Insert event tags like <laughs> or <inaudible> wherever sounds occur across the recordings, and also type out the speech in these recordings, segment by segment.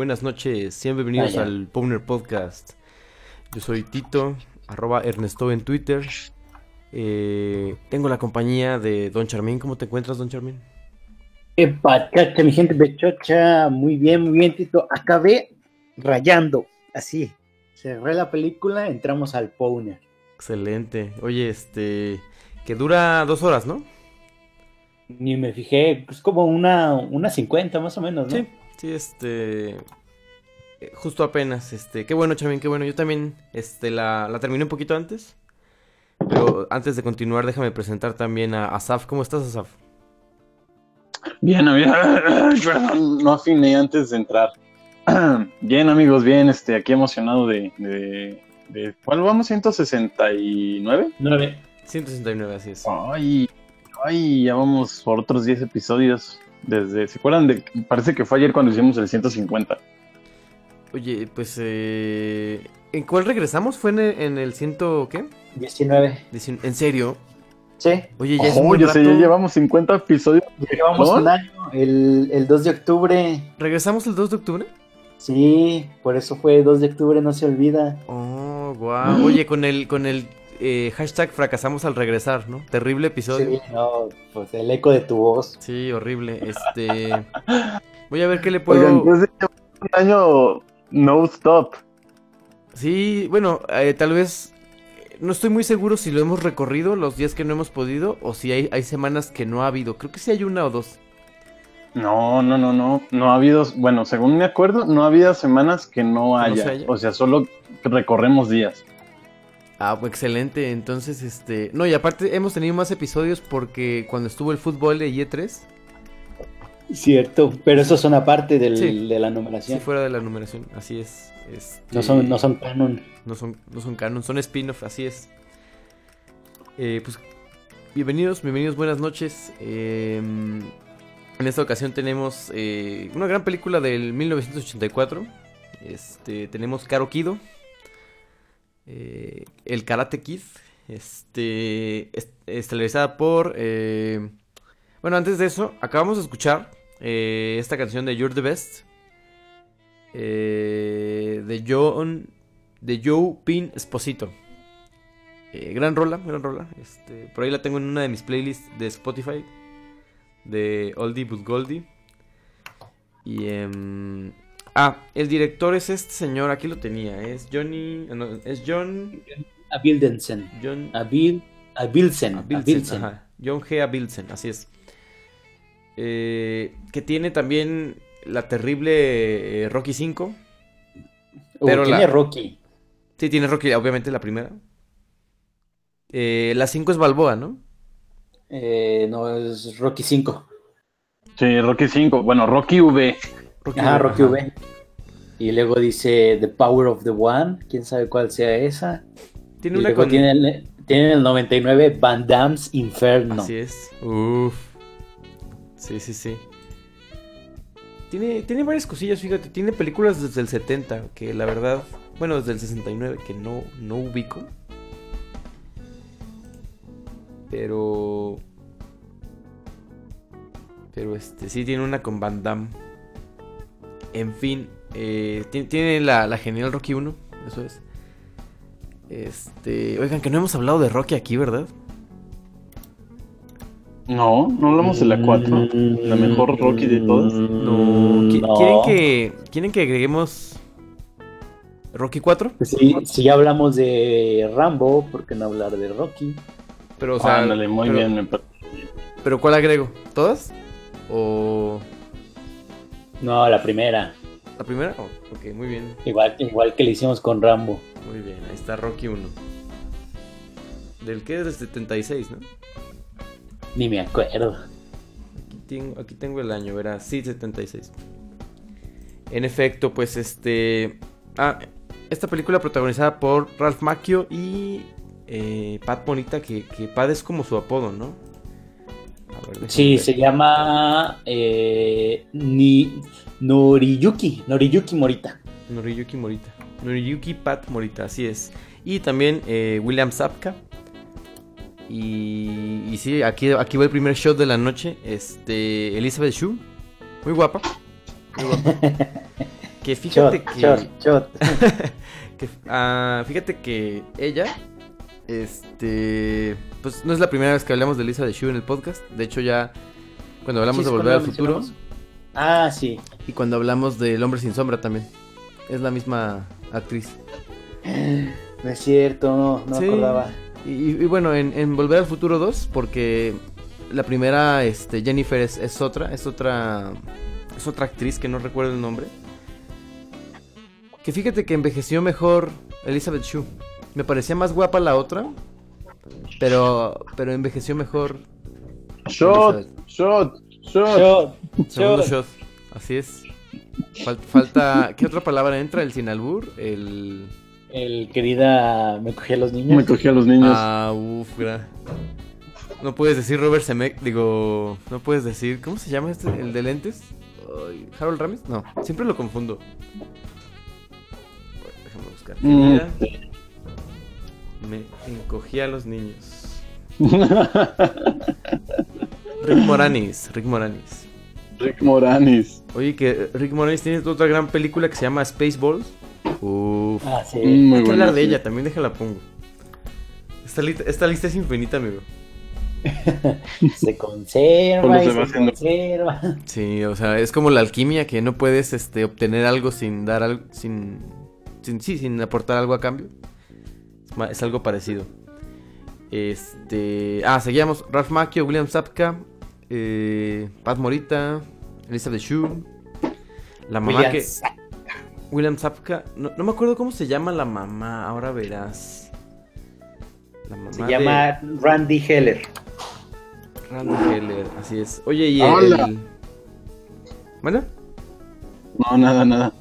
buenas noches, sean bienvenidos Vaya. al Powner Podcast. Yo soy Tito, arroba Ernesto en Twitter. Eh, tengo la compañía de Don Charmín. ¿Cómo te encuentras, Don Charmín? Epa, mi gente bechocha, muy bien, muy bien, Tito. Acabé rayando, así. Cerré la película, entramos al Powner. Excelente. Oye, este, que dura dos horas, ¿no? Ni me fijé, pues como una, una 50 más o menos, ¿no? Sí, sí, este, eh, justo apenas, este, qué bueno, Charmín, qué bueno. Yo también, este, la, la terminé un poquito antes. Pero antes de continuar, déjame presentar también a Asaf. ¿Cómo estás, Asaf? Bien, amigos. <coughs> No afiné antes de entrar. <coughs> Bien, amigos, bien. Este, aquí emocionado de, de, de- ¿Cuál vamos? ¿169? 9. 169, así es. Ay, ay, ya vamos por otros 10 episodios. Desde, ¿se acuerdan de? Parece que fue ayer cuando hicimos el 150. Oye, pues, eh, ¿en cuál regresamos? ¿Fue en el, en el ciento, qué? 19. Dicien- ¿En serio? Sí, Oye, ya es Oh, ya sé, ya llevamos 50 episodios. ya llevamos ¿No? un año, el, el 2 de octubre. ¿Regresamos el 2 de octubre? Sí, por eso fue 2 de octubre, no se olvida. Oh, guau. Oye, con el, con el eh, hashtag fracasamos al regresar, ¿no? Terrible episodio. Sí, no, pues el eco de tu voz. Sí, horrible. Este. Voy a ver qué le puedo. Oigan, un año no stop. Sí, bueno, eh, tal vez. No estoy muy seguro si lo hemos recorrido los días que no hemos podido o si hay, hay semanas que no ha habido. Creo que sí hay una o dos. No, no, no, no. No ha habido, bueno, según me acuerdo, no ha habido semanas que no haya. O sea, solo recorremos días. Ah, pues excelente. Entonces, este. No, y aparte hemos tenido más episodios porque cuando estuvo el fútbol de IE3, Cierto, pero esos son aparte del, Sí. de la sí, numeración. fuera de la numeración. Así es. Este, No son, no son canon. No son, no son canon, son spin-off, así es. Eh, pues bienvenidos, bienvenidos, buenas noches. Eh, en esta ocasión tenemos eh, una gran película del 1984. Este, tenemos Karo Kido, eh, El Karate Kid, este, est- estelarizada por... eh, bueno, antes de eso, acabamos de escuchar eh, esta canción de You're the Best. eh, de John de Joe Pin Esposito. Eh, gran rola, gran rola. Este, por ahí la tengo en una de mis playlists de Spotify. De Oldie but Goldie. Y em, ah, el director es este señor, aquí lo tenía, es Johnny, no, es John Abildensen. John Abil, Abilsen. Abilsen, ajá, John G. Abilsen, así es. Eh, que tiene también la terrible eh, Rocky 5. Uh, pero tiene la- Rocky. Sí, tiene Rocky, obviamente la primera. Eh, la 5 es Balboa, ¿no? Eh, no, es Rocky 5. Sí, Rocky 5. Bueno, Rocky V. Rocky Ajá, V, Rocky ajá. V. Y luego dice The Power of the One. Quién sabe cuál sea esa. Tiene y una luego con... tiene, el, tiene el 99 Van Damme's Inferno. Así es. Uf. Sí, sí, sí. Tiene, tiene varias cosillas, fíjate. Tiene películas desde el 70, que la verdad... Bueno, desde el 69, que no, no ubico. Pero... Pero este, sí tiene una con Van Damme. En fin, eh, ti- tiene la, la genial Rocky 1, eso es. Este, oigan, que no hemos hablado de Rocky aquí, ¿verdad? No, no hablamos de la 4. La mejor Rocky de todas. No. ¿Qui- no. ¿Quieren que quieren que agreguemos Rocky 4? Pues sí, si ya hablamos de Rambo, ¿por qué no hablar de Rocky? Pero o sea, Ándale, muy pero, bien. me parece. Pero ¿cuál agrego? ¿Todas? ¿O No, la primera. la primera? Oh, ok, muy bien. Igual, igual que le hicimos con Rambo. Muy bien, ahí está Rocky 1. ¿Del qué? Del 76, ¿no? Ni me acuerdo. Aquí tengo, aquí tengo el año, verá, sí, 76. En efecto, pues este... Ah, esta película protagonizada por Ralph Macchio y eh, Pat Bonita, que, que Pat es como su apodo, ¿no? A ver, déjame Sí, ver. se llama eh, Ni Noriyuki, Noriyuki Morita. Noriyuki Morita. Noriyuki Pat Morita, así es. Y también eh, William Zapka. Y, y sí, aquí, aquí va el primer shot de la noche. Este, Elizabeth Shue. Muy guapa. Muy guapa. <laughs> Que fíjate Shot, que... shot, shot. <laughs> que, ah, fíjate que ella, este, pues no es la primera vez que hablamos de Elizabeth Shue en el podcast. De hecho ya cuando hablamos Sí, de ¿cuándo Volver al Futuro? Ah, sí. y cuando hablamos del Hombre sin Sombra también. Es la misma actriz. No es cierto, no, no Sí. acordaba. Y, y bueno, en, en Volver al Futuro 2, porque la primera, este, Jennifer es, es otra, es otra, es otra actriz que no recuerdo el nombre. Que fíjate que envejeció mejor Elizabeth Shue. Me parecía más guapa la otra, pero, pero envejeció mejor. Shot, shot, shot. Shot, Segundo shot. Así es. Fal- falta, ¿qué otra palabra entra? El sin albur, el... El querida me cogí a los niños. Me cogí a los niños. Ah, uff, gra- No puedes decir Robert Zemeck, digo, no puedes decir, ¿cómo se llama este? ¿El de lentes? ¿Harold Ramis? No, siempre lo confundo. Bueno, déjame buscar. Mm. Me encogí a los niños. <laughs> Rick Moranis, Rick Moranis. Rick Moranis. Oye, que Rick Moranis tiene otra gran película que se llama Spaceballs. Uff. Ah, sí. Mm, Muy Hay que buena, hablar de sí. ella, también déjala pongo. Esta, li- esta lista es infinita, amigo. <laughs> Se conserva y se haciendo- conserva. Sí, o sea, es como la alquimia que no puedes este, obtener algo sin dar algo, sin, sin, sí, sin aportar algo a cambio. Es, algo parecido. Este, ah, seguíamos. Ralph Macchio, William Zapka, eh, Pat Morita, Elizabeth Shue, la mamá William que William Zapka, no, no me acuerdo cómo se llama la mamá, ahora verás. La mamá Se de llama Randy Heller. Randy Heller, así es. Oye, y Hola. el... ¿Bueno? No, nada, nada.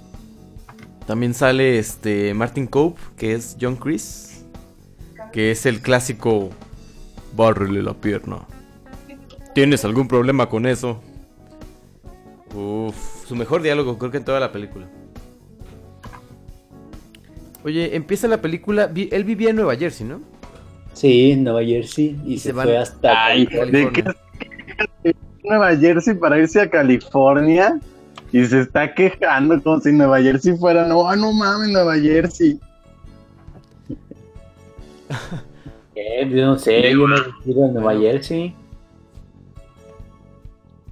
También sale este Martin Cope, que es John Chris, que es el clásico bárrele la pierna. ¿Tienes algún problema con eso? Uf, su mejor diálogo creo que en toda la película. Oye, empieza la película, vi- él vivía en Nueva Jersey, ¿no? Sí, en Nueva Jersey. Y, Y se, se van- fue hasta. Ay, California. ¿de qué Nueva Jersey para irse a California? Y se está quejando como si Nueva Jersey fuera, no, no mames, Nueva Jersey. Eh, yo no sé, yo no en Nueva Bueno. Jersey.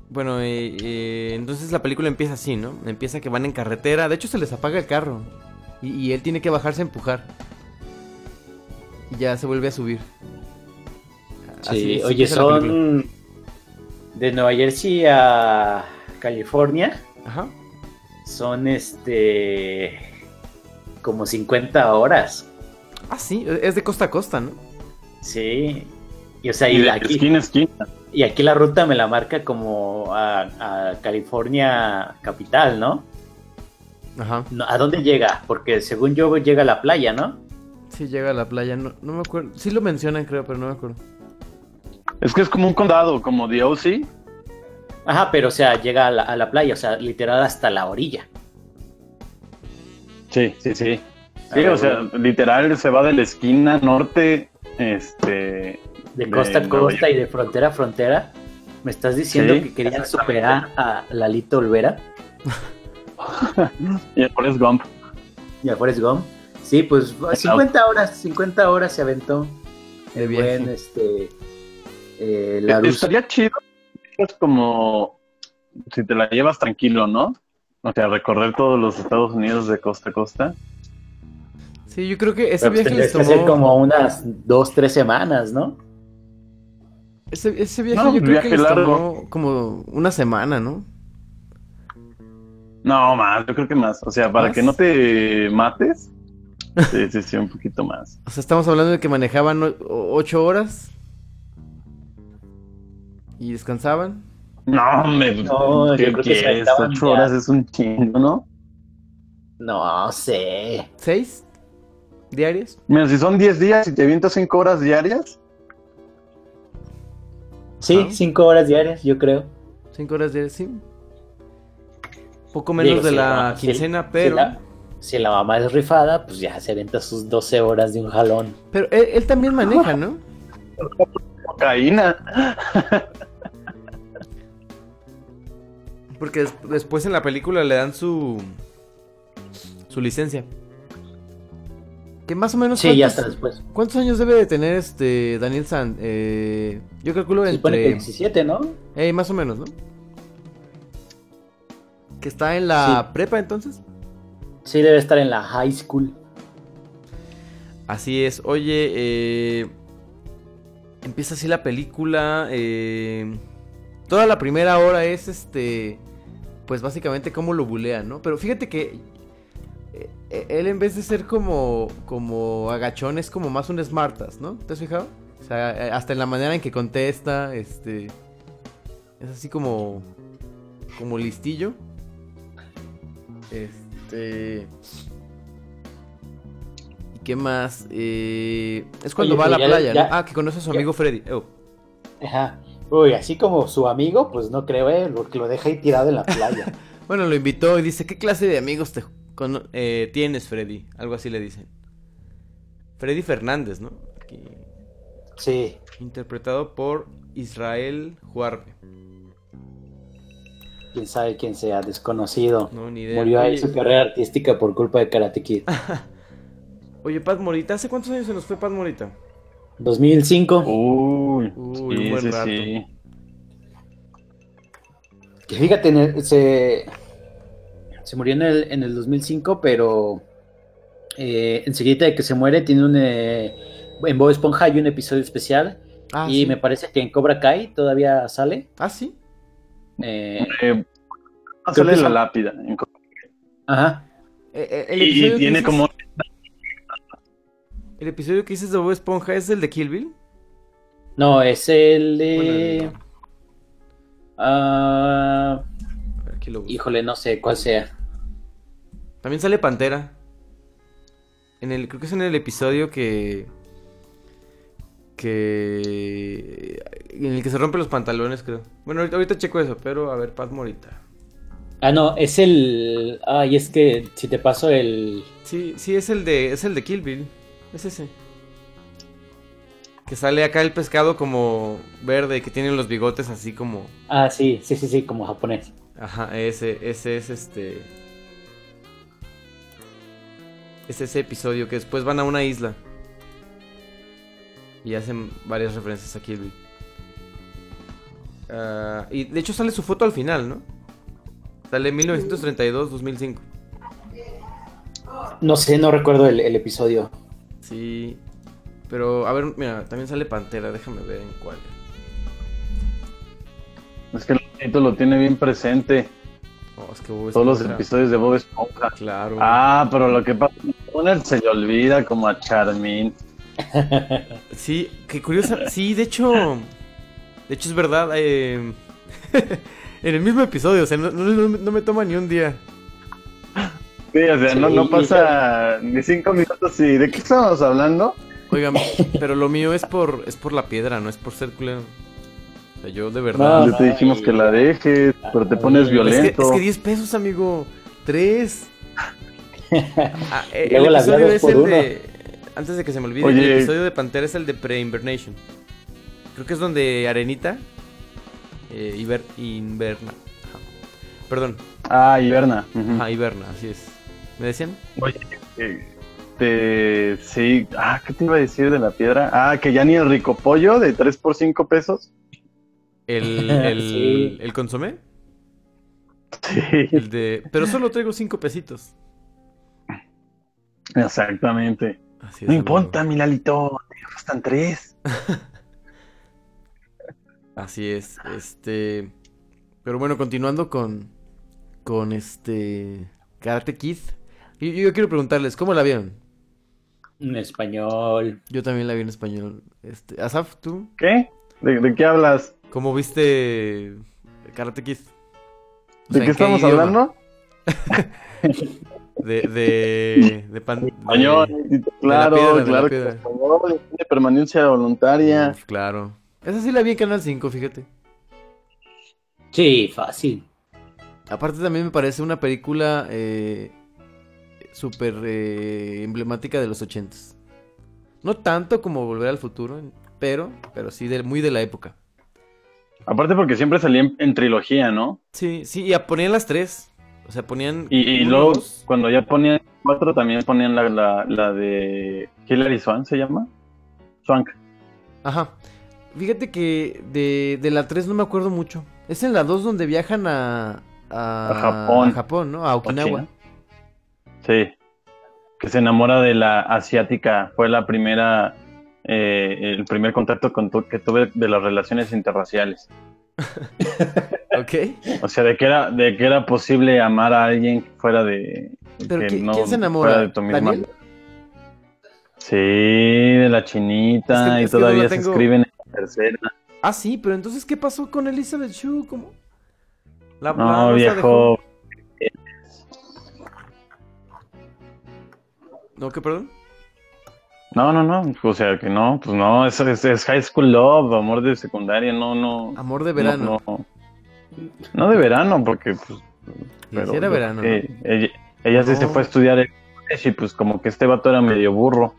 Bueno, eh, eh, entonces la película empieza así, ¿no? Empieza que van en carretera, de hecho se les apaga el carro. Y, y él tiene que bajarse a empujar. Y ya se vuelve a subir. Así Sí, oye, son de Nueva Jersey a California. Ajá. Son este. como 50 horas. Ah, sí, es de costa a costa, ¿no? Sí. Y o sea, Y y de aquí, esquina a esquina. y aquí la ruta me la marca como a, a California capital, ¿no? Ajá. No, ¿A dónde llega? Porque según yo llega a la playa, ¿no? Sí, llega a la playa, no, no me acuerdo. Sí lo mencionan, creo, pero no me acuerdo. Es que es como un condado, como The OC. Ajá, pero o sea, llega a la, a la playa, o sea, literal hasta la orilla. Sí, sí, sí. Sí, ver, o sea, literal se va de la esquina norte, este... De costa a Nueva costa y de frontera a frontera. ¿Me estás diciendo Sí, que querían superar a Lalito Olvera <laughs> Y a Forrest Gump. y a Forrest Gump? Sí, pues 50 horas, 50 horas se aventó. El viaje. buen, este, eh, Larus. Estaría chido, es como si te la llevas tranquilo, ¿no? O sea, recorrer todos los Estados Unidos de costa a costa. Sí, yo creo que ese Pero, pues, viaje les tendrías que hacer tomó. como unas dos, tres semanas, ¿no? Ese, ese viaje No, yo creo viaje que les largo. tomó como una semana, ¿no? No, más, yo creo que más. O sea, para ¿Más? que no te mates. Sí, sí, sí, un poquito más. O sea, estamos hablando de que manejaban ocho horas. Y descansaban. No, me. No, yo creo que se Ocho horas es un chingo, ¿no? No sé. ¿Seis? ¿Diarias? Mira, si son 10 días y te avientas 5 horas diarias, Sí, Ah. cinco horas diarias, yo creo. ¿Cinco horas diarias? Sí. Poco menos Digo, de si la si- quincena, si pero... la, si la mamá es rifada, pues ya se aventa sus 12 horas de un jalón. Pero él, él también maneja, ¿no? cocaína. Porque des- después en la película le dan su... Su licencia. Que más o menos... Sí, ya ¿cuántos- hasta después. ¿Cuántos años debe de tener este Daniel San? Eh, yo calculo Se supone que entre... 17, ¿no? Eh, más o menos, ¿no? Que está en la prepa entonces. Sí, debe estar en la high school. Así es. Oye, eh, empieza así la película. eh, toda la primera hora es este, pues básicamente cómo lo bulean, ¿no? Pero fíjate que él en vez de ser como, como agachón es como más un smartas, ¿no? ¿Te has fijado? O sea, eh, hasta en la manera en que contesta, este, es así como, como listillo. Este. ¿Y qué más? Eh, es cuando Oye, va a la ya- playa, ya- ¿no? Ah, que conoce a su ya- amigo Freddy. Oh. Ajá. Uy, así como su amigo, pues no creo, ¿eh? Porque lo deja ahí tirado en la playa. <laughs> Bueno, lo invitó y dice, ¿qué clase de amigos te eh, tienes, Freddy? Algo así le dicen. Freddy Fernández, ¿no? Aquí, Sí. interpretado por Israel Juarpe. Quién sabe quién sea, desconocido. No, ni idea. Murió ahí Oye, su carrera artística por culpa de Karate Kid. <laughs> oye, Pat Morita, ¿hace cuántos años se nos fue Pat Morita? 2005. Uy, Uy, sí, un buen rato. sí. Que fíjate, se, se murió en el, en el 2005, pero eh, enseguida de que se muere tiene un... eh, en Bob Esponja hay un episodio especial Ah, y sí. me parece que en Cobra Kai todavía sale. Ah, sí. eh, Eh, sale la lápida. en ajá. Eh, eh, el, Y, episodio y que tiene dices- como. el episodio que dices de Bob Esponja es el de Kill Bill. No, es el de... Bueno, el- ah, híjole, no sé cuál sea. También sale Pantera. En el, creo que es en el episodio que. Que. En el que se rompen los pantalones, creo. Bueno, ahorita, ahorita checo eso, pero a ver, Paz Morita. Ah, no, es el... Ay, es que si te paso el... Sí, sí, es el de. Es el de Kill Bill. Es ese. Que sale acá el pescado como verde, que tiene los bigotes así como. Ah, sí, sí, sí, sí, como japonés. Ajá, ese, ese es este. Es ese episodio que después van a una isla. Y hacen varias referencias a Kill Bill. Ah, y de hecho sale su foto al final, ¿no? Sale 1932-2005. No sé, no recuerdo el, el episodio. Sí. Pero, a ver, mira, también sale Pantera, déjame ver en cuál. Es que el lo tiene bien presente. Oh, es que Bob Todos los episodios de Bob Esponja. Claro. Ah, pero lo que pasa es que Donald se le olvida como a Charmin. <laughs> Sí, qué curiosa. Sí, de hecho. De hecho, es verdad. eh, <laughs> en el mismo episodio, o sea, no, no- no- no me toma ni un día. Sí, o sea, no, no pasa ni cinco minutos y ¿de qué estamos hablando? Oigan, pero lo mío es por es por la piedra, no es por ser culero. O sea, yo de verdad. No, Ya te dijimos que la dejes, pero te pones Es es, que, violento. es que 10 pesos, amigo. 3. <laughs> Ah, eh, el Luego episodio es el uno. de. Antes de que se me olvide, Oye. el episodio de Pantera es el de Pre-Invernation. Creo que es donde Arenita. Eh, inverna. Ajá. Perdón, Ah, Iberna. Ujú. ajá, hiberna, así es. ¿Me decían? Oye, eh, te- sí. Ah, ¿qué te iba a decir de la piedra? Ah, que ya ni el rico pollo de 3 por 5 pesos. El, <laughs> el, Sí. el consomé. Sí, El de. Pero solo traigo 5 pesitos. exactamente. Así es, No importa, mi Lalito, te 3. <laughs> Así es. Este. Pero bueno, continuando con. Con este. Karate Kid. Yo quiero preguntarles, ¿cómo la vieron? En español. Yo también la vi en español. Este, Asaf, ¿tú? ¿Qué? ¿De, de qué hablas? ¿Cómo viste Karate Kid? O ¿De qué ¿en estamos idioma? hablando? <laughs> De, de, de pan- de- Español, claro, piedra, de la claro que piedra. español, de permanencia voluntaria. Uf, claro. Esa sí la vi en Canal 5, fíjate. Sí, fácil. Aparte también me parece una película eh, súper eh, emblemática de los ochentas. No tanto como Volver al Futuro, pero, pero sí de, muy de la época. Aparte porque siempre salía en, en trilogía, ¿no? Sí, sí, y ponían las tres. O sea, ponían... Y, y luego dos. cuando ya ponían cuatro también ponían la, la, la de Hilary Swan, ¿se llama? Swank. Ajá. Fíjate que de, de la 3 no me acuerdo mucho. Es en la 2 donde viajan a... A, A Japón. a Japón, ¿no? A Okinawa. Sí. Que se enamora de la asiática. Fue la primera, eh, el primer contacto con tu- que tuve de las relaciones interraciales. <laughs> Ok. O sea, de que era, de que era posible amar a alguien fuera de. ¿Pero que no quién se enamora? fuera de tu misma- ¿Daniel? Sí, de la chinita Es que- y es que no todavía se escriben en la tercera. Ah, sí, pero entonces, ¿qué pasó con Elizabeth Shue? ¿Cómo? La, No, la viejo. ¿No, qué, perdón? No, no, no. O sea, que no, pues no, es, es, es high school love, amor de secundaria, no, no. Amor de verano. No, no, No de verano, porque pues. Era yo verano, Ella, ella sí se fue a estudiar el college y pues como que este vato era medio burro.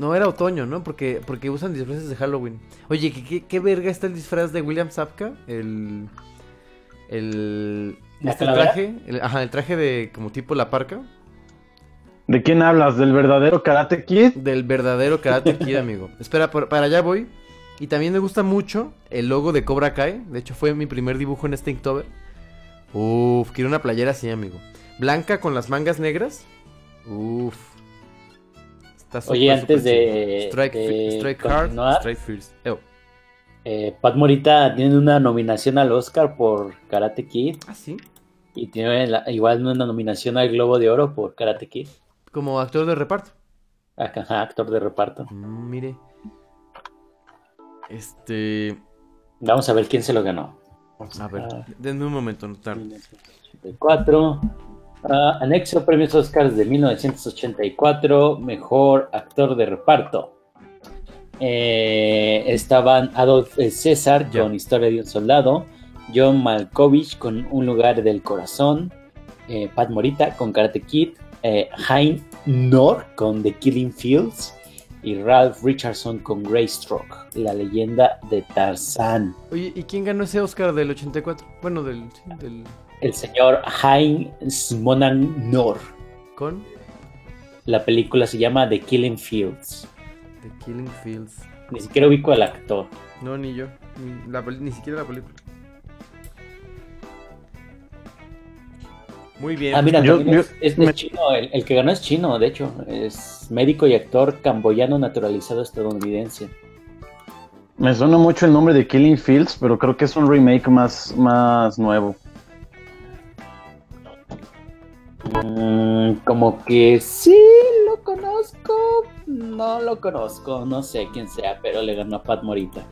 No, era otoño, ¿no? Porque, porque usan disfraces de Halloween. Oye, ¿qué, qué, qué verga está el disfraz de William Zapka? El. El. ¿La Este traje. el- ajá, el traje de como tipo la parca. ¿De quién hablas? ¿Del verdadero Karate Kid? Del verdadero Karate Kid, <laughs> amigo. Espera, por- para allá voy. Y también me gusta mucho el logo de Cobra Kai. De hecho, fue mi primer dibujo en este Inktober. Uf, quiero una playera así, amigo. Blanca con las mangas negras. Uf. Está súper, Oye, antes de-. Strike, de strike hard, strike fierce. Eh, Pat Morita tiene una nominación al Oscar por Karate Kid Ah, sí. y tiene la- igual una nominación al Globo de Oro por Karate Kid. Como actor de reparto. Ajá, actor de reparto. Mm, mire. Este. Vamos a ver quién se lo ganó. A ver, Ah. denme un momento, notar. 1984. Ah, anexo premios Oscars de 1984. Mejor actor de reparto. Eh, estaban Adolf César Ya. con Historia de un Soldado. John Malkovich con Un lugar del corazón. eh, Pat Morita con Karate Kid. Eh, Hein Nor con The Killing Fields. Y Ralph Richardson con Greystoke, la leyenda de Tarzán. Oye, ¿y quién ganó ese Oscar del 84? Bueno, del. El señor Heinz Monan Nor. con. La película se llama The Killing Fields. The Killing Fields. Ni siquiera ubico al actor. No, ni yo. Ni, la ni siquiera la película. Muy bien. Ah, mira, Yo- también yo- es, es- es me- chino. El, el que ganó es chino, de hecho. Es médico y actor camboyano naturalizado estadounidense. Me suena mucho el nombre de Killing Fields, pero creo que es un remake más, más nuevo. Mm, como que sí lo conozco. No lo conozco. No sé quién sea, pero le ganó a Pat Morita.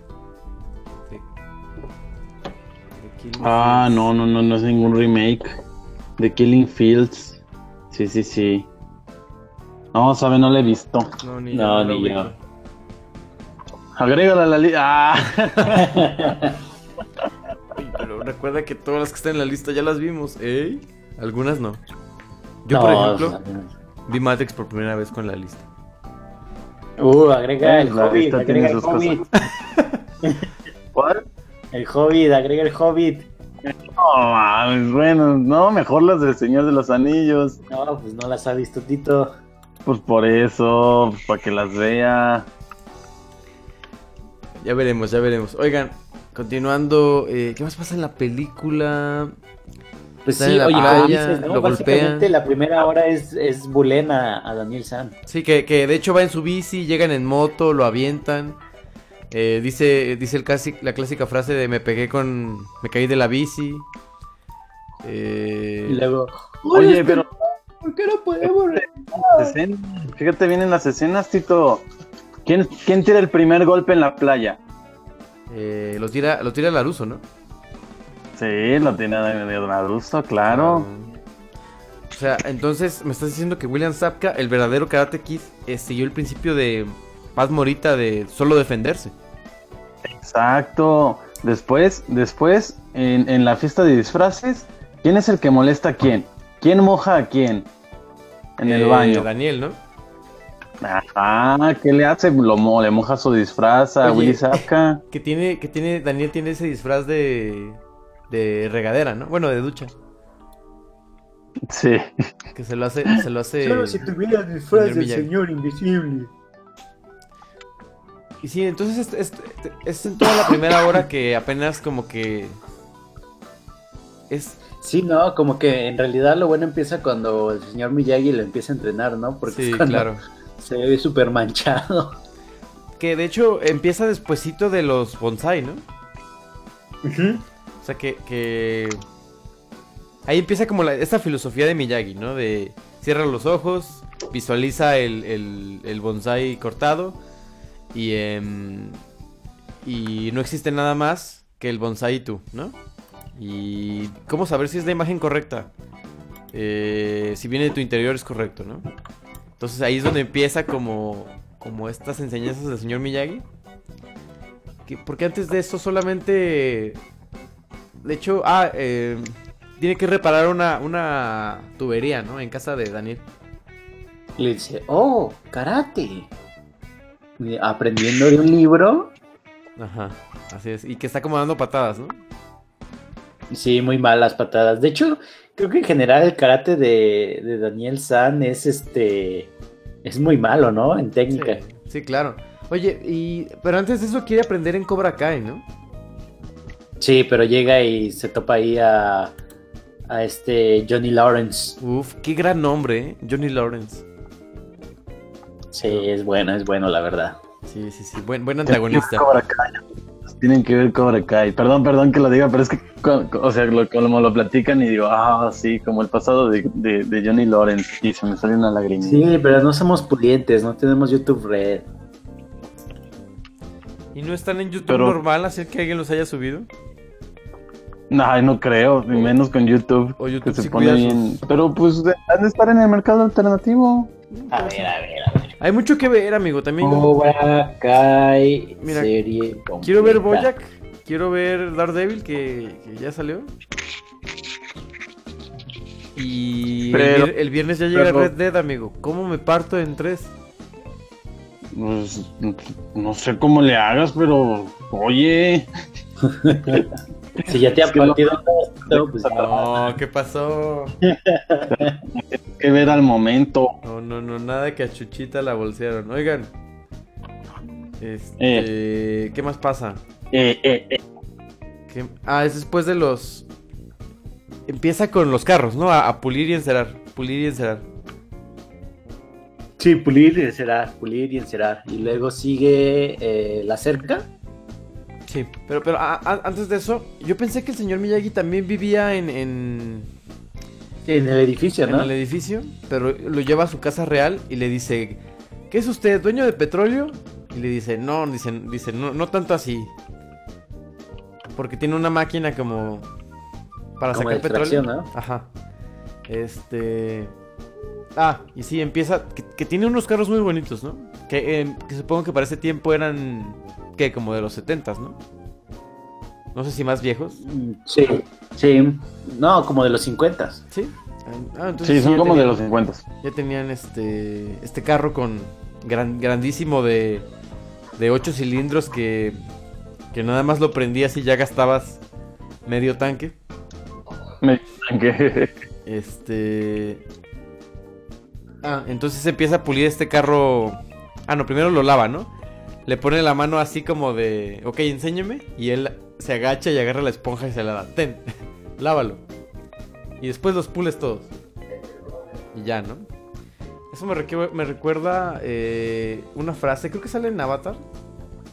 Ah, no, no, no, no es ningún remake. De Killing Fields. Sí, sí, sí. No, sabe, no la he visto. No, ni No, yo. ni yo. Agrégala a la lista. Ah. Pero recuerda que todas las que están en la lista ya las vimos, ¿eh? Algunas no. Yo, No, por ejemplo, no. vi Matrix por primera vez con la lista. Uh, agrega el La Hobbit, agrega el. Hobbit. <laughs> ¿Cuál? El Hobbit, agrega el Hobbit. No, mames, bueno, no, mejor las del Señor de los Anillos. No, pues no las ha visto Tito. Pues por eso, para que las vea. Ya veremos, ya veremos. Oigan, continuando, eh, ¿qué más pasa en la película? Pues Está sí, en la oye, como playa, dices, ¿no? lo Básicamente golpean. la primera hora es, es bulén a, a Daniel San. Sí, que, que de hecho va en su bici, llegan en moto, lo avientan. Eh, dice dice el clasi- la clásica frase de me pegué con... me caí de la bici. Eh, Y luego, Oye, pero ¿por qué no podemos? fíjate bien en las escenas, Tito. ¿Quién, ¿Quién tira el primer golpe en la playa? eh, lo tira lo tira Laruso, ¿no? Sí, lo tiene Laruso, claro. O sea, entonces me estás diciendo que William Zapka, el verdadero Karate Kid, eh, siguió el principio de Paz Morita de solo defenderse. Exacto. Después, después, en, en la fiesta de disfraces, ¿quién es el que molesta a quién? ¿Quién moja a quién? En el Eh, baño. Daniel, ¿no? Ajá, ¿qué le hace? Lo mo- le moja su disfraz a. Willy Zapka. <laughs> Que tiene, que tiene, Daniel tiene ese disfraz de, de regadera, ¿no? Bueno, de ducha. Sí. Que se lo hace, se lo hace. Solo si tuviera disfraz del señor invisible. Y sí, entonces es, es- es en toda la primera hora que apenas como que es Sí, no, como que en realidad lo bueno empieza cuando el señor Miyagi lo empieza a entrenar, ¿no? Porque sí, es cuando claro. se ve súper manchado. Que de hecho empieza despuesito de los bonsai, ¿no? O sea que, que... Ahí empieza como la, esta filosofía de Miyagi, ¿no? De cierra los ojos, visualiza el, el, el bonsai cortado y, em, y no existe nada más que el bonsai tú, ¿no? Y cómo saber si es la imagen correcta. Eh, si viene de tu interior es correcto, ¿no? Entonces ahí es donde empieza como, como estas enseñanzas del señor Miyagi. Que- porque antes de eso solamente... De hecho, ah, eh, tiene que reparar una, una tubería, ¿no? En casa de Daniel. Le dice, oh, karate. Aprendiendo de un libro. Ajá, así es. Y que está como dando patadas, ¿no? Sí, muy malas patadas. De hecho, creo que en general el karate de, de Daniel San es este. Es muy malo, ¿no? En técnica. Sí, sí, claro. Oye, y pero antes de eso quiere aprender en Cobra Kai, ¿no? Sí, pero llega y se topa ahí a, a este Johnny Lawrence. Uf, qué gran nombre, ¿eh? Johnny Lawrence. Sí, es bueno, es bueno, la verdad. Sí, sí, sí, buen, buen antagonista. Cobra Kai. Tienen que ver Cobra Kai. Perdón, perdón que lo diga, pero es que, o sea, lo, como lo platican y digo, ah, sí, como el pasado de, de, de Johnny Lawrence. Y se me sale una lágrima. Sí, pero no somos pudientes, no tenemos YouTube Red. ¿Y no están en YouTube Pero- normal hacer que alguien los haya subido? Ay, no creo, ni menos con YouTube. O YouTube que se sí pone bien. sus- Pero pues han de estar en el mercado alternativo. A ver, a ver, a ver. Hay mucho que ver, amigo, también. Cobra Kai, Mira, serie. Quiero ver completa. Boyac, quiero ver Daredevil, que, que ya salió. Y Pero- el, vier- el viernes ya llega pero- Red Dead, amigo. ¿Cómo me parto en tres? Pues no sé cómo le hagas, pero oye. <laughs> Si ya te ha no- partido todo, pues No, ¿qué pasó? <laughs> Que ver al momento. No, no, no, nada que a Chuchita la bolsearon. Oigan. Este, ¿qué más pasa? Eh, eh, eh. ¿Qué- Ah, es después de los... Empieza con los carros, ¿no? A, a pulir y encerar. Pulir y encerar. Sí, pulir y encerar, pulir y encerar. Y luego sigue eh, la cerca. Sí, pero, pero a- a- antes de eso, yo pensé que el señor Miyagi también vivía en, en, En el edificio, en ¿no? el edificio, pero lo lleva a su casa real y le dice, ¿qué es usted, dueño de petróleo? Y le dice, no, dice, dice no, no tanto así. Porque tiene una máquina como para Como sacar petróleo. ¿no? Ajá. Este... Ah, y sí, empieza... Que, que tiene unos carros muy bonitos, ¿no? Que, eh, que supongo que para ese tiempo eran... ¿Qué? Como de los 70 ¿no? No sé si más viejos. Sí, sí. No, como de los 50. ¿Sí? Ah, entonces Sí, son como de los 50. Ya tenían este este carro con gran, grandísimo de de 8 cilindros que que nada más lo prendías y ya gastabas medio tanque. Me que <laughs> Este Ah, entonces empieza a pulir este carro. Ah, no, primero lo lava, ¿no? Le pone la mano así como de, ok, enséñeme. Y él se agacha y agarra la esponja y se la da. Ten, <laughs> lávalo. Y después los pules todos. Y ya, ¿no? Eso me, recu- me recuerda eh, una frase, creo que sale en Avatar.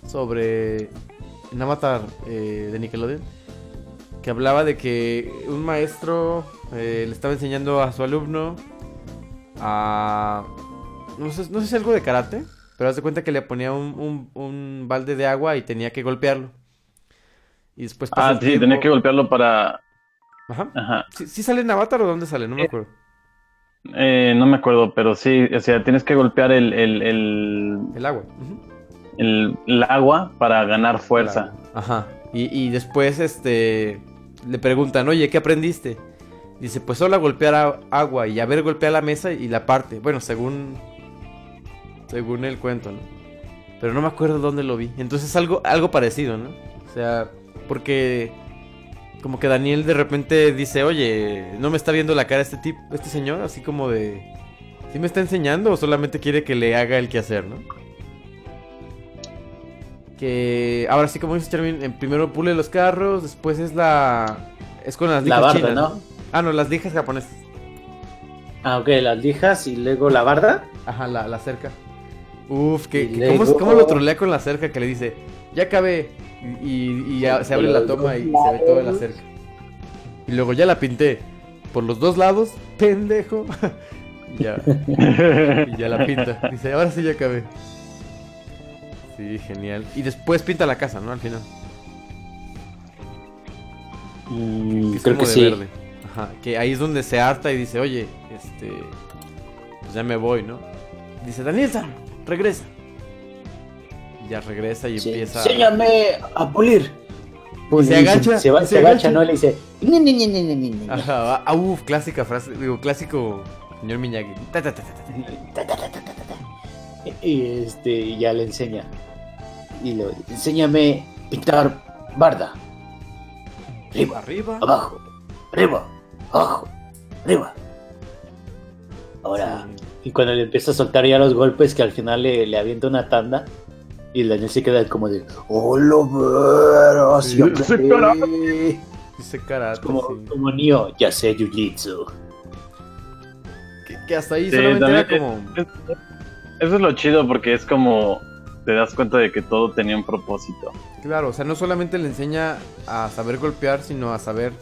Sobre. En Avatar eh, de Nickelodeon. Que hablaba de que un maestro eh, le estaba enseñando a su alumno a. No sé, no sé si algo de karate. Pero haz de cuenta que le ponía un- un balde de agua y tenía que golpearlo. Y después pasa Ah, el sí, tiempo- tenía que golpearlo para. Ajá. Ajá. ¿Sí, sí sale en Avatar o dónde sale? No me Eh, acuerdo. Eh, no me acuerdo, pero sí, o sea, tienes que golpear el, el, el, El agua. el- el agua para ganar fuerza. Ajá. Y, y después, este. Le preguntan, oye, ¿qué aprendiste? Dice, pues solo a golpear a- agua y a ver golpear la mesa y la parte. Bueno, según. Según el cuento, ¿no? Pero no me acuerdo dónde lo vi. Entonces algo, algo parecido, ¿no? O sea, porque. Como que Daniel de repente dice, oye, no me está viendo la cara este tipo, este señor, así como de. ¿Sí me está enseñando o solamente quiere que le haga el quehacer, no? Que ahora sí, como dice Charmin, en primero pule los carros, después es la. Es con las La lijas barda, chinas, ¿no? Ah, no, las lijas japonesas. Ah, ok, las lijas y luego la barda. Ajá, la, la cerca. Uf, que, ¿cómo, cómo lo trolea con la cerca? Que le dice, ya acabé. Y, ya se abre la toma y se ve toda la cerca. Y luego ya la pinté por los dos lados, pendejo. y, <laughs> ya, y ya la pinta. Dice, ahora sí ya acabé. Sí, genial. Y después pinta la casa, ¿no? Al final. Mm, Que es creo como que de sí. verde. Ajá, que ahí es donde se harta y dice, oye, este, pues ya me voy, ¿no? Dice, Daniel-san, regresa. Ya regresa y Sí. empieza... Enséñame a pulir. Pues, se agacha, Se, va- se se agacha, agacha. ¿no? Le dice. "Ni, ni, ni, ni, ni, ni, ni". Ajá, ah, uf, clásica frase, digo, clásico señor Miyagi. Ta, ta, ta, ta, ta. Y este, y ya le enseña. Y lo enséñame pintar barda. Arriba, Arriba, abajo, arriba, abajo. arriba. Ahora. Y cuando le empieza a soltar ya los golpes, que al final le, le avienta una tanda. Y el Daniel se queda como de. ¡Hola, ver! Sí, ese karate. Dice karate, Como, sí. como Neo, ya sé Jiu-Jitsu. Que, que hasta ahí Sí, solamente era como... es- Eso es lo chido porque es como te das cuenta de que todo tenía un propósito. Claro, o sea, no solamente le enseña a saber golpear, sino a saber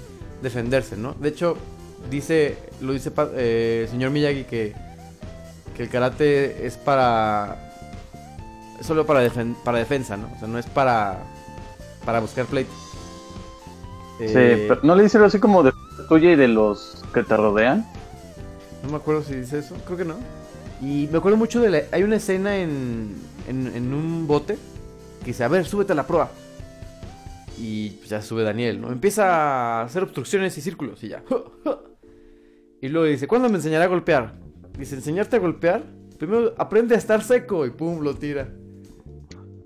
defenderse, ¿no? De hecho, dice, lo dice eh, el señor Miyagi que, que el karate es para... Es solo para, defen- para defensa, ¿no? O sea, no es para, para buscar pleito. Sí, Eh, pero ¿no le dice así como de tuya y de los que te rodean? No me acuerdo si dice eso, creo que no. Y me acuerdo mucho de la... Hay una escena en, en, en un bote que dice, a ver, súbete a la proa. Y pues, ya sube Daniel, ¿no? Empieza a hacer obstrucciones y círculos y ya. <laughs> Y luego dice, ¿cuándo me enseñará a golpear? Dice, ¿enseñarte a golpear? Primero aprende a estar seco y pum, lo tira.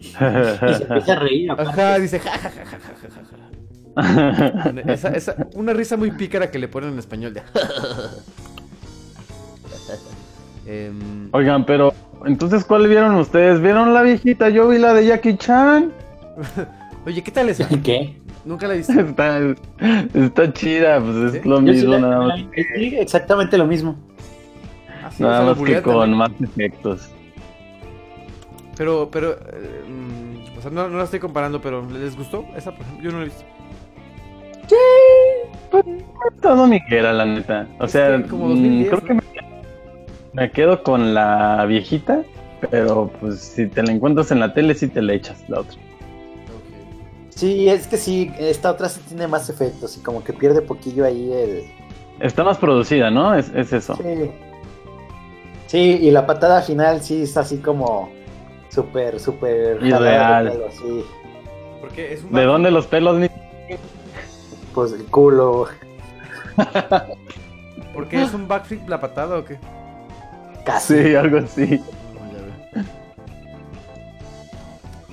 Y se empieza a reír. aparte. Ajá, dice, ja, ja, ja, ja, ja, ja, ja. Esa, esa, una risa muy pícara que le ponen en español de... Em, Oigan, pero entonces ¿cuál vieron ustedes? ¿Vieron la viejita? Yo vi la de Jackie Chan. <laughs> Oye, ¿qué tal esa? ¿Qué? Nunca la he visto. Está, está chida, pues es ¿Sí? lo Yo sí mismo, la- nada más, sí, exactamente lo mismo. Ah, sí, o nada más que con también. más efectos. Pero, pero, eh, mm, o sea, no, no la estoy comparando, pero ¿les gustó esa? Por ejemplo, yo no la he visto. Todo Miguera, la neta. O Es sea, que como mm, 2010, creo que me, me quedo con la viejita, pero pues si te la encuentras en la tele, sí te la echas la otra. Sí, es que sí, esta otra sí tiene más efectos y como que pierde poquillo ahí el... Está más producida, ¿no? Es, es eso. Sí. Sí, y la patada final sí está así como súper, súper... Pelo, sí. Porque es un ¿De dónde los pelos? ni- Pues el culo, <laughs> ¿Por qué es un backflip la patada o qué? casi. Sí, algo así.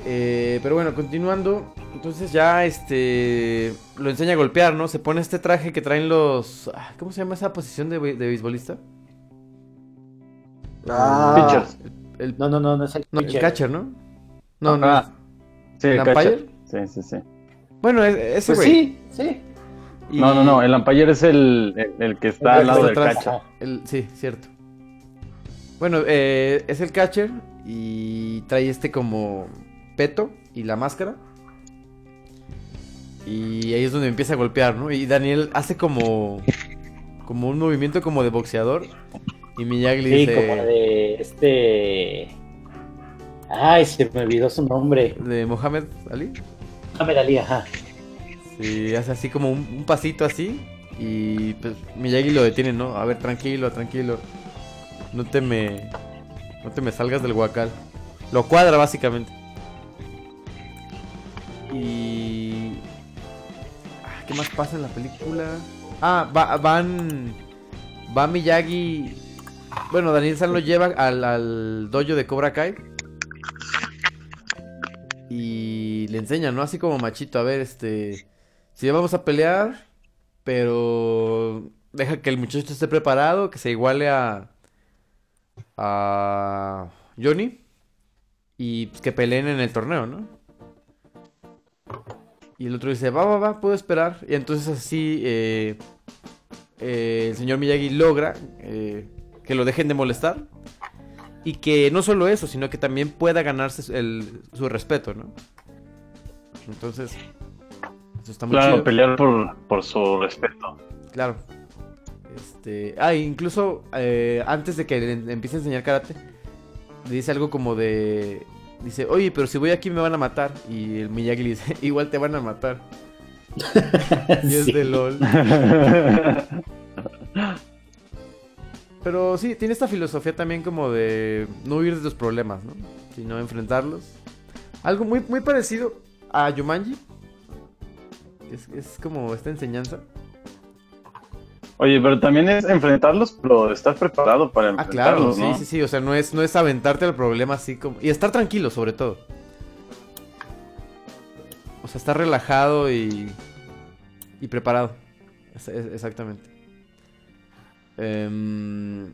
Eh, pero bueno, continuando. Entonces ya este lo enseña a golpear, ¿no? Se pone este traje que traen los. ah, ¿Cómo se llama esa posición de, de beisbolista? Ah. Pitchers. El, No, no, no, no es el no, el catcher, ¿no? No, no. Ah, Sí, ¿El catcher. Sí, sí, sí. Bueno, e- ese Pues güey. sí, sí. Y- No, no, no. El umpire es el, el, el que está El al lado del catcher. El- sí, cierto. Bueno, eh, es el catcher y trae este como peto y la máscara. Y ahí es donde empieza a golpear, ¿no? Y Daniel hace como como un movimiento como de boxeador y Miyagi Sí, dice como de este... Ay, se me olvidó su nombre. de Mohamed Ali. Mohamed Ali, ajá. Sí, hace así como un, un pasito así y pues Miyagi lo detiene, ¿no? A ver, tranquilo, tranquilo. No te me no te me salgas del guacal. Lo cuadra básicamente. Y ah, ¿qué más pasa en la película? Ah, va- van va Miyagi bueno, Daniel San lo lleva al, al dojo de Cobra Kai. Y le enseña, ¿no? Así como machito, a ver, este... Si vamos a pelear, pero deja que el muchacho esté preparado, que se iguale a... A Johnny. Y pues, que peleen en el torneo, ¿no? Y el otro dice, va, va, va, puedo esperar. Y entonces así eh, eh, el señor Miyagi logra eh, que lo dejen de molestar. Y que no solo eso, sino que también pueda ganarse su- el- su respeto, ¿no? Entonces, eso está muy Claro, chido. pelear por, por su respeto. Claro. Este, ah, incluso eh, antes de que le empiece a enseñar karate, le dice algo como de, dice, oye, pero si voy aquí me van a matar. Y el Miyagi le dice, <laughs> igual te van a matar. <laughs> Y es Sí. de LOL. <laughs> Pero sí, tiene esta filosofía también como de no huir de los problemas, ¿no? Sino enfrentarlos. Algo muy, muy parecido a Yumanji. Es, es como esta enseñanza. Oye, pero también es enfrentarlos, pero estar preparado para Ah, claro, enfrentarlos, sí, ¿no? sí, sí. O sea, no es, no es aventarte al problema así como. Y estar tranquilo, sobre todo. O sea, estar relajado y. y preparado. Es- es- exactamente. Em,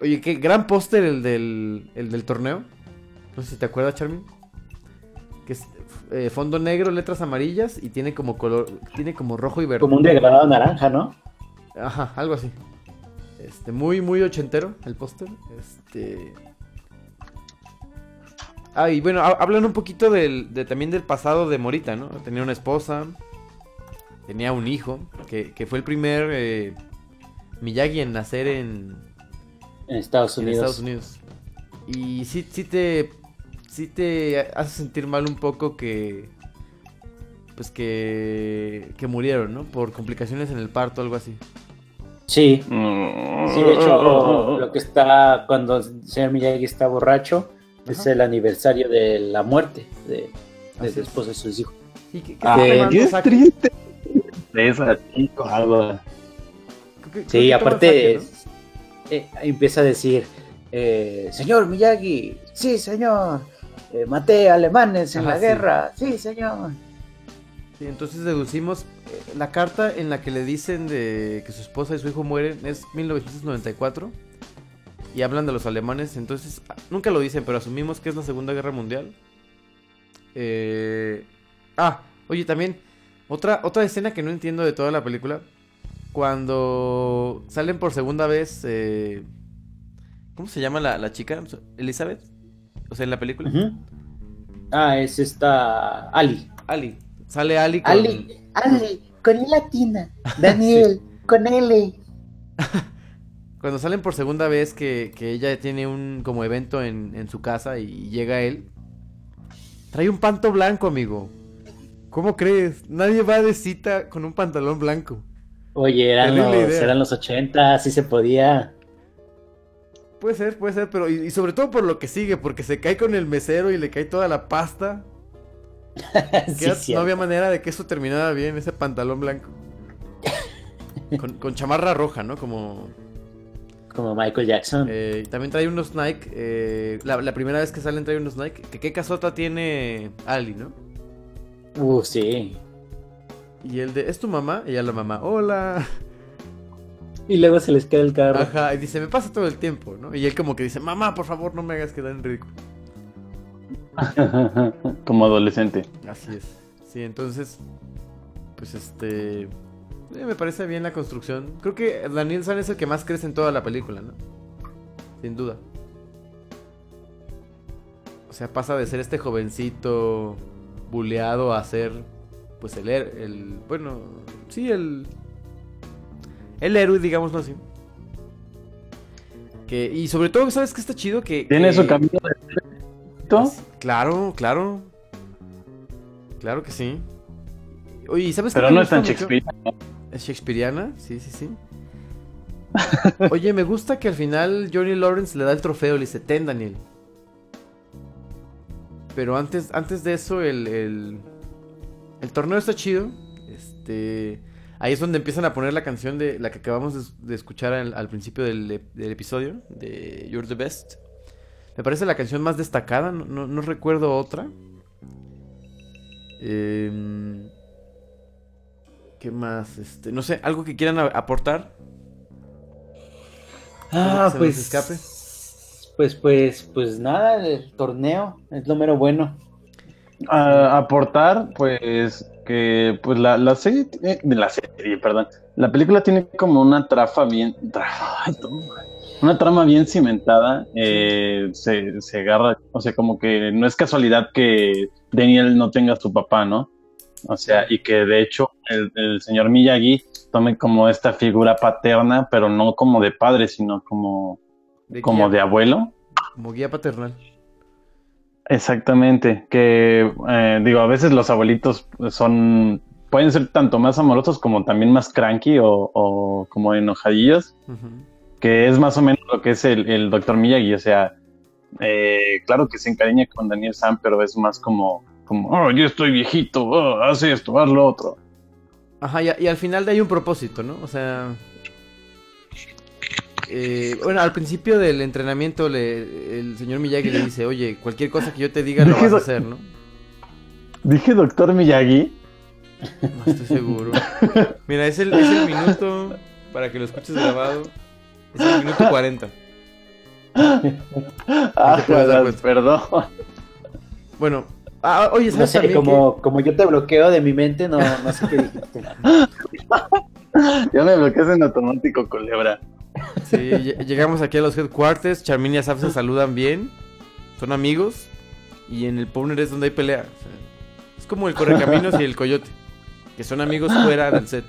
oye, qué gran póster el del, el del torneo. No sé si te acuerdas, Charmin. Que es eh, fondo negro, letras amarillas y tiene como color, tiene como rojo y verde. Como un degradado naranja, ¿no? Ajá, algo así. Este, muy, muy ochentero el póster. Este. Ah, y bueno, ha- hablan un poquito del, de, también del pasado de Morita, ¿no? Tenía una esposa, tenía un hijo, que, que fue el primer eh, Miyagi en nacer en, En Estados en Unidos. Estados Unidos. Y sí, sí te. Sí te hace sentir mal un poco que. Pues que. Que murieron, ¿no? Por complicaciones en el parto, algo así. Sí, sí, de hecho, lo que está cuando el señor Miyagi está borracho es el aniversario de la muerte de, de su es. esposa y sus hijos. Y que- que Ah, qué sake. triste. Esa, chico, algo. Sí, aparte sake, eh, empieza a decir, eh, señor Miyagi, sí señor, eh, maté alemanes en Ajá, la sí. guerra, sí señor. Sí, entonces deducimos. eh, la carta en la que le dicen de que su esposa y su hijo mueren es 1994. Y hablan de los alemanes. Entonces, ah, nunca lo dicen, pero asumimos que es la Segunda Guerra Mundial. Eh, Ah, oye, también. Otra, otra escena que no entiendo de toda la película. Cuando salen por segunda vez. eh, ¿Cómo se llama la, la chica? ¿Elizabeth? O sea, en la película. Ah, es esta Ali. Ali. Sale Ali con... Ali, Ali, con I latina. <laughs> Daniel, con L. <laughs> Cuando salen por segunda vez que, que ella tiene un como evento en, en su casa y llega él. Trae un panto blanco, amigo. ¿Cómo crees? Nadie va de cita con un pantalón blanco. Oye, eran los, eran los 80, así se podía. Puede ser, puede ser, pero y, y sobre todo por lo que sigue, porque se cae con el mesero y le cae toda la pasta. <laughs> Sí, no cierto. había manera de que eso terminara bien, ese pantalón blanco. <laughs> Con, con chamarra roja, ¿no? Como... Como Michael Jackson. eh, también trae unos Nike. eh, la, la primera vez que salen trae unos Nike. Que qué casota tiene Ali, ¿no? Uh, sí. Y el de, ¿es tu mamá? Y ella la mamá, hola. Y luego se les queda el carro. Ajá, y dice, me pasa todo el tiempo, ¿no? Y él como que dice, mamá, por favor, no me hagas quedar en ridículo. <laughs> Como adolescente. Así es. Sí, entonces, pues este... eh, me parece bien la construcción. Creo que Daniel San es el que más crece en toda la película, ¿no? Sin duda. O sea, pasa de ser este jovencito buleado a ser, pues el, el bueno, sí, el, el héroe, digámoslo así. Que, y sobre todo, ¿sabes qué está chido? Que, Tiene que- su camino de. Claro, claro. Claro que sí. Oye, ¿y ¿sabes Pero no es tan? Shakespeare. ¿Es Shakespeareana? Sí, sí, sí. <laughs> Oye, me gusta que al final Johnny Lawrence le da el trofeo, le dice, ten Daniel. Pero antes, antes de eso, el, el, el torneo está chido. Este, ahí es donde empiezan a poner la canción de la que acabamos de, de escuchar al, al principio del, ep- del episodio, de You're the Best. Me parece la canción más destacada, no, no- no recuerdo otra. Em, ¿Qué más? Este, no sé, algo que quieran aportar. Ah, se pues. escape. Pues, pues, pues nada, el torneo es lo mero bueno. A- aportar, pues, que pues la, la serie, la serie, perdón, la película tiene como una trafa bien, trafa, una trama bien cimentada, eh, se, se agarra, o sea, como que no es casualidad que Daniel no tenga a su papá, ¿no? O sea, y que de hecho el, el señor Miyagi tome como esta figura paterna, pero no como de padre, sino como, De como guía- de abuelo. como guía paternal. Exactamente, que eh, digo, a veces los abuelitos son, pueden ser tanto más amorosos como también más cranky o, o como enojadillos, que es más o menos lo que es el, el doctor Miyagi, o sea, eh, claro que se encariña con Daniel Sam, pero es más como, como, oh, yo estoy viejito, oh, haz esto, haz lo otro. Ajá, y, a- y al final de hay un propósito, ¿no? O sea... eh, bueno, al principio del entrenamiento le- el señor Miyagi le dice, oye, cualquier cosa que yo te diga lo vas a hacer, ¿no? Dije doctor Miyagi, No estoy seguro. Mira, es el, es el minuto para que lo escuches grabado. Es el minuto 40. Ah, perdón. Bueno, ah, oye, No ¿sabes sé, también como, como yo te bloqueo de mi mente, no, no sé qué dijiste. <laughs> Ya me bloqueas en automático, culebra. Sí, lle- llegamos aquí a los headquarters. Charmin y Asaf se saludan bien. Son amigos. Y en el Powner es donde hay pelea. O sea, es como el Correcaminos y el Coyote. Que son amigos fuera del set.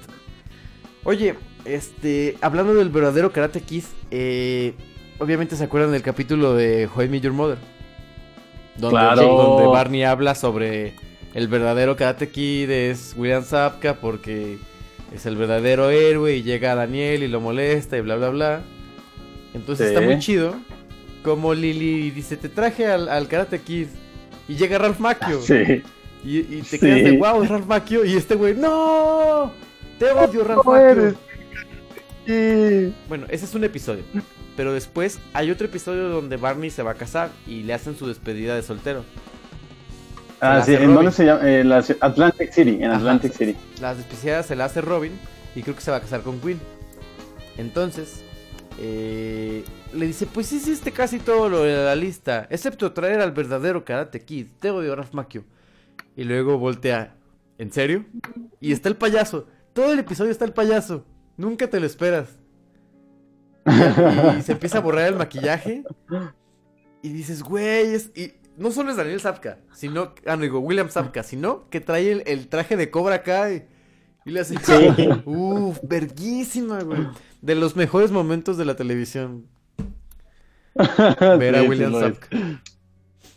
Oye, este, hablando del verdadero Karate Kid, eh, obviamente se acuerdan del capítulo de I Met Your Mother. Donde, Claro. donde Barney habla sobre el verdadero Karate Kid es William Zapka porque es el verdadero héroe y llega Daniel y lo molesta y bla bla bla. Entonces Sí. está muy chido como Lily dice, te traje al, al Karate Kid y llega Ralph Macchio. Sí. Y, y te Sí. quedas de wow, es Ralph Macchio. Y este güey, ¡No! Te odio, Ralph Macchio. Sí. Bueno, ese es un episodio. Pero después hay otro episodio donde Barney se va a casar y le hacen su despedida de soltero. Ah, sí, ¿en dónde se llama? La Atlantic City, en Ajá. Atlantic City. Las despedidas se la hace Robin y creo que se va a casar con Queen. Entonces, eh, le dice, pues hiciste casi todo lo de la lista, excepto traer al verdadero Karate Kid. Te odio, Ralph Macchio. Y luego voltea, ¿en serio? Y está el payaso. Todo el episodio está el payaso. Nunca te lo esperas. Y, y se empieza a borrar el maquillaje. Y dices, güey, es... Y no solo es Daniel Zapka, sino... Ah, no digo, William Zapka, sino que trae el, el traje de Cobra Kai. Y le hace... Sí. Uf, verguísima, güey. De los mejores momentos de la televisión. Ver a Sí, sí William es. Zapka.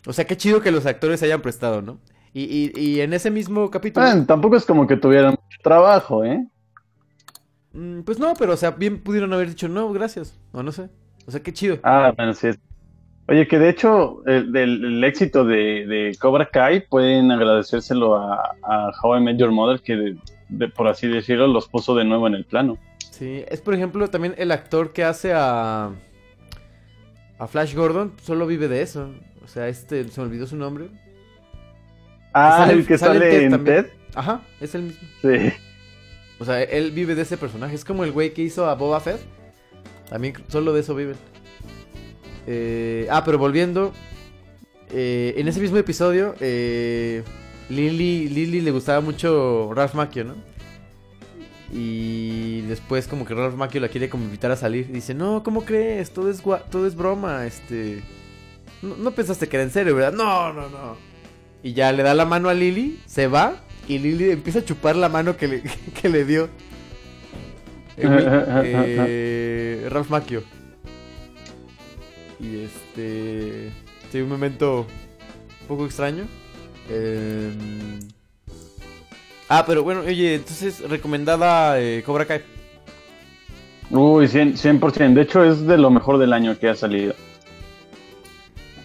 O sea, qué chido que los actores se hayan prestado, ¿no? Y, y, y en ese mismo capítulo... Bueno, tampoco es como que tuvieran mucho trabajo, ¿eh? mm, Pues no, pero o sea, bien pudieron haber dicho no, gracias. O no sé. O sea, qué chido. Ah, bueno, sí. Oye, que de hecho, el, del- el éxito de, de Cobra Kai pueden agradecérselo a, a How I Met Your Mother, que, de- de- por así decirlo, los puso de nuevo en el plano. Sí, es por ejemplo también el actor que hace a a Flash Gordon solo vive de eso. O sea, este se me olvidó su nombre. Ah, Sale- el que sale en Ted en. TED. Ajá, es el mismo. Sí. O sea, él vive de ese personaje. Es como el güey que hizo a Boba Fett. También solo de eso viven. Eh, ah, pero volviendo. eh, en ese mismo episodio, eh, Lily, Lily le gustaba mucho Ralph Macchio, ¿no? Y después como que Ralph Macchio la quiere como invitar a salir. Dice, no, ¿cómo crees? Todo es, gua- todo es broma, este... No, no pensaste que era en serio, ¿verdad? No, no, no. Y ya le da la mano a Lily, se va y Lily empieza a chupar la mano que le, <laughs> que le dio. <laughs> eh, eh, Ralph Macchio. Y este... Sí, un momento un poco extraño. Em, Ah, pero bueno, oye, entonces recomendada eh, Cobra Kai. Uy, 100%, 100%. De hecho, es de lo mejor del año que ha salido.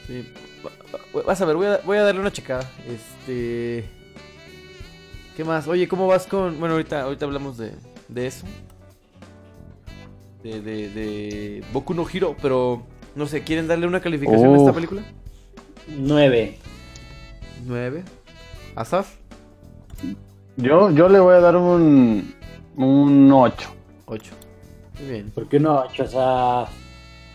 Sí. Va- va- Vas a ver, voy a, voy a darle una checada. Este. ¿Qué más? Oye, ¿cómo vas con.? Bueno, ahorita, ahorita hablamos de, de eso. De, de, de Boku no Hiro, pero no sé, ¿quieren darle una calificación a esta película? Nueve. 9. ¿Asaf? Yo, yo le voy a dar un, un 8. 8. Muy bien. ¿Por qué no? O sea,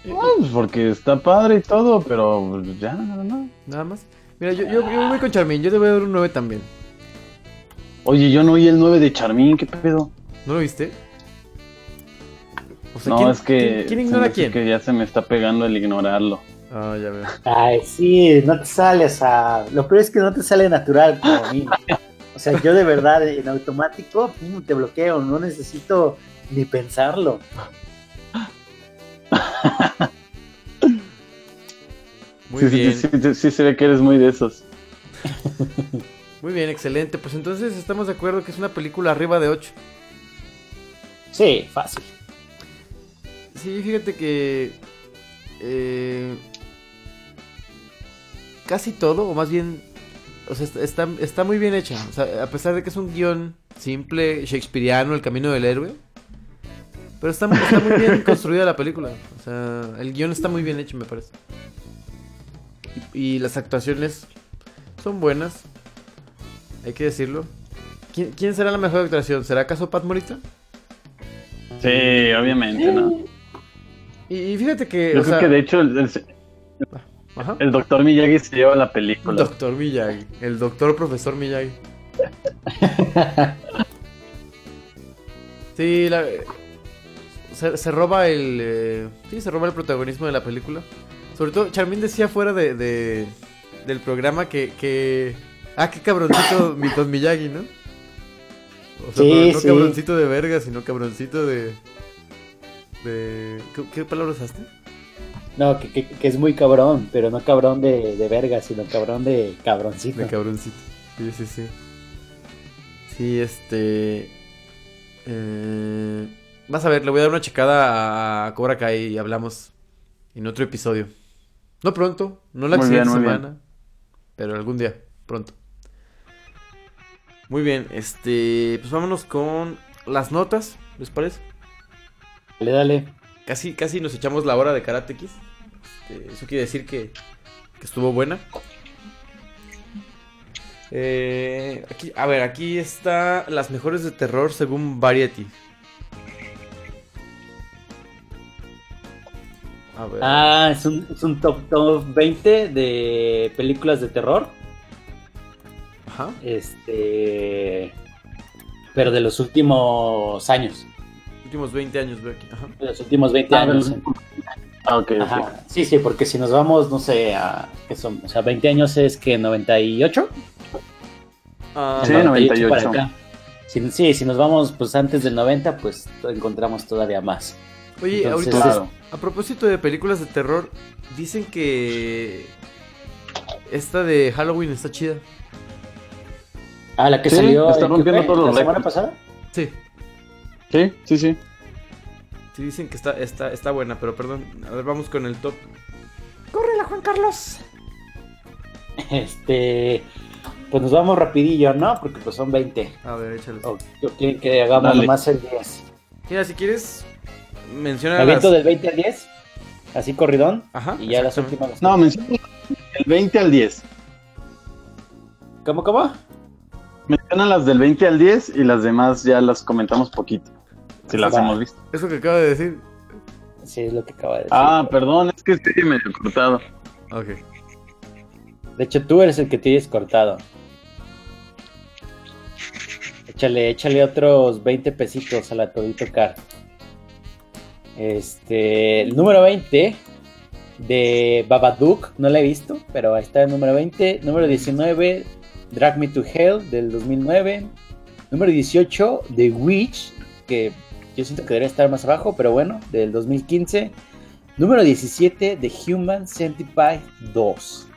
pues porque está padre y todo, pero ya, nada más. Nada más. Mira, yo, yo, yo voy con Charmin, yo te voy a dar un 9 también. Oye, yo no oí el 9 de Charmín, ¿qué pedo? ¿No lo viste? O sea, no, ¿quién- es que, ¿Quién, ignora a que ya se me está pegando el ignorarlo. Ah, ya veo. ay, sí, no te sale, o sea, lo peor es que no te sale natural como a mí. O sea, yo de verdad en automático pum, te bloqueo, no necesito ni pensarlo. Muy sí, sí, bien. Sí, sí, sí se ve que eres muy de esos. Muy bien, excelente. Pues entonces estamos de acuerdo que es una película arriba de 8. Sí, fácil. Sí, fíjate que. eh, casi todo, o más bien. O sea, está, está, muy bien hecha. O sea, a pesar de que es un guion simple, shakespeariano, El camino del héroe. Pero está, está muy bien <laughs> construida la película. O sea, el guion está muy bien hecho, me parece. Y, y las actuaciones son buenas. Hay que decirlo. ¿Quién, quién será la mejor actuación? ¿Será acaso Pat Morita? Sí, obviamente, ¿no? Y, y fíjate que, Yo o creo sea, que de hecho el, el, ajá. el doctor Miyagi se lleva la película. Doctor Miyagi, el doctor profesor Miyagi. Sí, la- se, se roba el, eh, sí, se roba el protagonismo de la película. Sobre todo, Charmin decía fuera de, de- del programa que, que, ah, qué cabroncito mi Don Miyagi, ¿no? O sea, Sí, no sí. cabroncito de verga, sino cabroncito de, de, ¿qué, qué palabra usaste? No, que, que- que es muy cabrón, pero no cabrón de, de verga, sino cabrón de cabroncito. De cabroncito. Sí, sí, sí. Sí, este. eh, vas a ver, le voy a dar una checada a Cobra Kai y hablamos en otro episodio. No pronto, no la siguiente bien, semana, pero algún día, pronto. Muy bien, este. Pues vámonos con las notas, ¿les parece? Dale, dale. Casi, casi nos echamos la hora de Karate Kiss. Este, eso quiere decir que, que estuvo buena. Eh, aquí, a ver, aquí está las mejores de terror según Variety. A ver. Ah, es un, es un top, top 20 de películas de terror. Ajá. Este. Pero de los últimos años. Últimos 20 años veo aquí. Ajá. De los últimos 20 Ah, años. Ah, ok, ok. Ajá. Sí, sí, porque si nos vamos, no sé, a. ¿Qué son? O sea, 20 años es que 98. Ah, Sí, Del 98. para acá. Si- sí, si nos vamos pues antes del 90, pues encontramos todavía más. Oye, Entonces, ahorita, Claro. a propósito de películas de terror, dicen que esta de Halloween está chida. Ah, la que Sí, salió está ¿qué rompiendo todos los la semana pasada. Sí, Sí, sí, sí. sí dicen que está, está, está buena, pero perdón. A ver, vamos con el top. Córrela, Juan Carlos. Este, pues nos vamos rapidillo, ¿no? Porque pues son 20. A ver, échale. O quieren que hagamos Dale. nomás el 10. Mira, si quieres, menciona ¿Me aviento las... del 20 al 10? Así corridón. Ajá, Y ya las últimas. No, menciona el 20 al 10. ¿Cómo, cómo? Menciona las del 20 al 10 y las demás ya las comentamos poquito. Si las Va. hemos visto. Eso que acaba de decir. Sí, es lo que acaba de decir. Ah, perdón, es que estoy medio cortado. Ok. De hecho, tú eres el que tienes cortado. Échale, échale otros 20 pesitos a la Todito Car. Este, el número 20 de Babadook, no la he visto, pero ahí está el número 20. Número 19, Drag Me to Hell del 2009. Número 18, The Witch, que yo siento que debería estar más abajo, pero bueno, del 2015. Número 17, The Human Centipede 2.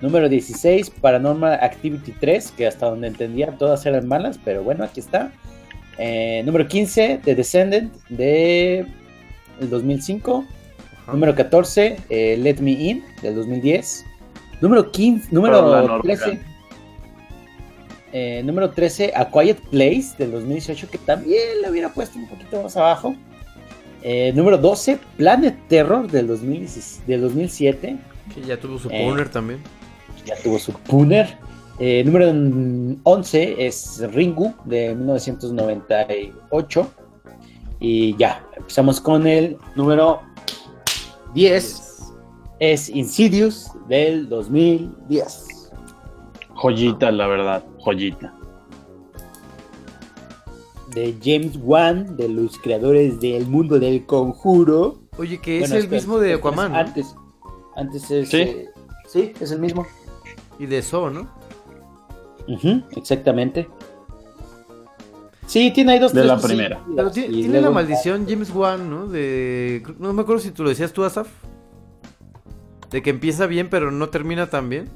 Número 16, Paranormal Activity 3, que hasta donde entendía todas eran malas, pero bueno, aquí está. Eh, número 15, The Descendant de el 2005. Ajá. Número 14, eh, Let Me In del 2010. Número 15, Para la número norca. 13. Eh, número 13, A Quiet Place del 2018, que también le hubiera puesto un poquito más abajo. Eh, número 12, Planet Terror del, 2016 del 2007. Que ya tuvo su Eh. Powner también. Ya tuvo su Pooner. Eh, número 11 es Ringu de 1998. Y ya, empezamos con el número 10. Es Insidious del 2010. Joyita, la verdad, joyita. De James Wan, de los creadores del mundo del conjuro. Oye, que Bueno, es el espera, mismo de Aquaman, ¿no? Antes, antes es. Sí. eh, sí, es el mismo. Y de eso, ¿no? Ujú, exactamente. Sí, tiene ahí dos De tres la primera. Pero tiene la maldición James Wan, ¿no? De... No me acuerdo si tú lo decías tú, Asaf. De que empieza bien, pero no termina tan bien.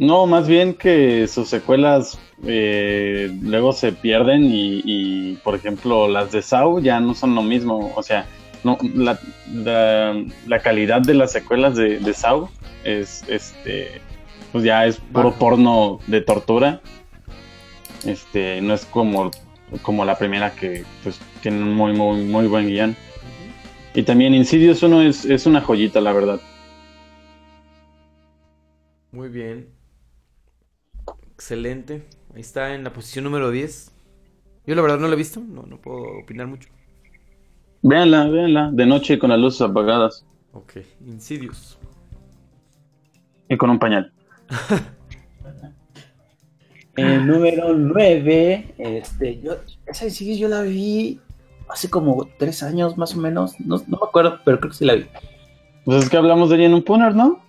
No, más bien que sus secuelas eh, luego se pierden y, y, por ejemplo, las de Saw ya no son lo mismo. O sea, no, la, la, la calidad de las secuelas de, de Saw es, este, pues ya es puro Baja. porno de tortura. Este, no es como, como la primera que pues tiene un muy, muy, muy buen guion. Y también Insidious 1 es, es una joyita, la verdad. Muy bien. Excelente. Ahí está en la posición número 10. Yo la verdad no la he visto, no, no puedo opinar mucho. Véanla, véanla, de noche con las luces apagadas Ok, Insidious. y con un pañal. <laughs> El número 9, este, yo, esa Sigues yo la vi hace como tres años más o menos, no, no me acuerdo, pero creo que sí la vi. Pues es que hablamos de ella en un Puner, ¿no?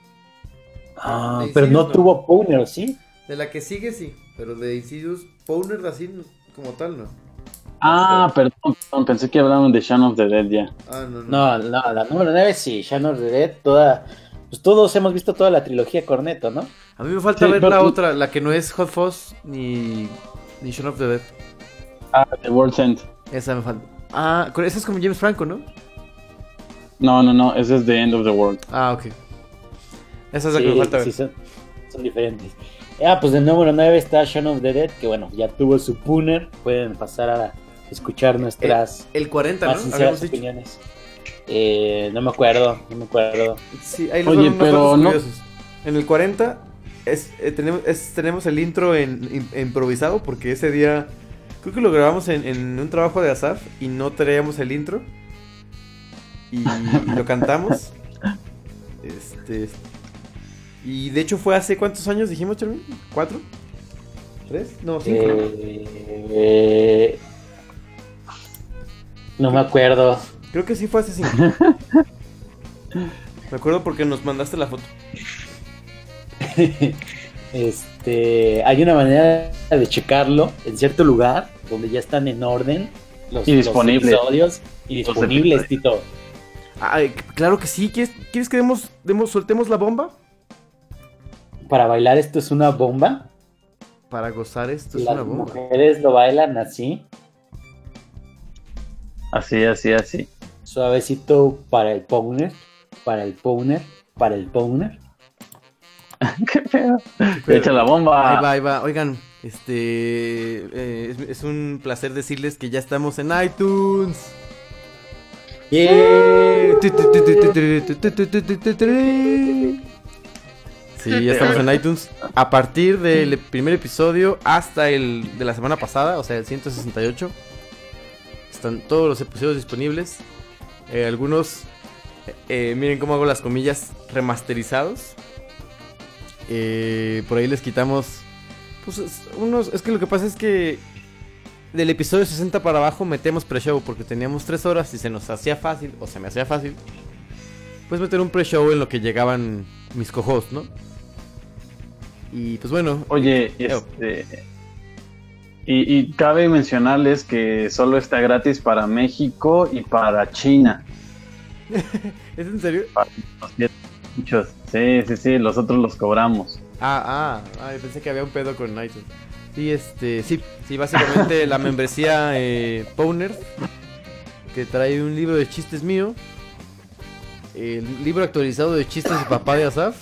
Ah, pero no tuvo Powner, ¿sí? De la que sigue, sí. Pero de Insidious, Powner así como tal, no. Ah, perdón, perdón, pensé que hablaban de Shaun of the Dead ya. Ah, no, no. No, no, la número 9 sí, Shadow of the Dead, toda, pues todos hemos visto toda la trilogía Corneto, ¿no? A mí me falta Sí, ver pero- la otra, la que no es Hot Fuzz ni, ni Shaun of the Dead. Ah, The World's End. Esa me falta. Ah, esa es como James Franco, ¿no? No, no, no, ese es The End of the World. Ah, ok. Esa es la que me falta ver. sí, son, son diferentes. Ah, pues el número 9 está Shadow of the Dead, que bueno, ya tuvo su Pooner, pueden pasar a escuchar nuestras El 40, ¿no? más sinceras Habíamos dicho. opiniones. Eh, no me acuerdo, no me acuerdo. Sí, ahí Oye, pero no- curiosos. En el 40 es, eh, tenemos, es- tenemos el intro en, im- improvisado porque ese día creo que lo grabamos en, en un trabajo de Asaf y no traíamos el intro y, y lo cantamos. <laughs> Este y de hecho fue hace cuántos años dijimos, Charmin? ¿Cuatro? ¿Tres? No, cinco. ¿no? Eh, no me acuerdo. Creo que sí fue hace cinco. <laughs> Me acuerdo porque nos mandaste la foto. <laughs> Este, hay una manera de checarlo en cierto lugar donde ya están en orden los, Y los episodios y disponibles. Tito. Ay, claro que sí. ¿Quieres, ¿quieres que demos, demos, soltemos la bomba? Para bailar esto es una bomba. Para gozar esto es Las una bomba. mujeres lo bailan así, Así, así, así. suavecito para el powner, para el powner, para el powner. ¿Qué pedo? Echa la bomba. Ahí va, ahí va. Oigan, este. eh, es, es un placer decirles que ya estamos en iTunes. Sí, <laughs> ya estamos en iTunes. A partir del primer episodio hasta el de la semana pasada, o sea, el 168. Están todos los episodios disponibles. Eh, algunos, eh, miren cómo hago las comillas, remasterizados. Eh, por ahí les quitamos. Pues es- unos. Es que lo que pasa es que. Del episodio 60 para abajo metemos pre-show porque teníamos 3 horas y se nos hacía fácil, o se me hacía fácil. Pues meter un pre-show en lo que llegaban mis cojos, ¿no? Y pues bueno. Oye, este. Y, y cabe mencionarles que solo está gratis para México y para China. <laughs> ¿Es en serio? Muchos. Sí, sí, sí, los otros los cobramos. Ah, ah, ay, pensé que había un pedo con iTunes. Sí, este, sí, sí, básicamente la <laughs> membresía eh, Powner, que trae un libro de chistes mío, el libro actualizado de chistes de papá de Asaf,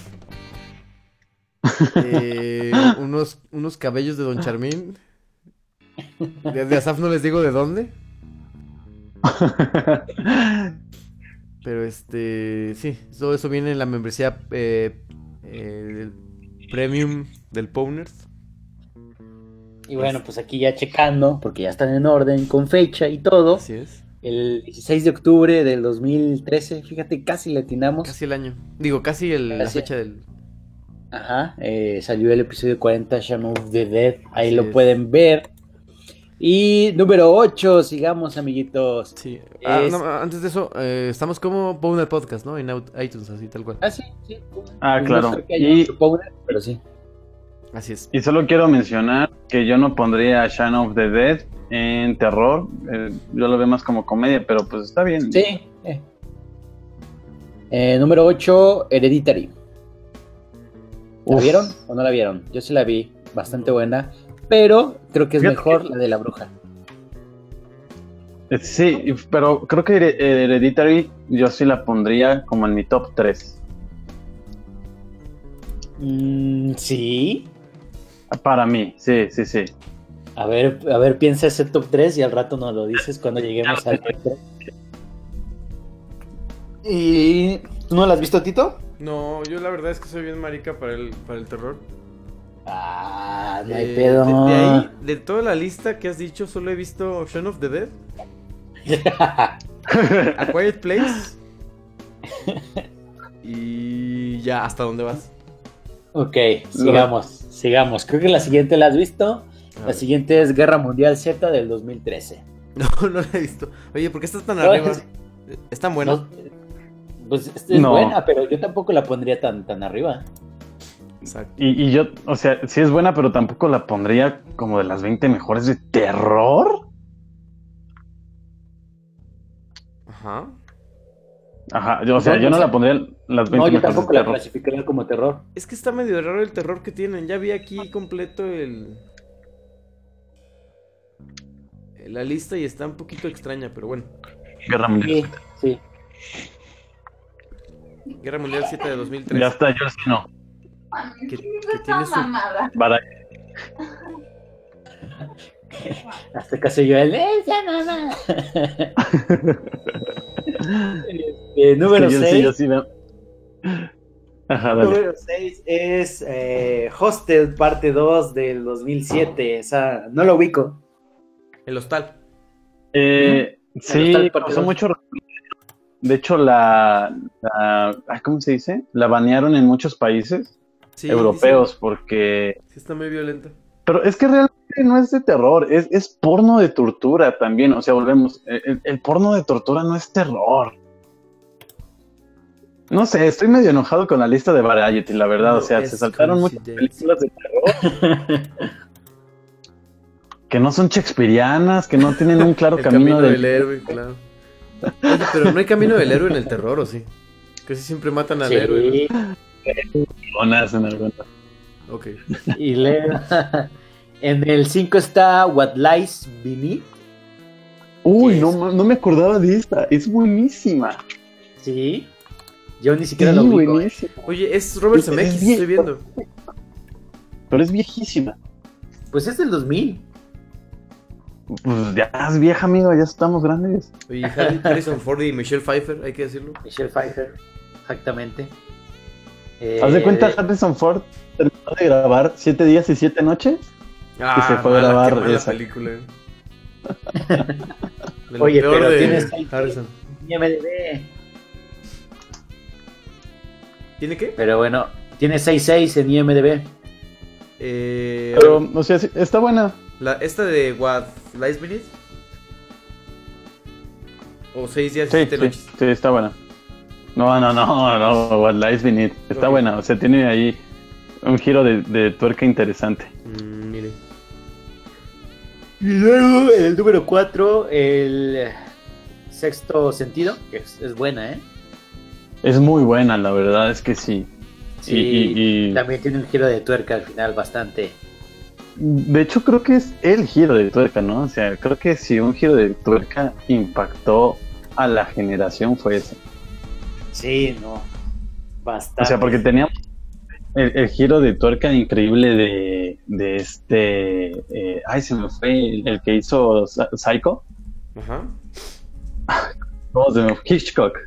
eh, unos, unos cabellos de Don Charmín, de, de Asaf no les digo de dónde, pero este, sí, todo eso viene en la membresía eh, eh, premium del Powners. Y bueno, pues aquí ya checando, porque ya están en orden, con fecha y todo. Así es. El 16 de octubre del 2013, fíjate, casi le atinamos. Casi el año. Digo, casi el- la Casi. fecha del. Ajá, eh, salió el episodio 40, Shaun of the Dead, ahí Así lo es. pueden ver. Y número 8, sigamos, amiguitos. Sí. Ah, Es- no, antes de eso, eh, estamos como Powner Podcast, ¿no? En out- iTunes, así tal cual. Ah, sí, sí. Ah, No claro. Y- Powner, pero sí. Así es. Y solo quiero mencionar que yo no pondría Shaun of the Dead en terror. Eh, yo lo veo más como comedia, pero pues está bien. Sí. eh. Eh, número 8, Hereditary. ¿La Uf. vieron o no la vieron? Yo sí la vi, bastante buena, pero creo que es Fíjate mejor que- la de la bruja. Eh, Sí, pero creo que Here- Hereditary yo sí la pondría como en mi top 3. Mm, sí. Para mí, sí, sí, sí. A ver, a ver, piensa ese top 3 y al rato nos lo dices cuando lleguemos al top 3. ¿Y tú no la has visto, Tito? No, yo la verdad es que soy bien marica para el, para el terror. Ah, no hay Eh, pedo. De, de ahí, de toda la lista que has dicho, solo he visto Shaun of the Dead. <laughs> A Quiet Place. Y ya, ¿hasta dónde vas? Ok, sigamos, sigamos. Creo que la siguiente la has visto. A La ver. siguiente es Guerra Mundial Z del 2013. <laughs> No, no la he visto. Oye, ¿por qué estás tan No, arriba? es- ¿Es tan buena? No, pues esta es No. buena, pero yo tampoco la pondría tan, tan arriba. Exacto. Y, y yo, o sea, sí es buena, pero tampoco la pondría como de las 20 mejores de terror. Ajá. Ajá, yo- o sea, No, yo no la pondría en las 20 No, yo mejores tampoco de la terror. clasificaría como terror. Es que está medio raro el terror que tienen. Ya vi aquí completo el. La lista y está un poquito extraña, pero bueno. Guerra Mundial. Sí, sí. Guerra Mundial 7 de 2003. Ya está, yo sí no. Que, que tiene su. Para- <laughs> Hasta casi yo el ¡Esa mamá! <laughs> Este, número es que yo 6. sí, yo sí dale. Número 6 es eh, Hostel parte 2 del 2007. O sea, no lo ubico. El hostal. Eh, sí, Hostal dos. mucho. De hecho, la, la- ¿Cómo se dice? La banearon en muchos países Sí, europeos porque. Sí, está muy violenta. Pero es que realmente no es de terror, es, es porno de tortura también. O sea, volvemos. El, el porno de tortura no es terror. No sé, estoy medio enojado con la lista de Variety, la verdad. o sea, se saltaron muchas películas de terror <laughs> que no son shakespearianas, que no tienen un claro El camino, camino de- del héroe, claro. Oye, pero no hay camino del héroe en el terror, ¿o sí? Casi siempre matan al héroe. Sí. algunas. ¿no? Ok. Y luego, en el 5 está What Lies Beneath. Uy, ¿Qué no, no me acordaba de esta. Es buenísima. Sí. Yo ni siquiera Sí, lo ubico. ¿eh? buenísima. Oye, es Robert Zemeckis, es estoy viendo. Pero es viejísima. Pues es del 2000. Pues ya es vieja, amigo, ya estamos grandes. Oye, Harry- <laughs> Harrison Ford y Michelle Pfeiffer, hay que decirlo. Michelle Pfeiffer. Exactamente. Eh, Haz de cuenta, Harrison Ford terminó de grabar siete días y siete noches. Ah, se fue a mala, grabar qué mala esa. película. eh. <laughs> Oye, pero de tienes Harrison. IMDb. ¿Tiene qué? Pero bueno, tiene 6.6 en IMDb. Eh, Pero, o sea, está buena. La, esta de What Lies Beneath. O seis días y Sí, siete sí, noches. sí, está buena. No, no, no, no, What Lies Beneath. Está buena, o sea, tiene ahí un giro de, de tuerca interesante. Mm, mire. Y luego, en el número 4, el sexto sentido, que es, es buena, ¿eh? Es muy buena, la verdad es que sí. Sí, Y- y- y- también tiene un giro de tuerca al final bastante. De hecho, creo que es el giro de tuerca, ¿no? O sea, creo que si un giro de tuerca impactó a la generación fue ese. Sí, no. Bastante. O sea, porque teníamos el, el giro de tuerca increíble de, de este. eh, ay, se me fue el, el que hizo Psycho. Ajá. ¿Cómo se me fue? Hitchcock.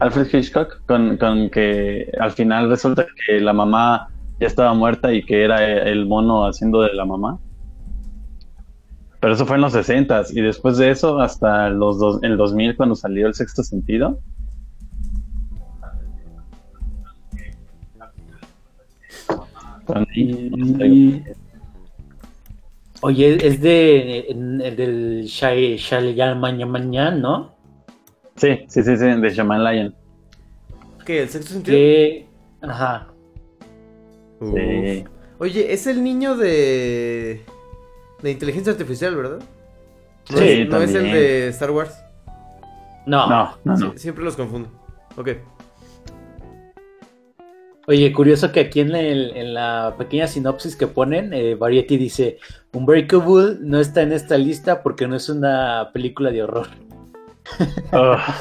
Alfred Hitchcock, con, con que al final resulta que la mamá ya estaba muerta y que era el mono haciendo de la mamá. Pero eso fue en los 60 y después de eso hasta los dos, el 2000 cuando salió el sexto sentido. Oye, es de en- el del Shyamalan, ¿no? Sí, sí, sí, sí, de Shaman Lion. ¿Qué? ¿El sexto sentido? Que ajá. Sí. Oye, es el niño de. de inteligencia artificial, ¿verdad? No, Sí, es, no es el de Star Wars. No. No, no, no. Sie- siempre los confundo. Ok. Oye, curioso que aquí en, el- en la pequeña sinopsis que ponen, eh, Variety dice, Unbreakable no está en esta lista porque no es una película de horror. <laughs> Ah,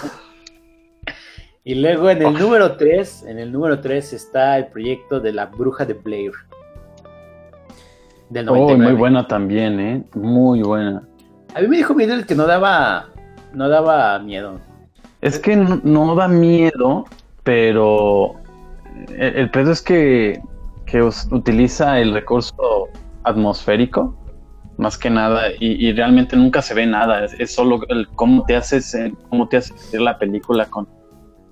Y luego en el número 3, en el número 3 está el proyecto de la bruja de Blair. Del oh, 99. muy buena también, ¿eh? Muy buena. A mí me dijo Miguel que no daba no daba miedo. Es que no, no da miedo, pero el, el pedo es que, que us- utiliza el recurso atmosférico más que nada, y, y realmente nunca se ve nada, es, es solo el cómo te haces, eh, cómo te hace sentir la película con,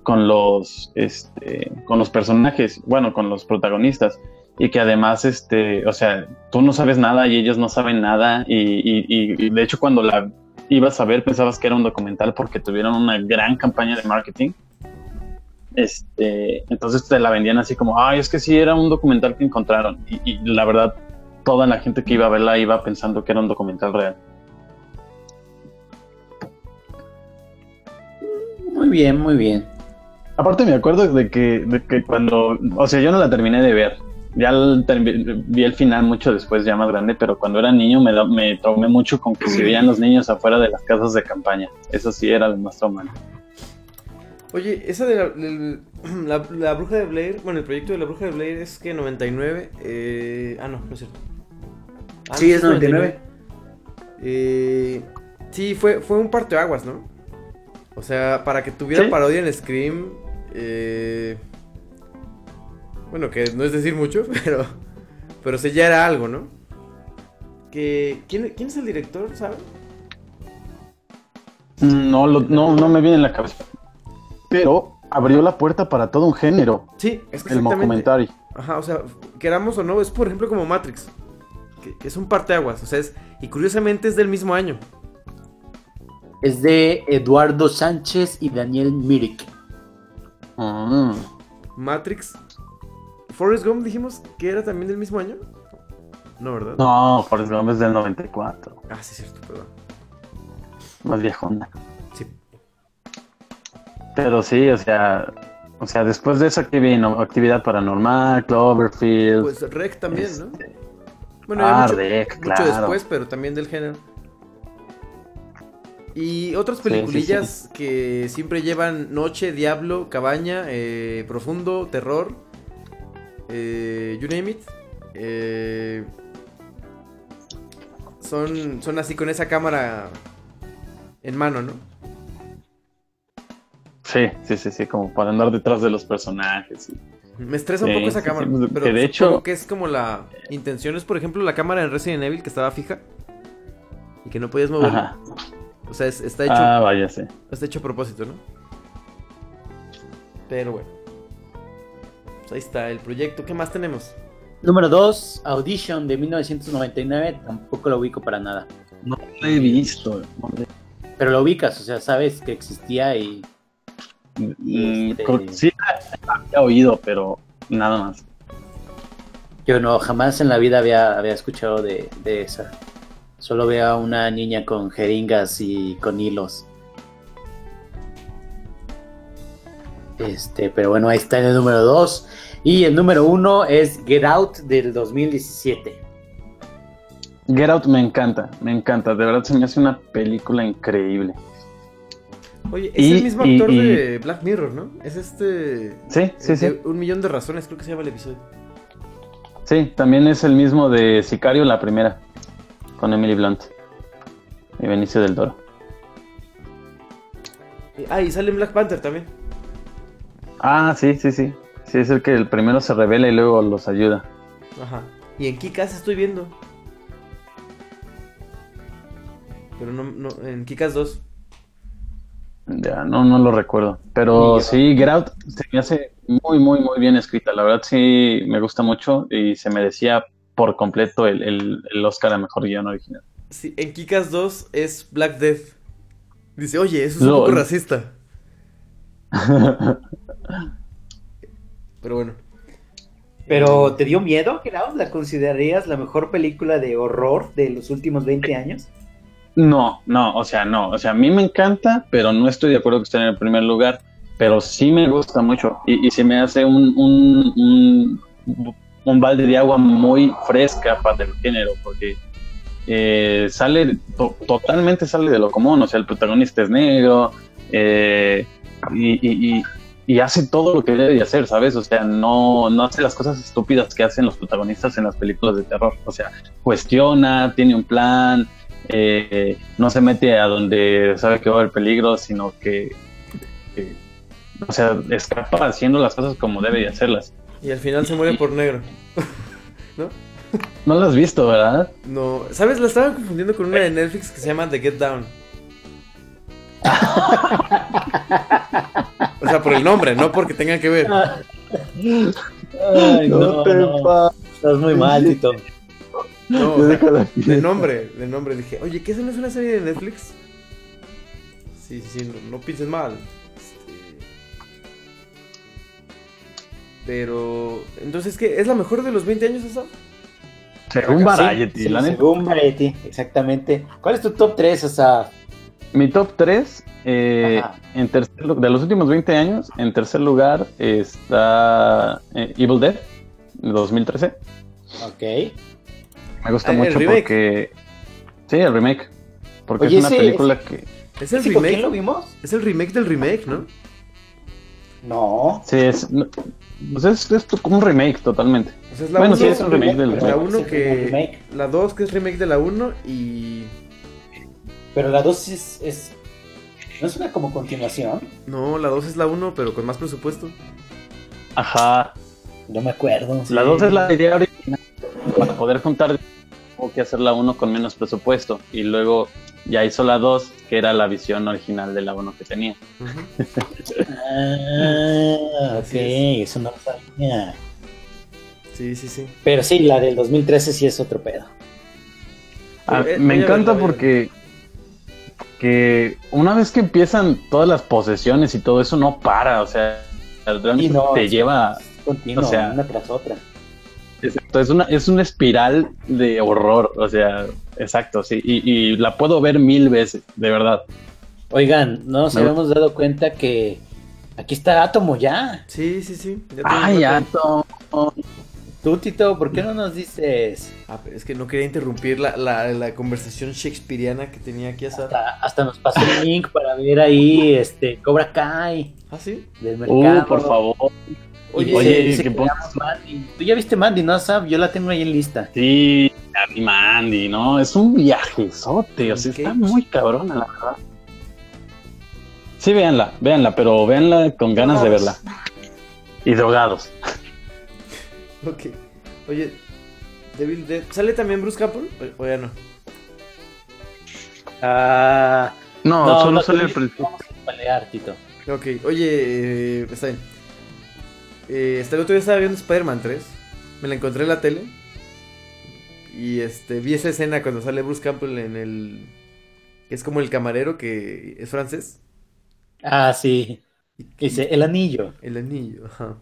con los este, con los personajes, bueno, con los protagonistas, y que además, este, o sea, tú no sabes nada y ellos no saben nada, y, y- y- y de hecho cuando la ibas a ver pensabas que era un documental porque tuvieron una gran campaña de marketing. Este, entonces te la vendían así como, ay, es que sí era un documental que encontraron. Y, y la verdad, toda la gente que iba a verla iba pensando que era un documental real. Muy bien, muy bien. Aparte me acuerdo de que, de que cuando, o sea, yo no la terminé de ver. Ya el vi el final mucho después, ya más grande, pero cuando era niño me, me traumé mucho con que se veían los niños afuera de las casas de campaña. Eso sí era lo más traumante. Oye, esa de la, <clears throat> la, la bruja de Blair, bueno, el proyecto de la bruja de Blair es que 99, eh, ah no, no es cierto. Ah, Sí, no, es 99. Eh, sí, fue, fue un parteaguas, ¿no? O sea, para que tuviera Sí. parodia en Scream, eh, bueno, que no es decir mucho, <laughs> pero, pero sí ya era algo, ¿no? Que, ¿quién, ¿Quién es el director, sabe? No, lo- no, no me viene en la cabeza. Pero abrió la puerta para todo un género, Sí, es que el documentary. Ajá, o sea, queramos o no, es por ejemplo como Matrix. Que, que es un parteaguas, o sea, es, y curiosamente es del mismo año. Es de Eduardo Sánchez y Daniel Mirik. Mm. Matrix. Forrest Gump dijimos que era también del mismo año. No, ¿verdad? No, Forrest Gump es del 94. Ah, sí, es cierto, perdón. Más viejona. Sí. Pero sí, o sea, o sea, después de eso que vino Actividad Paranormal, Cloverfield. Pues Rec también, ¿no? este, Bueno, ah, mucho, Rec, mucho claro. después, pero también del género. Y otras Sí, sí, peliculillas que siempre llevan Noche, Diablo, Cabaña, eh, Profundo, Terror, eh, you name it. eh, son, son así con esa cámara en mano, ¿no? Sí, sí, sí, sí, como para andar detrás de los personajes. y- Me estresa un poco esa cámara. sí, pero que de hecho- que es como la intención es, por ejemplo, la cámara en Resident Evil que estaba fija y que no podías moverla. Ajá. O sea, es- está hecho Ah, vaya, sí. Está hecho a propósito, ¿no? Pero bueno. Pues ahí está el proyecto. ¿Qué más tenemos? Número 2, Audition de 1999. Tampoco lo ubico para nada. No lo he visto. no lo he- Pero lo ubicas, o sea, sabes que existía y. Mm, Este- Sí, había oído, pero nada más. Yo no, jamás en la vida había, había escuchado de, de esa. Solo veo a una niña con jeringas y con hilos. Este, pero bueno, ahí está el número 2. Y el número 1 es Get Out del 2017. Get Out me encanta, me encanta. De verdad se me hace una película increíble. Oye, es Y- el mismo actor y- de Black Mirror, ¿no? Es este. Sí, sí, el sí. de Un millón de razones, creo que se llama el episodio. Sí, también es el mismo de Sicario, la primera, con Emily Blunt y Benicio del Toro. Ah, y sale en Black Panther también. Ah, sí, sí, sí. Sí, es el que el primero se revela y luego los ayuda. Ajá. Y en Kikas estoy viendo. Pero no, no en Kikas 2. Ya, no, no lo recuerdo. Pero sí, Get Out se me hace muy, muy, muy bien escrita. La verdad sí me gusta mucho y se merecía por completo el, el, el Oscar a Mejor Guión Original. Sí, en Kikas 2 es Black Death. Dice, oye, eso es un poco racista. <laughs> Pero bueno. ¿Pero te dio miedo, Out? ¿La considerarías la mejor película de horror de los últimos 20 años? No, no, o sea, no. O sea, a mí me encanta, pero no estoy de acuerdo que esté en el primer lugar. Pero sí me gusta mucho y, y se me hace un, un, un, un balde de agua muy fresca para el género, porque eh, sale, to- totalmente sale de lo común. O sea, el protagonista es negro eh, y hace todo lo que debe de hacer, ¿sabes? O sea, no, no hace las cosas estúpidas que hacen los protagonistas en las películas de terror. O sea, cuestiona, tiene un plan, eh, no se mete a donde sabe que va a haber peligro, sino que, que, o sea, escapa haciendo las cosas como debe de hacerlas. Y al final se muere por negro. <laughs> ¿No? No lo has visto, ¿verdad? No, ¿sabes? La estaba confundiendo con una de Netflix que se llama The Get Down. <laughs> O sea, por el nombre, no porque tenga que ver. Ay, no, te no. pa- Estás muy mal, Tito. No, o sea, de nombre, de nombre. Dije, oye, ¿qué eso no es una serie de Netflix? Sí, sí, sí, no, no pienses mal. Pero, entonces, ¿qué? ¿Es la mejor de los 20 años esa? Según Sí, Variety, sí, la neta. según Variety, exactamente. ¿Cuál es tu top 3, o sea? Mi top 3, Ajá. en tercer, de los últimos 20 años, en tercer lugar está eh, Evil Dead, de 2013. Ok. Me gusta Ah, mucho remake. porque... Sí, el remake. Porque Oye, es una ese- película que... Es el ¿Sí, ¿Con quién remake. lo vimos? Es el remake del remake, ¿no? No. Sí, es, no, pues es, es como un remake totalmente. Sea, es la Bueno, uno- sí, es un remake del La remake. 1 Sí, que. remake. La 2 que es remake de la 1 y. Pero la 2 es, es. ¿No es una como continuación? No, la 2 es la 1, pero con más presupuesto. Ajá. No me acuerdo. La 2 es la idea original. Para poder juntar, tuvo que hacer la 1 con menos presupuesto. Y luego ya hizo la 2, que era la visión original de la 1 que tenía. Ah, <laughs> ok, Así eso no lo sabía. Sí, sí, sí. Pero sí, la del 2013 sí es otro pedo. Ah, Eh, me encanta porque que una vez que empiezan todas las posesiones y todo eso no para, o sea, realmente Y no, te es- lleva, Continuo, O sea- una tras otra. Exacto, es una es una espiral de horror, o sea, exacto, sí, y, y la puedo ver mil veces, de verdad. Oigan, no nos habíamos dado cuenta que aquí está Átomo ya. Sí, sí, sí. ya Ay, rato. Tú, Tito, ¿por qué no nos dices? Ah, pero es que no quería interrumpir la, la, la conversación shakespeariana que tenía aquí. Hasta, hasta nos pasó el link para ver ahí este Cobra Kai ¿Ah, sí? del mercado. Uh, por favor. Oye, Oye, que Mandy. Tú ya viste Mandy, ¿no, Sab? Yo la tengo ahí en lista. Sí, Andy Mandy, ¿no? Es un viajezote, o sea, está muy cabrona, la verdad. Sí, véanla, véanla, pero véanla con ganas de verla. Y drogados. <laughs> Ok. Oye, Devil Dead. ¿Sale también Bruce Campbell? O, o ya no. Ah, No, no, solo no, sale el principio. vamos a pelear, Tito. Ok, oye, eh, está bien. Eh, hasta el otro día estaba viendo Spider-Man 3. Me la encontré en la tele. Y este, vi esa escena cuando sale Bruce Campbell en el. que es como el camarero que es francés. Ah, sí. Dice, el anillo. El anillo, ajá.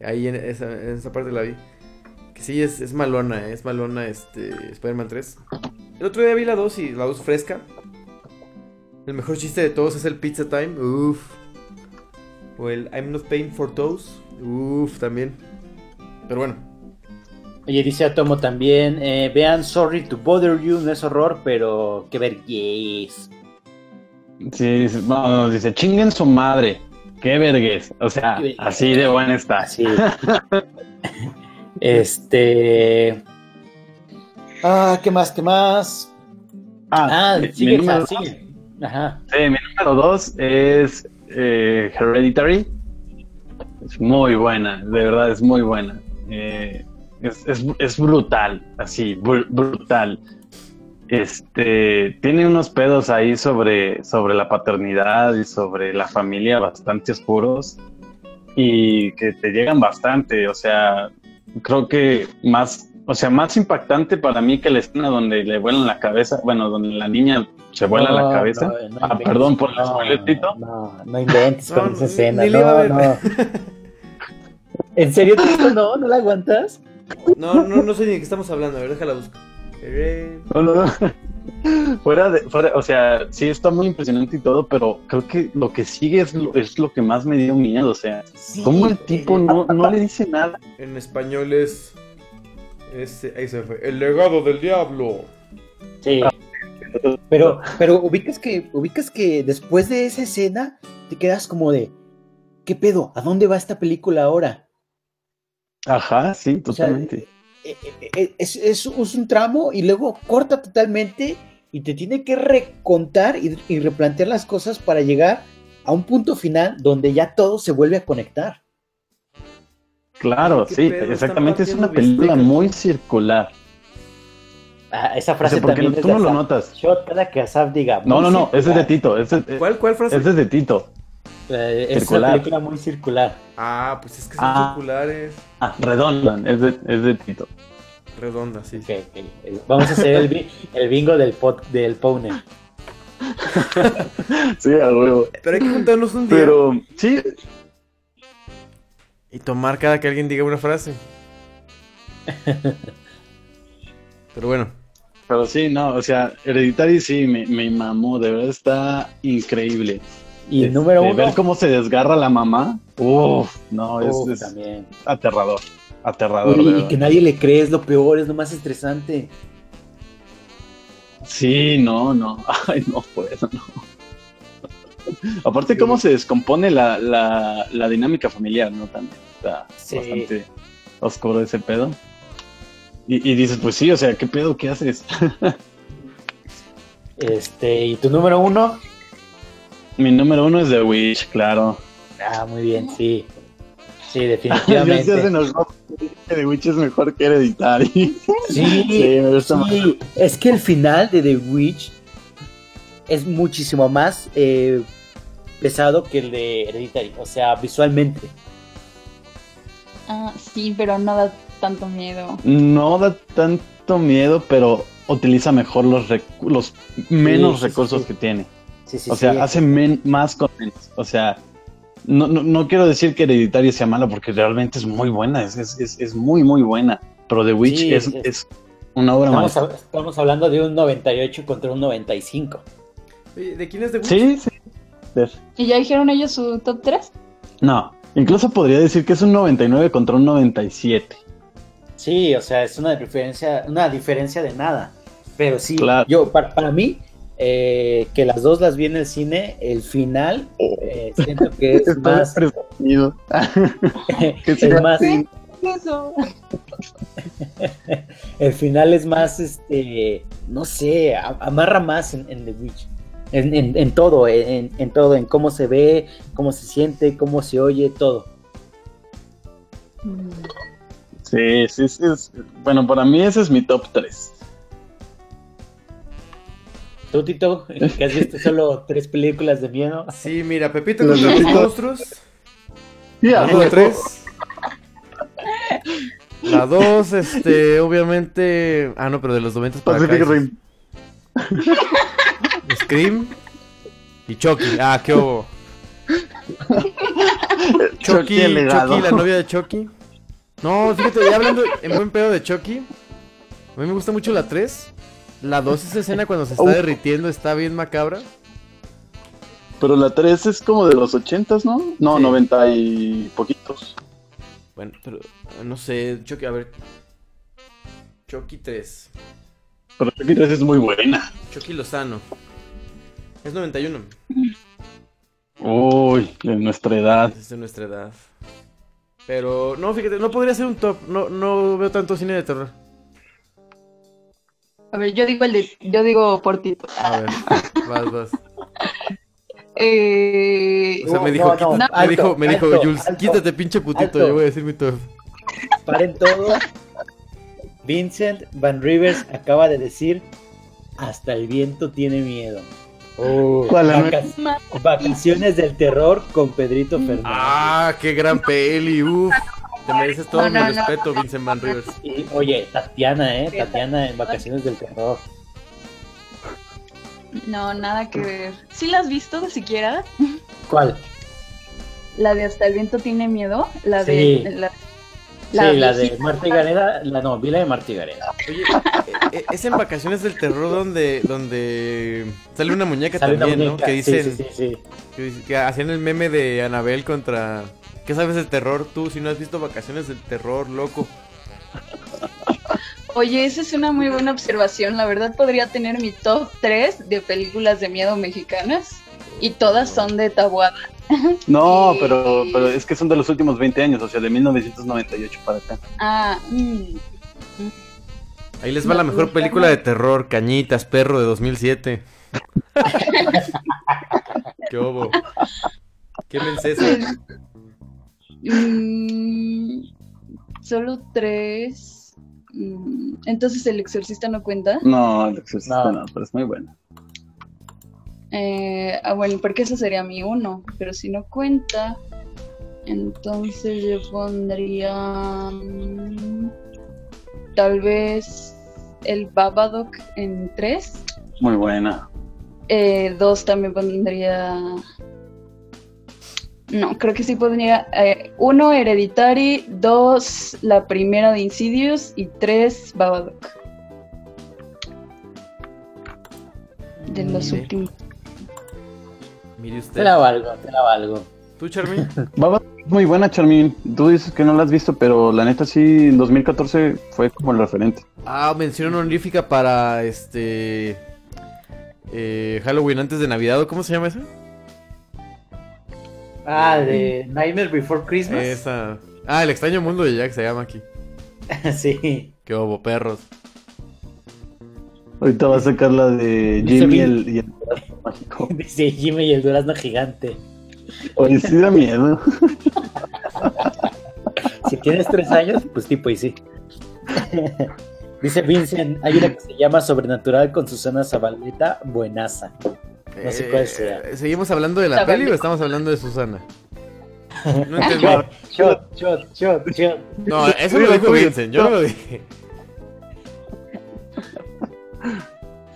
Ahí en esa, en esa parte la vi. Que sí, es, es malona, eh, es malona este Spider-Man 3. El otro día vi la 2 y la 2 fresca. El mejor chiste de todos es el Pizza Time. Uff. O el I'm not paying for toes. Uff, también. Pero bueno. Oye, dice Atomo también, eh, vean Sorry to Bother You, no es horror, pero qué vergüenza. Sí, dice, no, dice, chinguen su madre. Qué vergüenza. O sea, así de buena está. Así. <laughs> este. Ah, ¿qué más? ¿Qué más? Ah, mi- sigue, mi número, sigue. Ajá. sí, mi número dos es eh, Hereditary. Es muy buena, de verdad es muy buena. Eh, es, es- brutal, así, br- brutal. Este tiene unos pedos ahí sobre, sobre la paternidad y sobre la familia bastante oscuros y que te llegan bastante. O sea, creo que más, o sea, más impactante para mí que la escena donde le vuelan la cabeza, bueno, donde la niña se vuela No, la cabeza. no, no ah, perdón por el spoilercito. No, no inventes No, con esa escena. No, no. ¿En serio, Tito? No, ¿no la aguantas? No, no, no sé ni de qué estamos hablando. A ver, déjala busco. Eh, No, no, no. Fuera de, fuera, o sea, sí está muy impresionante y todo, pero creo que lo que sigue es lo, es lo que más me dio miedo. O sea, ¿cómo el tipo no, no le dice nada? En español es. es ahí se fue. El legado del diablo. Sí. Pero, pero ubicas que, ubicas que después de esa escena te quedas como de ¿qué pedo? ¿A dónde va esta película ahora? Ajá, sí, O sea, totalmente. eh, eh, eh, es, es- es un tramo y luego corta totalmente y te tiene que recontar y, y replantear las cosas para llegar a un punto final donde ya todo se vuelve a conectar. Claro, ¿Qué sí, pedo? Exactamente. Es una película bistecas. muy circular. Ah, esa O frase sea, porque también no- tú de no lo Asaf. notas. Shot cada que Asaf diga. No, no, no, ese es de. Tito. Ese, ¿Cuál, cuál frase? ese es de Tito. Eh, es Circular. una película muy circular. Ah, pues es que son Ah. circulares. Ah, redonda, es de, es de Tito. Redonda, sí. Vamos a hacer el, bi- el bingo del, pod, del Powner. <laughs> Sí, a huevo. Pero hay que juntarnos un día Pero, sí, y tomar cada que alguien diga una frase. <laughs> Pero bueno, pero sí, no, o sea, Hereditary sí, me, me mamó, de verdad está increíble. Y el número uno. Ver cómo se desgarra la mamá, uff, no, es, Uf, es también. aterrador, aterrador. Uy, y que nadie le cree es lo peor, es lo más estresante. Sí, no, no, <laughs> ay, no puedo, no. Aparte, cómo se descompone la, la, la dinámica familiar, ¿no? También está Sí. bastante oscuro ese pedo. Y, y dices, pues sí, o sea, ¿qué pedo? ¿Qué haces? <laughs> Este, y tu número uno. Mi número uno es The Witch, claro. Ah, muy bien, sí. Sí, <laughs> se definitivamente. dos, que The Witch es mejor que Hereditary. Sí, <laughs> Sí, me gusta más. sí. Es que el final de The Witch es muchísimo más eh, pesado que el de Hereditary. O sea, visualmente. Ah, sí, pero no da tanto miedo. No da tanto miedo, pero utiliza mejor los, recu- los menos Sí, sí, recursos sí. que tiene. Sí, sí, O sea, sí. hace men- más con menos. O sea, no, no, no quiero decir que Hereditary sea mala porque realmente es muy buena, es, es, es, es muy, muy buena. Pero The Witch Sí, es, es- es una obra Estamos, estamos hablando de un 98 contra un 95. oye, ¿de quién es de Witch? Sí, sí. ¿Y ya dijeron ellos su top 3? No, incluso podría decir que es un 99 contra un 97. Sí, o sea, es una diferencia, una diferencia de nada. Pero sí, Claro. yo, para, para mí, eh, que las dos las vi en el cine, el final, eh, siento que es <laughs> Estoy más, <laughs> es más, <laughs> el final es más, este, no sé, amarra más en, en The Witch. En, en- en todo, en, en todo, en cómo se ve, cómo se siente, cómo se oye, todo. Sí, sí, sí. es- Bueno, para mí ese es mi top 3. Tú, Tito, que has visto solo tres películas de miedo. Sí, mira, Pepito Los monstruos. Sí, a La huevo. 3. La 2, este, obviamente. Ah, no, pero de los 90 para. Pacific. Rim. Scream y Chucky. Ah, qué hubo. <laughs> Chucky, Chucky. Chucky, la novia de Chucky. No, fíjate, ya hablando en buen pedo de Chucky. A mí me gusta mucho la 3. La 2, esa escena cuando se está derritiendo, está bien macabra. Pero la 3 es como de los 80s, ¿no? No, Sí. 90 y poquitos. Bueno, pero no sé, Chucky, a ver. Chucky 3. Pero Chucky 3 es muy buena. Chucky Lozano. Es 91. Uy, de nuestra edad. Es de nuestra edad. Pero, no, fíjate, no podría ser un top. No, no veo tanto cine de terror. A ver, yo digo el de, yo digo Portito. A ver, vas, vas. <laughs> Eh, O sea, me dijo, no, alto, dijo, me dijo alto, Jules, alto, quítate pinche putito, alto. yo voy a decir mi top. Paren todo. Vincent Van Rivers acaba de decir: Hasta el viento tiene miedo. Oh, ¿Cuál, la vaca- vacaciones del terror con Pedrito Fernández. Ah, qué gran peli, uff. Te mereces todo No, no, mi no. respeto, Vincent Van Rivers. Y, oye, Tatiana, ¿eh? Tatiana en Vacaciones del Terror. no, nada que ver. ¿Sí la has visto siquiera? ¿Cuál? La de Hasta el viento tiene miedo. La Sí. de. La, sí, la de. Marta y Gareda. La, no, vi la de Marta y Gareda. Oye, eh, eh, es en Vacaciones del Terror donde, donde sale una muñeca Sale una también, ¿no? Que Sí, dicen, sí, sí, sí. Que, dice- que hacían el meme de Anabel contra... ¿Qué sabes del terror tú si no has visto Vacaciones del Terror, loco? Oye, esa es una muy buena observación. La verdad podría tener mi top 3 de películas de miedo mexicanas. Y todas son de Tabuada. <laughs> No, Sí. pero, pero es que son de los últimos 20 años, o sea, de 1998 para acá. Ah, mm. Ahí les va la mejor película de terror, Cañitas, Perro de 2007. <laughs> ¿Qué hubo? ¿Qué mensaje? Mm, Solo tres. Mm, Entonces el exorcista no cuenta. No, el exorcista No. no, pero es muy bueno. Eh, ah, bueno, porque ese sería mi uno. Pero si no cuenta, entonces yo pondría. mm, Tal vez el Babadook en tres. Muy buena. Eh, dos también pondría. No, creo que sí pondría. eh, uno, Hereditary. Dos, la primera de Insidious. Y tres, Babadook. De los últimos. Mire usted. Te la valgo, te la valgo. ¿Tú, Charmin? <laughs> Muy buena, Charmin. Tú dices que no la has visto, pero la neta sí, en 2014 fue como el referente. Ah, mención honorífica para este. eh, Halloween antes de Navidad, ¿o ¿cómo se llama esa? Ah, de Nightmare Before Christmas. Esa. Ah, el extraño mundo de Jack se llama aquí. <laughs> sí. Qué obo, perros. Ahorita va a sacar la de Jimmy el, y el <laughs> Dice Jimmy y el durazno gigante. Oye, sí da miedo. Si tienes tres años, pues tipo y sí. Dice Vincent, hay una que se llama Sobrenatural con Susana Zabaleta, buenaza. No sé cuál sea. Eh, ¿Seguimos hablando de la Está peli o estamos hablando de Susana? <laughs> No entendí. Shot, shot, shot, shot. No, eso lo dijo Vincent, yo no lo dije.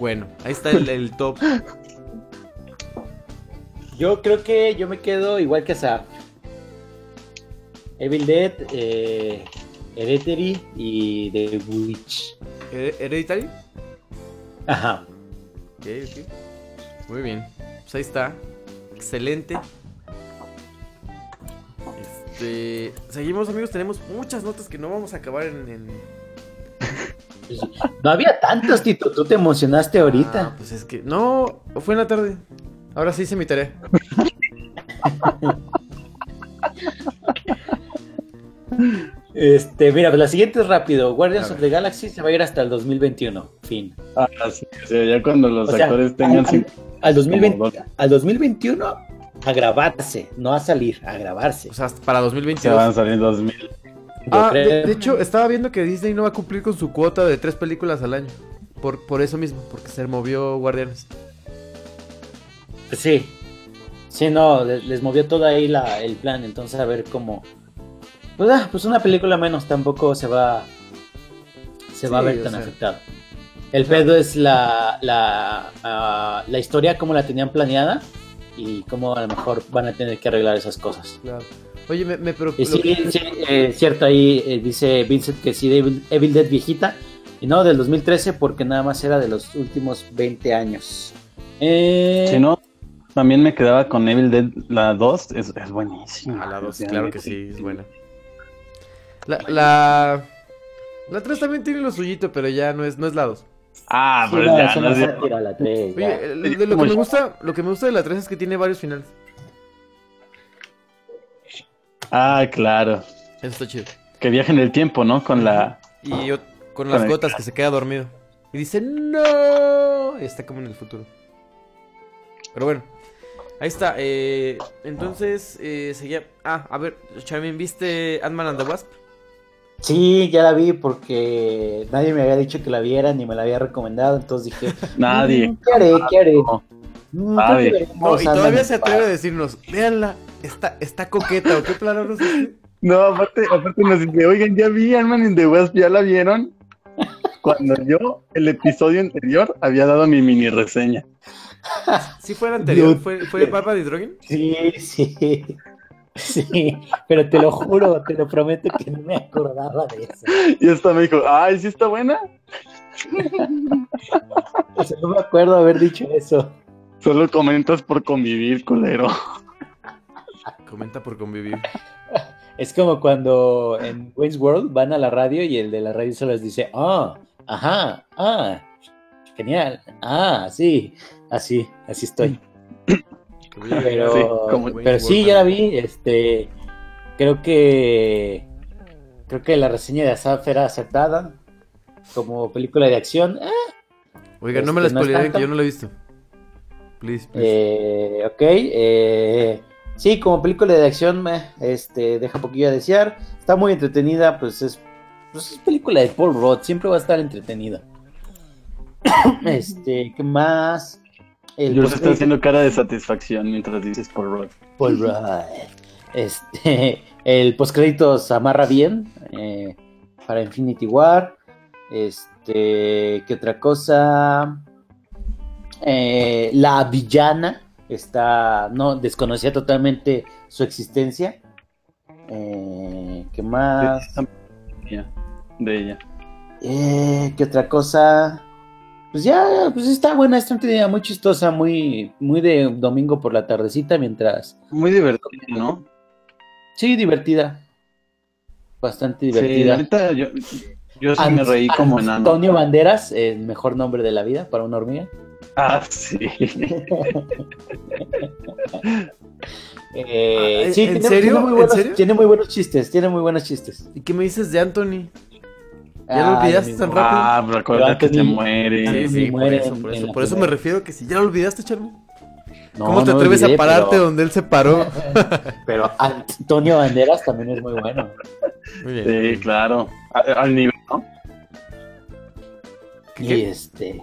Bueno, ahí está el, el top. Yo creo que yo me quedo igual que Saf. Evil Dead, eh, Hereditary y The Witch. ¿Her- ¿Hereditary? Ajá. Ok, ok. Muy bien. Pues ahí está. Excelente. Este. Seguimos, amigos. Tenemos muchas notas que no vamos a acabar en. en- <laughs> No había tantos, Tito. Tú te emocionaste Ah, ahorita. pues es que. No, fue en la tarde. Ahora sí mi tarea. Este, mira, pues la siguiente es rápido. Guardians of the Galaxy se va a ir hasta el 2021. Fin. Ah, sí, o sea, ya cuando los O sea, actores tengan al- Al 2020, Como dos. al 2021 a grabarse, no a salir, a grabarse. O sea, hasta para se 2022. van a salir 2000. Yo Ah, de, de hecho, estaba viendo que Disney no va a cumplir con su cuota de tres películas al año. Por, por eso mismo, porque se movió Guardianes. Pues sí. Sí, no, les, movió todo ahí la, el plan, entonces a ver cómo... Pues, ah, pues una película menos tampoco se va... Se va a ver tan sea. afectado. El pedo es la, la, ah, la historia, cómo la tenían planeada y cómo a lo mejor van a tener que arreglar esas cosas. Claro. Oye, me, preocupa. sí, sí, eh, cierto, ahí eh, dice Vincent que sí, de Evil, Evil Dead viejita. Y no, del 2013 porque nada más era de los últimos 20 años. Eh, Si no, también me quedaba con Evil Dead, la 2, es, es buenísima. A la 2, O sea, claro que sí, es buena. La, la, la 3 también tiene lo suyito, pero ya no es, no es la 2. Ah, sí, pero no, ya, es no sátira, la tres, ya. Oye, el- de lo que me gusta, lo que me gusta de la 3 es que tiene varios finales. Ah, claro. Eso está chido. Que viaja en el tiempo, ¿no? Con la... Y yo, con las Con el- gotas que se queda dormido. Y dice, no. Y está como en el futuro. Pero bueno. Ahí está. eh, entonces, eh, seguía... Ah, a ver, Charmin, ¿viste Ant-Man and the Wasp? Sí, ya la vi porque nadie me había dicho que la viera ni me la había recomendado, entonces dije, <laughs> Nadie. "Mm, ¿qué haré? ¿Qué haré? No. Mm, Nadie. No, y todavía and se atreve a Wasp". decirnos, véanla, está, está coqueta, ¿o qué palabras es? No, aparte, aparte nos dice, oigan, ¿ya vi Ant-Man in the Wasp? ¿Ya la vieron? <laughs> Cuando yo, el episodio anterior, había dado mi mini reseña. Sí fue el anterior, fue, fue Papa de Drogen. Sí, sí. Sí, pero te lo juro, te lo prometo que no me acordaba de eso. Y esta me dijo, ay, ¿sí está buena? O sea, no me acuerdo haber dicho eso. Solo comentas por convivir, culero. Comenta por convivir. Es como cuando en Wayne's World van a la radio y el de la radio solo les dice, ah, ajá, ah, genial, ah, sí, así, así estoy. Pero, Sí, como pero sí, ya la vi, este, creo que, creo que la reseña de Asaf era acertada, como película de acción, ah, Oiga, no me la Este, no tanto. que yo no la he visto. Please, please. Eh, ok, eh, Sí, como película de acción, meh, este, deja poquillo a desear. Está muy entretenida, pues es, pues es película de Paul Rudd, siempre va a estar entretenida. <coughs> este, ¿qué más? El Yo está haciendo cara de satisfacción mientras dices por Rod. Paul Rudd. Este, el postcréditos amarra bien eh, para Infinity War. Este, ¿qué otra cosa? Eh, la villana está, no, desconocía totalmente su existencia. Eh, ¿Qué más? De ella. Eh, ¿Qué otra cosa? Pues ya, pues está buena, está entretenida, muy chistosa, muy, muy de domingo por la tardecita mientras. Muy divertida, ¿no? Sí, divertida. Bastante Sí, divertida. ahorita yo, yo sí me reí como enano. Antonio Banderas, el mejor nombre de la vida para una hormiga. Ah, sí. <laughs> Eh, Ah, sí, ¿en tiene, serio? Tiene muy, ¿En buenos, serio? tiene muy buenos chistes, tiene muy buenos chistes. ¿Y qué me dices de Anthony? ¿Ya lo Ah, olvidaste tan rápido? Ah, recuerda que se muere. Sí, sí, por eso, por eso. Por eso me refiero que si ya lo olvidaste, Charlie. No, ¿Cómo te no atreves olvidé, a pararte pero- donde él se paró? <laughs> Pero Antonio Banderas también es muy bueno. Muy bien. Sí, claro. Al nivel, ¿no? ¿Qué- Y qué? este.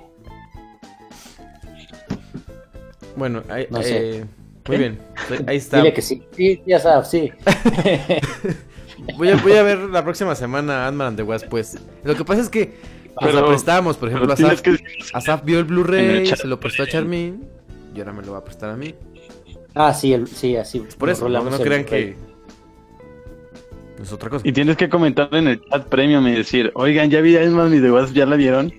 Bueno, ahí, No eh, muy bien. Ahí está. Dile que sí. Sí, ya sabes, sí. <laughs> Voy a, voy a ver la próxima semana Ant-Man and the Wasp, pues. Lo que pasa es que nos Pero- la prestamos, por ejemplo, Asaf, que Asaf vio el Blu-ray, se lo prestó a Charmin y ahora me lo va a prestar a mí. Ah, sí, el- sí, así. Por eso, no, crean que es otra cosa. Y tienes que comentar en el chat premium y decir, oigan, ya vi a Isman y de Wasp, ¿ya la vieron?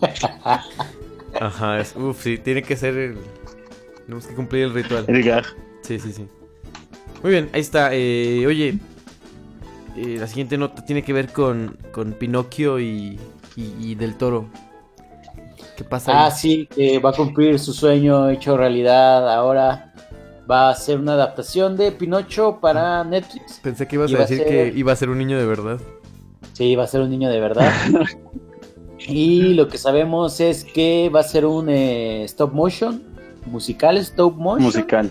<laughs> Ajá, es, uf, sí, tiene que ser el... Tenemos que cumplir el ritual. El gag. Sí, sí, sí. Muy bien, ahí está. Eh, oye, eh, la siguiente nota tiene que ver con, con Pinocchio y, y, y Del Toro. ¿Qué pasa? Ah, sí, que va a cumplir su sueño hecho realidad. Ahora va a ser una adaptación de Pinocho para Netflix. Pensé que ibas a iba a decir ser- que iba a ser un niño de verdad. Sí, va a ser un niño de verdad. <laughs> y lo que sabemos es que va a ser un eh, stop motion, musical stop motion. Musical.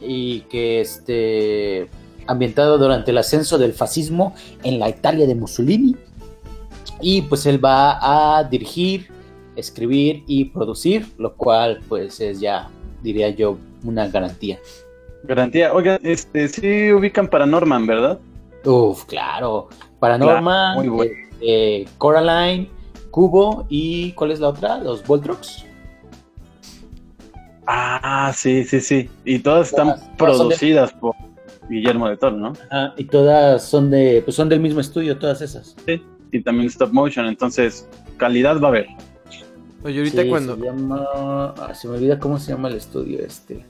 Y que este ambientado durante el ascenso del fascismo en la Italia de Mussolini. Y pues él va a dirigir, escribir y producir, lo cual pues es ya, diría yo, una garantía. Garantía. Oigan, este, sí ubican Paranorman, ¿verdad? Uf, claro. Paranorman, Claro, muy bueno. eh, Coraline, Cubo y ¿cuál es la otra? Los Voltrox. Ah, sí, sí, sí. Y todas están Todas- son de- producidas por Guillermo de Toro, ¿no? Ah, y todas son de, pues son del mismo estudio, todas esas. Y también stop motion, entonces calidad va a haber. Oye, ahorita Sí, cuando... Se llama. ah, se me olvida cómo se llama el estudio este.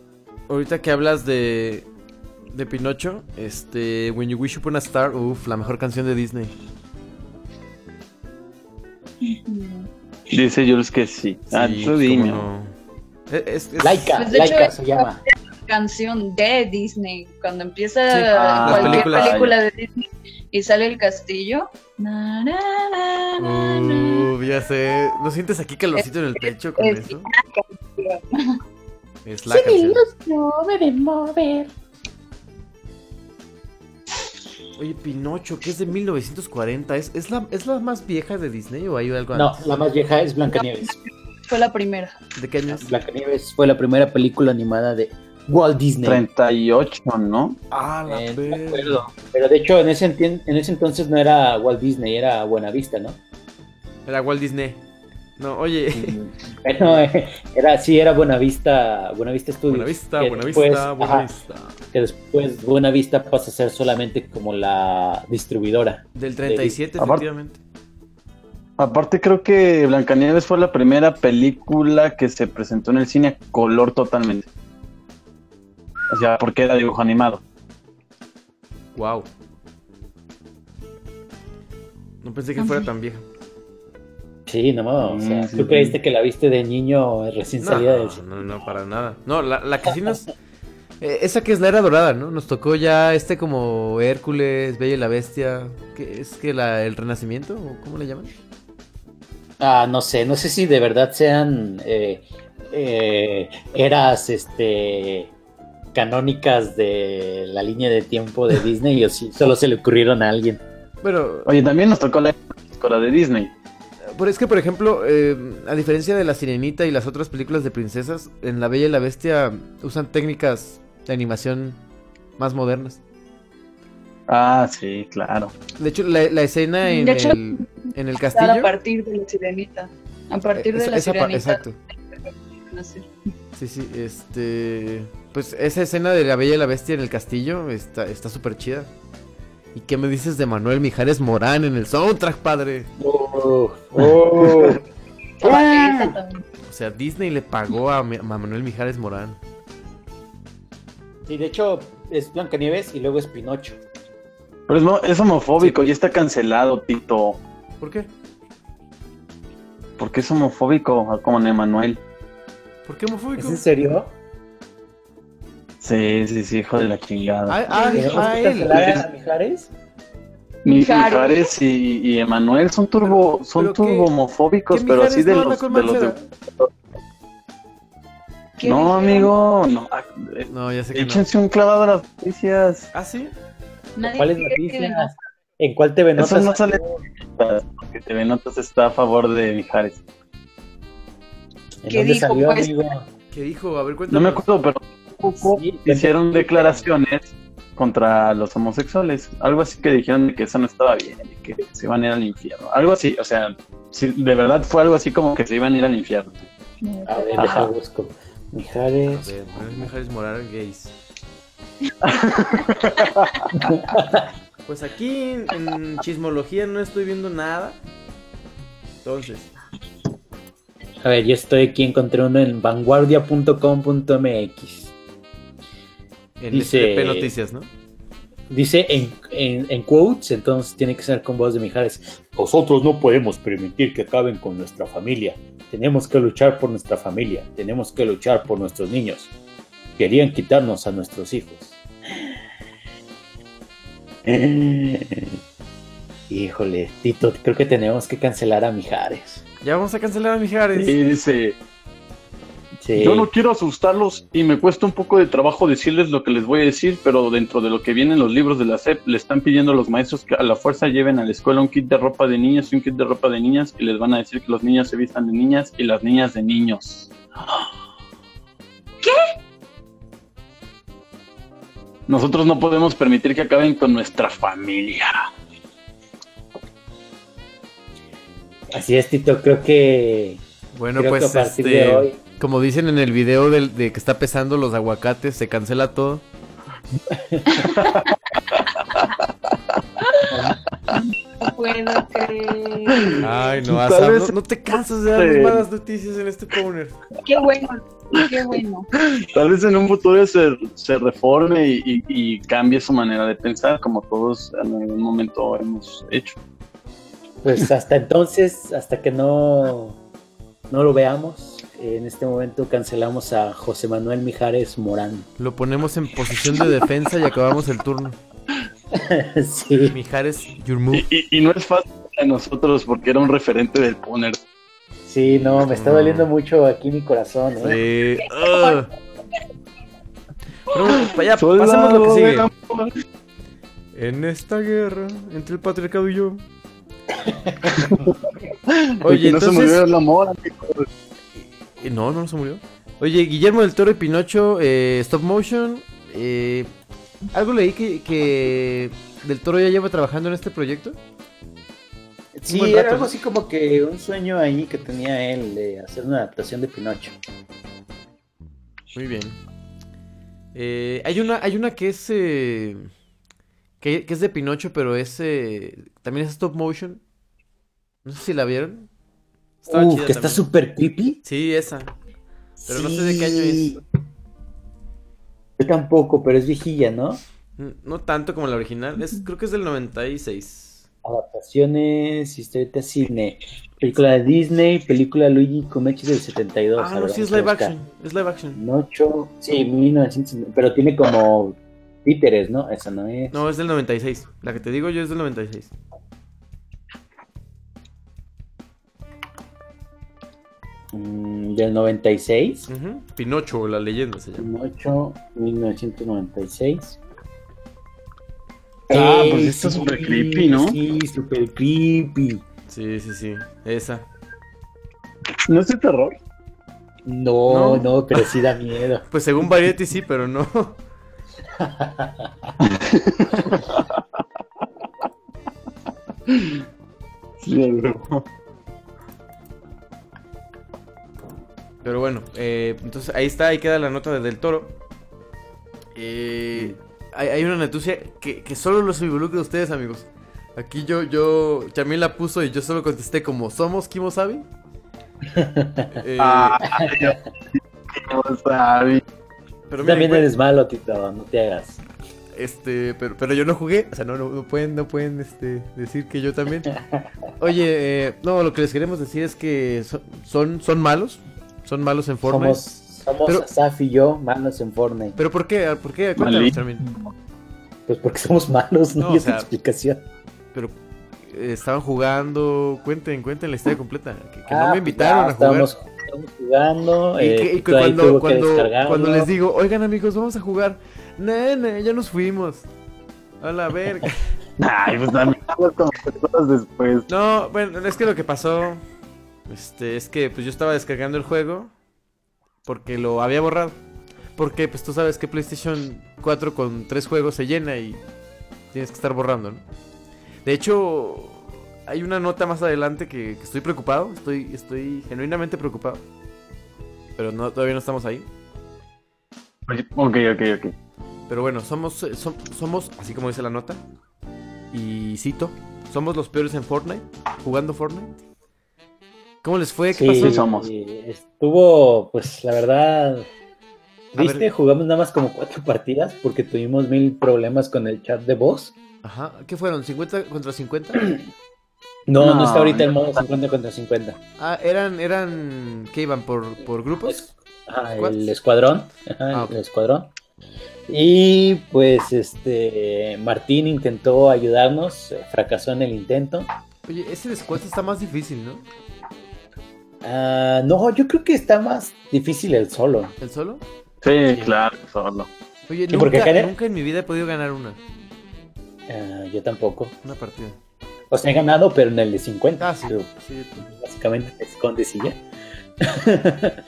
Ahorita que hablas de... De Pinocho, este... When You Wish Upon a Star, uff, la mejor canción de Disney. Dice Jules que sí. ah, Sí, tú cómo dime. no. Es- es- es- Laika, Pues, Laika hecho, se llama. Canción de Disney. Cuando empieza Sí, ah, cualquier película de Disney y sale el castillo. na, na, na, na, na. Uf, ya sé. ¿No sientes aquí calorcito en el pecho con es- eso? Es la canción. Oye, Pinocho, que es de 1940, ¿es, es, la, ¿es la más vieja de Disney o hay algo No, antes? la más vieja es Blancanieves. Fue la primera. ¿De qué años? Blancanieves fue la primera película animada de Walt Disney. 38, ¿no? Ah, la Eh, no acuerdo. Pero de hecho, en ese, en ese entonces no era Walt Disney, era Buenavista, ¿no? Era Walt Disney. No, oye. Pero eh, era, sí, era Buenavista, Buenavista Studios. Buena vista, que buena después- vista, buena ajá, vista. Que después Buenavista pasa a ser solamente como la distribuidora. Del 37, Aparte- efectivamente. Aparte creo que Blancanieves fue la primera película que se presentó en el cine a color totalmente. O sea, porque era dibujo animado. Wow. No pensé que fuera tan vieja. Sí, no, o sea, Mm, sí, tú creíste que la viste de niño recién salida del No, no, no, para nada. No, la, la que sí nos... eh, esa que es la era dorada, ¿no? Nos tocó ya este como Hércules, Bella y la Bestia. ¿Qué es que la, el renacimiento? ¿O cómo le llaman? Ah, no sé, no sé si de verdad sean eh, eh, eras, este, canónicas de la línea de tiempo de Disney o si solo se le ocurrieron a alguien. Pero, Oye, también nos tocó la época de Disney. pero es que, por ejemplo, eh, a diferencia de La Sirenita y las otras películas de princesas, en La Bella y la Bestia usan técnicas de animación más modernas. Ah, sí, claro. De hecho, la, la escena en, De hecho, el, en el castillo... a partir de la sirenita. A partir de esa- la sirenita. exacto. Sí, sí, este... Pues esa escena de La Bella y la Bestia en el castillo está está súper chida. ¿Y qué me dices de Manuel Mijares Morán en el soundtrack, padre? Oh, <laughs> oh. O sea, Disney le pagó a, Manuel Mijares Morán. Sí, de hecho es Blancanieves y luego es Pinocho. Pero es, es homofóbico y está cancelado, Tito. ¿Por qué? ¿Por qué es homofóbico como Emanuel? ¿Por qué homofóbico? ¿Es en serio? Sí, sí, sí, hijo de la chingada. Ah, ah, ¿Tenemos ah, a Mijares? Mi- Mijares. Mijares y, y Emanuel son turbo, son ¿Pero qué- turbo homofóbicos, ¿Qué pero así de no los, de los de- No, dijeron? amigo, no. ah, eh, No, ya sé que no. Échense un clavado a las noticias. ¿Ah, sí? ¿Cuáles no. noticias? ¿En cuál TV Eso Notas? no sale porque TV Notas está a favor de Mijares. ¿En ¿Qué dónde dijo, salió, pues? amigo? ¿Qué dijo? A ver, No cuéntame. me acuerdo, pero Sí, hicieron declaraciones contra los homosexuales. Algo así que dijeron de que eso no estaba bien y que se iban a ir al infierno. Algo así, o sea, sí, de verdad fue algo así como que se iban a ir al infierno. A ver, Ajá. deja busco. A Mijares. ver, Manuel Mijares Morán gays. <laughs> Pues aquí en, en chismología no estoy viendo nada. Entonces, A ver, yo estoy aquí, encontré uno en vanguardia.com.mx. en Dice- Noticias, ¿no? Dice en, en, en quotes, entonces tiene que ser con voz de Mijares. Nosotros no podemos permitir que acaben con nuestra familia. Tenemos que luchar por nuestra familia. Tenemos que luchar por nuestros niños. Querían quitarnos a nuestros hijos. <laughs> Híjole, Tito, creo que tenemos que cancelar a Mijares. Ya vamos a cancelar a Mijares. Y dice, Sí. yo no quiero asustarlos y me cuesta un poco de trabajo decirles lo que les voy a decir, pero dentro de lo que viene en los libros de la SEP, le están pidiendo a los maestros que a la fuerza lleven a la escuela un kit de ropa de niños y un kit de ropa de niñas y les van a decir que los niños se vistan de niñas y las niñas de niños. ¿Qué? Nosotros no podemos permitir que acaben con nuestra familia. Así es, Tito, creo que Bueno, Creo pues que a partir este, de hoy- como dicen en el video del, de que está pesando los aguacates, se cancela todo. No puedo creer. Ay, no, Asaf, no, no te cansas de dar Sí. malas noticias en este corner. Qué bueno, qué bueno. Tal vez en un futuro se, se reforme y, y- y cambie su manera de pensar, como todos en algún momento hemos hecho. Pues hasta entonces, hasta que no, no lo veamos, en este momento cancelamos a José Manuel Mijares Morán. Lo ponemos en posición de defensa y acabamos el turno. <laughs> sí, Mijares, your move. Y, y- y no es fácil para nosotros porque era un referente del Poner. sí, no, me está Mm. doliendo mucho aquí mi corazón. ¿eh? Sí. Ugh. Pero bueno, pa- ya, pasemos lo que sigue. <laughs> En esta guerra entre el patriarcado y yo. <laughs> Oye, no se entonces. murió el amor, amigo. Eh, No, no se murió. Oye, Guillermo del Toro y Pinocho, eh, stop motion. eh, algo leí que, que Del Toro ya lleva trabajando en este proyecto. Sí, era algo ¿no? así como que un sueño ahí que tenía él de hacer una adaptación de Pinocho. Muy bien. Eh, hay una, hay una que es eh, que, que es de Pinocho, pero es eh, también es stop motion. No sé si la vieron. Estaba Uf, chida que está súper creepy. Sí, esa. Pero no sé de qué año Sí. es. Yo tampoco, pero es viejilla, ¿no? No tanto como la original. Es, creo que es del 96. Adaptaciones, historieta cine, película de Disney, película Luigi Comanche del 72. Ah, no, sí es live buscar. action. Es live action. Pinocho, sí, 1950, pero tiene como títeres, ¿no? Esa no es. No, es del 96. La que te digo yo es del 96. Mm, del 96. Ujú, Pinocho, la leyenda se llama. 8, 1996. Ah, Ey, pues está súper creepy, ¿no? Sí, super creepy. Sí, sí, sí. Esa. ¿No es de terror? No, No. no, pero sí da miedo. <laughs> Pues según Variety sí, pero no. <laughs> Sí. Pero bueno, eh, entonces ahí está, ahí queda la nota de Del Toro. Eh, hay, hay una noticia que, que solo los involucra a ustedes, amigos. Aquí yo, yo, Chamil la puso y yo solo contesté como, ¿somos? <laughs> Eh. ¿Cómo sabe? pero Tú miren, también eres malo, Tito, no te hagas. este, pero, pero yo no jugué, o sea, no, no, no pueden, no pueden, este, decir que yo también. <laughs> Oye, eh, no, lo que les queremos decir es que son, son, son malos, son malos en Fortnite. Somos, somos Pero- Asaf y yo malos en Fortnite. ¿Pero por qué? ¿Por qué? Cuéntanos. Pues porque somos malos, no, No, hay o sea, explicación. Pero eh, estaban jugando. Cuenten, cuenten la historia completa. Que, que Ah, no me pues invitaron ya a jugar. Estábamos, estábamos jugando. Y eh, que, y cuando, cuando, cuando les digo, oigan amigos, vamos a jugar. Nene, ya nos fuimos. A la verga. <laughs> Ay, pues también hablas como personas después. No, bueno, es que lo que pasó. Este, es que pues yo estaba descargando el juego. Porque lo había borrado. Porque pues tú sabes que PlayStation 4 con tres juegos se llena y tienes que estar borrando, ¿no? De hecho, hay una nota más adelante que, que estoy preocupado. Estoy, estoy genuinamente preocupado. Pero no, todavía no estamos ahí. Ok, ok, ok. Pero bueno, somos, eh, som- somos, así como dice la nota, y cito, somos los peores en Fortnite, jugando Fortnite. ¿Cómo les fue? ¿Qué Sí, pasó? somos. Estuvo, pues la verdad. ¿Viste? Jugamos nada más como cuatro <laughs> partidas porque tuvimos mil problemas con el chat de voz. Ajá, ¿qué fueron? ¿50 contra 50? <clears throat> No, no, No, está ahorita el no. modo 50 contra 50. Ah, eran, eran, ¿qué iban? ¿Por, por grupos? ¿Squads? el escuadrón. Ajá, Ah, el escuadrón. Y pues este Martín intentó ayudarnos, eh, fracasó en el intento. Oye, ese de está más difícil, ¿no? Ah, no, yo creo que está más difícil el solo. ¿El solo? Sí, claro, solo. Oye, Sí, porque nunca, en mi vida he podido ganar una, Ah, yo tampoco. una partida. O sea, he ganado, pero en el de 50. Ah, sí. pero sí. básicamente te escondes y ya. <laughs>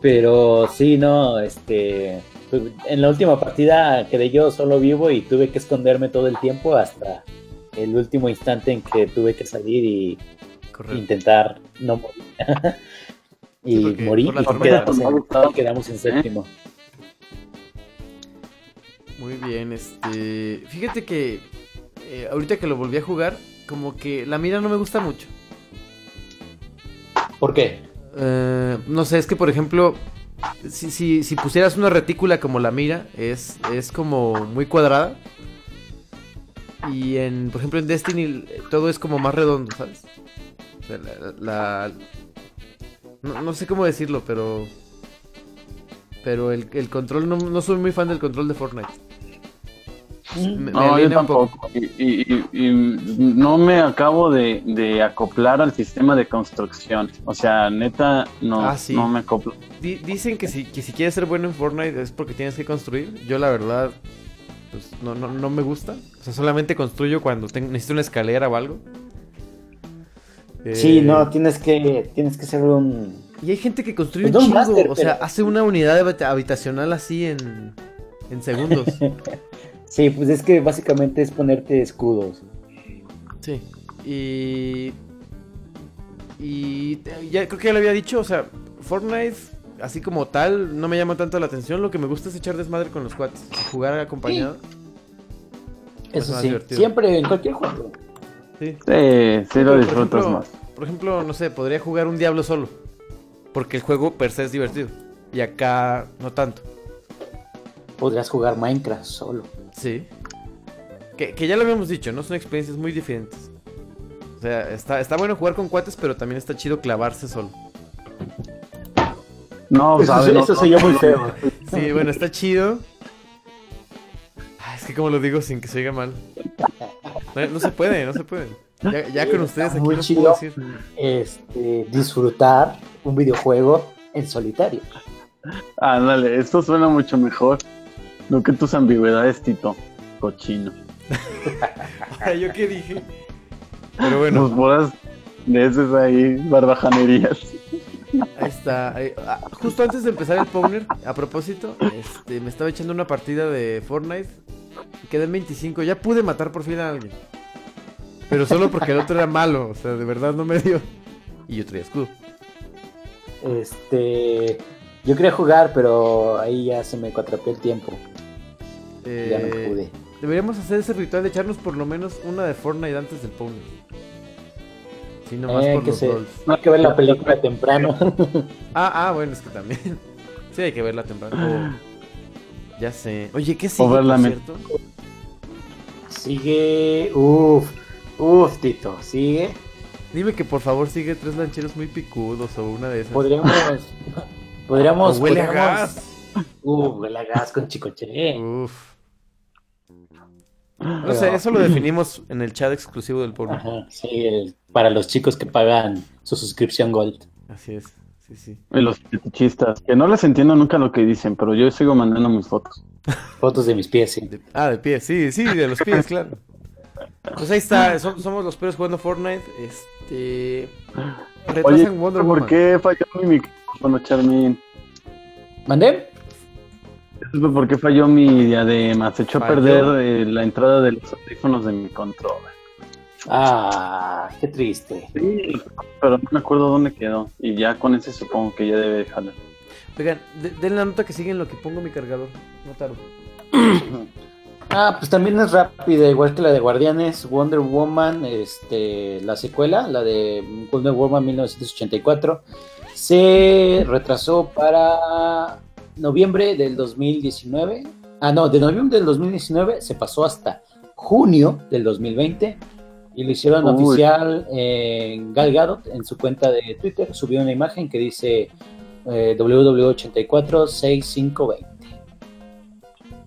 pero sí, no, este. pues, En la última partida quedé yo solo vivo y tuve que esconderme todo el tiempo hasta el último instante en que tuve que salir y Correcto. intentar no morir. <laughs> y Sí, porque morí por y tormenta, quedamos, en, quedamos en séptimo. Muy bien, este. Fíjate que eh, ahorita que lo volví a jugar, como que la mira no me gusta mucho. ¿Por qué? Eh, no sé, es que por ejemplo, si, si, si pusieras una retícula como la mira, es, es como muy cuadrada. Y en, por ejemplo, en Destiny eh, todo es como más redondo, ¿sabes? La, la- no, no sé cómo decirlo, pero. Pero el, el control, no, no soy muy fan del control de Fortnite. Me, me No, yo tampoco. Y, y- y- y no me acabo de, de acoplar al sistema de construcción. O sea, neta, no, Ah, sí. no me acoplo. Di- dicen que si, que si quieres ser bueno en Fortnite es porque tienes que construir. Yo la verdad, pues no, no, no me gusta. O sea, solamente construyo cuando tengo, necesito una escalera o algo. Sí, Eh, no, tienes que, tienes que ser un... Y hay gente que construye Pues un chingo. Master, o sea, pero- hace una unidad habita- habitacional así en, en segundos. <laughs> Sí, pues es que básicamente es ponerte escudos. sí. Y... Y ya creo que ya lo había dicho, o sea, Fortnite, así como tal, no me llama tanto la atención. Lo que me gusta es echar desmadre con los cuates. Jugar acompañado. Es Eso sí, divertido. siempre en cualquier juego. Sí. Sí, lo disfrutas ejemplo, más. Por ejemplo, no sé, podría jugar un Diablo solo. Porque el juego per se es divertido. Y acá no tanto. Podrías jugar Minecraft solo. Sí. Que, que ya lo habíamos dicho, ¿no? Son experiencias muy diferentes. O sea, está, está bueno jugar con cuates, pero también está chido clavarse solo. No, Eso, ¿sabes? No, eso yo muy feo. Sí, bueno, está chido. Es que como lo digo sin que se oiga mal. No, no se puede, no se puede. Ya, ya con ustedes aquí Muy no chido. puedo decir. Este, disfrutar un videojuego en solitario. Ándale, esto suena mucho mejor. No que tus ambigüedades, Tito. Cochino. <laughs> ¿Yo qué dije? Pero bueno. Nos bodas de esas ahí, barbajanerías. Está. ahí- ah, justo antes de empezar el Powner, a propósito, este, me estaba echando una partida de Fortnite. Quedé en 25. Ya pude matar por fin a alguien. Pero solo porque el otro era malo. O sea, de verdad no me dio. Y yo traía escudo. Este, yo quería jugar, pero ahí ya se me cuatrapeó el tiempo. Ya no Eh, pude. Deberíamos hacer ese ritual de echarnos por lo menos una de Fortnite antes del Powner. Sí, nomás Eh, por que los se- no hay que ver la película temprano. <laughs> Ah, ah, bueno, es que también. sí, hay que verla temprano. Oh, ya sé. Oye, ¿qué sigue, por cierto? Sigue, uff, uff, Tito, sigue. Dime que por favor sigue tres lancheros muy picudos o una de esas. Podríamos, <laughs> podríamos, O huele a gas. Uh, huele a gas con chicoche. Uf. No sé, eso lo <laughs> definimos en el chat exclusivo del porno. Ajá, sí, el- para los chicos que pagan su suscripción Gold. Así es. Sí, sí. Y los fetichistas, que no les entiendo nunca lo que dicen, pero yo sigo mandando mis fotos. Fotos de mis pies, sí. De- ah, de pies, sí, sí, de los pies, claro. Pues ahí está, som- somos los peores jugando Fortnite. Este. Oye, Wonder ¿por Woman. qué falló mi micrófono, Charmin? ¿Mandé? ¿Por qué falló mi diadema? Se echó a Falló. perder eh, la entrada de los audífonos de mi controller. Ah, qué triste. Sí, pero no me acuerdo dónde quedó. Y ya con ese supongo que ya debe dejarla. Oigan, de- den la nota que sigue en lo que pongo mi cargador. No tardo. <clears throat> Ah, pues también es rápida, igual que la de Guardianes, Wonder Woman, este, la secuela, la de Wonder Woman 1984, se retrasó para noviembre del 2019. Ah, no, de noviembre del 2019 se pasó hasta junio del 2020 y lo hicieron Uy. oficial en Gal Gadot en su cuenta de Twitter, subió una imagen que dice eh, WW846520.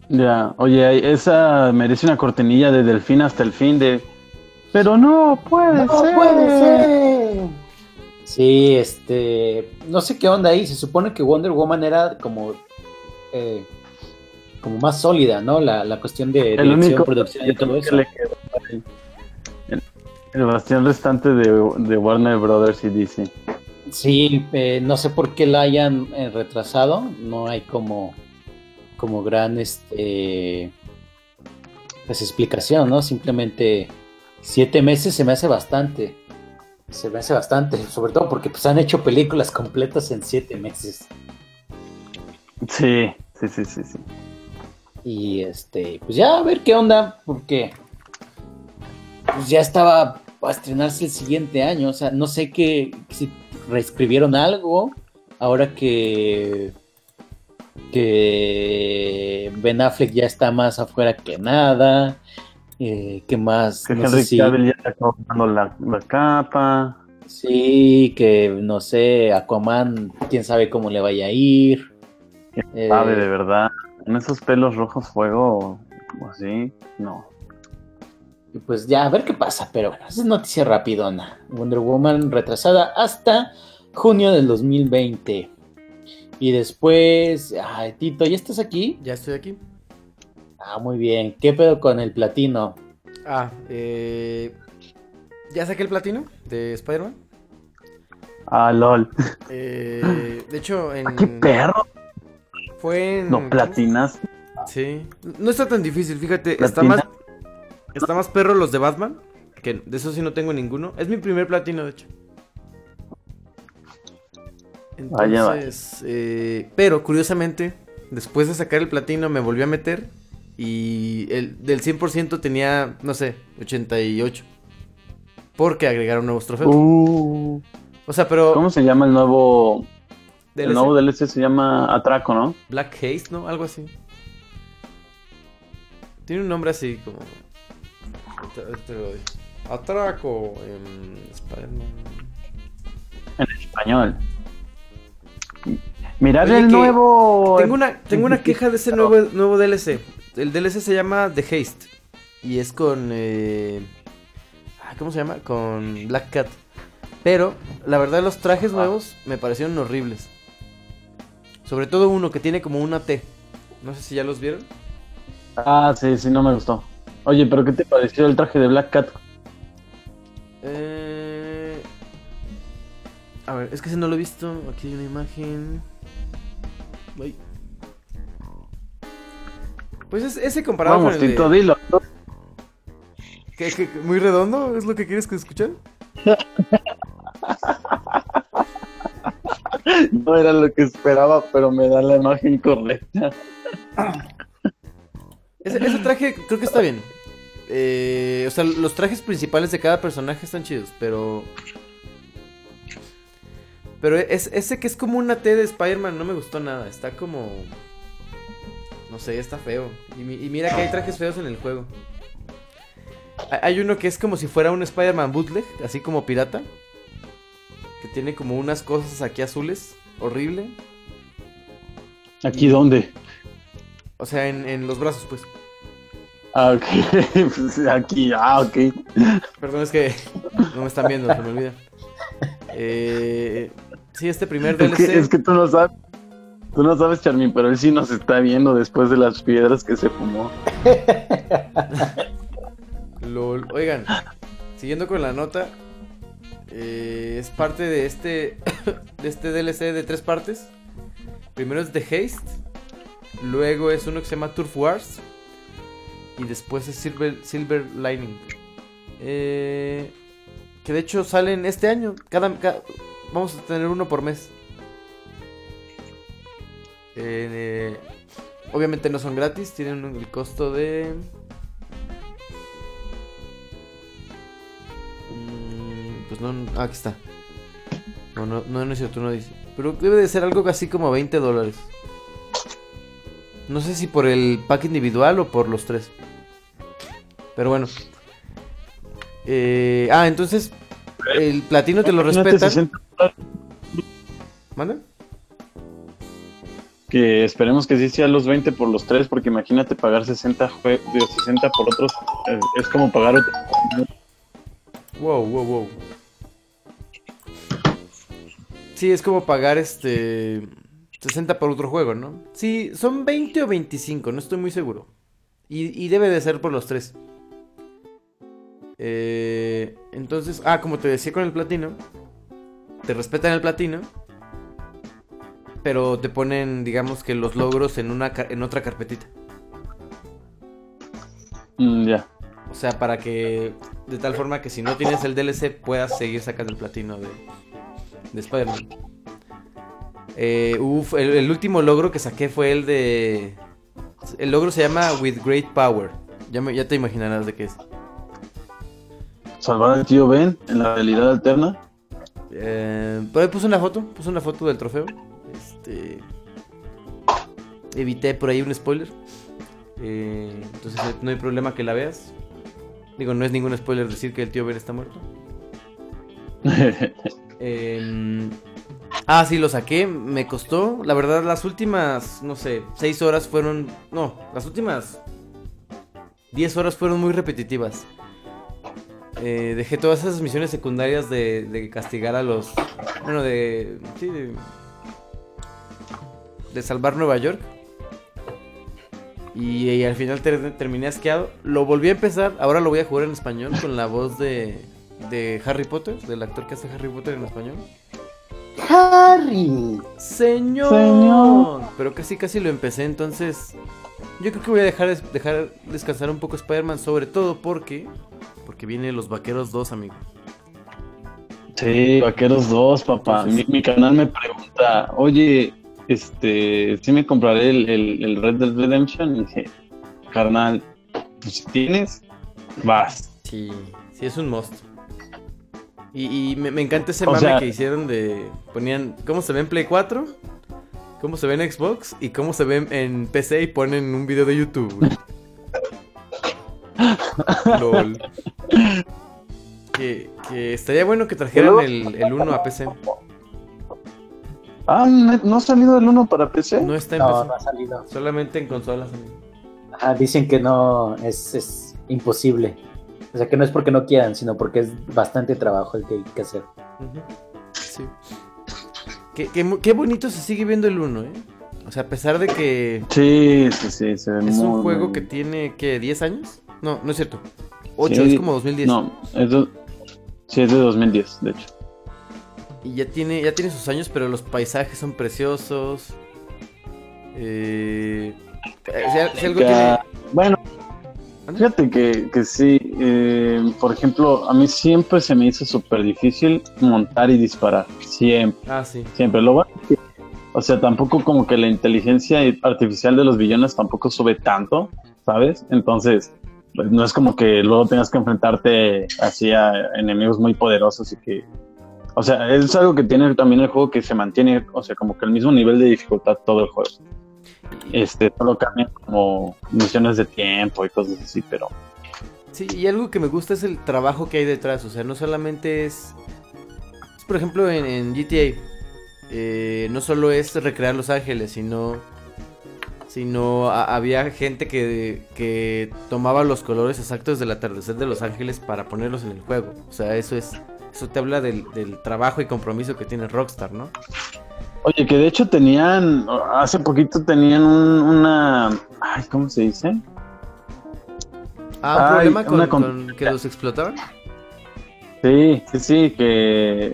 Ya, oye, esa merece una cortinilla de delfín hasta el fin de. Pero no puede No ser. puede ser. Sí, este, no sé qué onda ahí. Se supone que Wonder Woman era como, eh, como más sólida, ¿no? La, la cuestión de El dirección, único producción y todo que eso. le quedó ahí. El, bastión restante de, de Warner Brothers y DC. Sí, eh, no sé por qué la hayan eh, retrasado. No hay como, como gran, este, pues explicación, ¿no? Simplemente siete meses se me hace bastante. Se me hace bastante, sobre todo porque pues han hecho películas completas en siete meses. Sí, sí, sí, sí, sí. Y este, pues ya a ver qué onda, porque pues ya estaba a estrenarse el siguiente año. O sea, no sé qué, si reescribieron algo ahora que que Ben Affleck ya está más afuera que nada. Eh, ¿Qué más? Que No sé Henry si- Cavill ya está colocando la, la capa. Sí, que no sé, Aquaman, quién sabe cómo le vaya a ir. Eh, Sabe, de verdad. Con esos pelos rojos fuego, así, no. Y pues ya, a ver qué pasa, pero bueno, esa es noticia rapidona. Wonder Woman retrasada hasta junio del 2020. Y después, ay, Tito, ¿ya estás aquí? Ya estoy aquí. Ah, muy bien. ¿Qué pedo con el platino? Ah, eh. Ya saqué el platino de Spider-Man. Ah, lol. Eh, de hecho, en. ¡Qué perro! Fue en. No, platinas. Sí. No está tan difícil, fíjate. Está más. Está más perro los de Batman. Que de eso sí no tengo ninguno. Es mi primer platino, de hecho. Entonces, eh, pero curiosamente, después de sacar el platino me volví a meter y el del 100% tenía, no sé, 88. Porque agregaron nuevos trofeos. Uh, o sea, pero ¿Cómo se llama el nuevo? El nuevo DLC se llama Atraco, ¿no? Black Haze, ¿no? Algo así. Tiene un nombre así como... Te- te lo digo. Atraco en Spider-Man. En español. Mirad Oye, el nuevo. Tengo una, tengo una queja de ese nuevo, nuevo DLC. El DLC se llama The Haste. Y es con... eh, ah, ¿Cómo se llama? Con Black Cat. Pero, la verdad, los trajes nuevos me parecieron horribles. Sobre todo uno que tiene como una T. No sé si ya los vieron. Ah, sí, sí, no me gustó. Oye, pero ¿qué te pareció el traje de Black Cat? Eh... A ver, es que si no lo he visto. Aquí hay una imagen. Ay. Pues es, ese comparado Vamos, con el de- Tito, dilo. ¿Qué- qué- qué- ¿Muy redondo? ¿Es lo que quieres que escuchen? <laughs> No era lo que esperaba, pero me da la imagen correcta. Ese, ese traje creo que está bien. Eh, o sea, los trajes principales de cada personaje están chidos, pero... Pero es, ese que es como una T de Spider-Man no me gustó nada. Está como... No sé, está feo. Y, mi- y mira que hay trajes feos en el juego. Hay- uno que es como si fuera un Spider-Man bootleg, así como pirata. Que tiene como unas cosas aquí azules. Horrible. ¿Aquí dónde? O sea, en, en los brazos, pues. Ah, ok. <laughs> Pues, Aquí, ah, ok. Perdón, es que no me están viendo, se me olvida. Eh, sí, este primer Es DLC. que, es que tú no sabes. Tú no sabes, Charmin, pero él sí nos está viendo después de las piedras que se fumó. <laughs> Lol. Oigan, siguiendo con la nota, eh, es parte de este, <coughs> de este DLC de tres partes. Primero es The Haste, luego es uno que se llama Turf Wars y después es Silver, Silver Lining. Eh, que de hecho salen este año. Cada, ca- vamos a tener uno por mes. Eh, obviamente no son gratis, tienen el costo de Mm, Pues no, ah, aquí está. No, no, no es cierto, no dice. Pero debe de ser algo así como 20 dólares. No sé si por el pack individual o por los tres. Pero bueno. Eh, ah, entonces el platino te lo respetan. 60 ¿Manda? Que esperemos que sí sea los 20 por los tres, porque imagínate pagar 60, jue- digo, 60 por otros. eh, Es como pagar otro. Wow, wow, wow. Sí, es como pagar este 60 por otro juego, ¿no? Sí, son 20 o 25, no estoy muy seguro. Y, y debe de ser por los tres. Eh, entonces, ah, como te decía con el platino, te respetan el platino, pero te ponen, digamos que los logros en una en otra carpetita. Mm, ya. O sea, para que de tal forma que si no tienes el DLC puedas seguir sacando el platino de, de Spider-Man. Eh, uf, el, el último logro que saqué fue el de... El logro se llama With Great Power. Ya, me- ya te imaginarás de qué es. Salvar al tío Ben en la realidad alterna. Eh, por ahí puse una foto, puse una foto del trofeo. Este... Evité por ahí un spoiler. Eh, entonces eh, no hay problema que la veas. Digo, no es ningún spoiler decir que el tío Ben está muerto. <laughs> Em, ah, sí, lo saqué. Me costó. La verdad, las últimas, no sé, 6 horas fueron. No, las últimas 10 horas fueron muy repetitivas. Eh, dejé todas esas misiones secundarias de, de castigar a los. Bueno, de. Sí, de. De salvar Nueva York. Y, al final ter- terminé asqueado. Lo volví a empezar. Ahora lo voy a jugar en español con la voz de. De Harry Potter, del actor que hace Harry Potter en español. Harry. Señor. Señor. Pero casi casi lo empecé, entonces yo creo que voy a dejar, dejar descansar un poco Spider-Man, sobre todo porque porque viene Los Vaqueros 2, amigo. Sí, Vaqueros 2, papá. Mi, mi canal me pregunta, oye, este, ¿sí me compraré el, el- el Red Dead Redemption? Y dije, carnal, pues si tienes, vas. Sí, sí es un must. Y, y me, me encanta ese O mame sea- que hicieron de ponían cómo se ve en Play 4, cómo se ve en Xbox y cómo se ve en PC y ponen un video de YouTube. <laughs> Lol. Que, que estaría bueno que trajeran el, el 1 a PC. Ah, ¿no ha salido el 1 para PC? No está en No, PC. no ha salido. Solamente en consolas. Ajá, dicen que no, es, es imposible. O sea, que no es porque no quieran, sino porque es bastante trabajo el que hay que hacer. Ujú. Sí. Qué, qué mu- qué bonito se sigue viendo el 1, ¿eh? O sea, a pesar de que Sí, sí, sí, se ve es un juego muy que tiene, ¿qué? ¿10 años? No, no es cierto. 8, Sí, es como 2010. No, es de, sí, es de 2010, de hecho. Y ya tiene, ya tiene sus años, pero los paisajes son preciosos. Eh, si, si algo tiene... Bueno. Fíjate que, que sí, eh, por ejemplo, a mí siempre se me hizo súper difícil montar y disparar, siempre, Ah, sí. siempre. Lo bueno es que, o sea, tampoco como que la inteligencia artificial de los villanos tampoco sube tanto, ¿sabes? Entonces, pues, no es como que luego tengas que enfrentarte así a enemigos muy poderosos y que... O sea, es algo que tiene también el juego que se mantiene, o sea, como que el mismo nivel de dificultad todo el juego. Este, solo cambian como misiones de tiempo y cosas así, pero Sí, y algo que me gusta es el trabajo que hay detrás. O sea, no solamente es. por ejemplo, en, GTA. eh, no solo es recrear Los Ángeles, sino. Sino había gente que, que tomaba los colores exactos del atardecer de Los Ángeles para ponerlos en el juego. O sea, eso es. Eso te habla del, del trabajo y compromiso que tiene Rockstar, ¿no? Oye, que de hecho tenían, hace poquito tenían un- una, ay, ¿cómo se dice? Ah, un Ay, problema con, una con- con que los explotaban. Sí, sí, sí, que,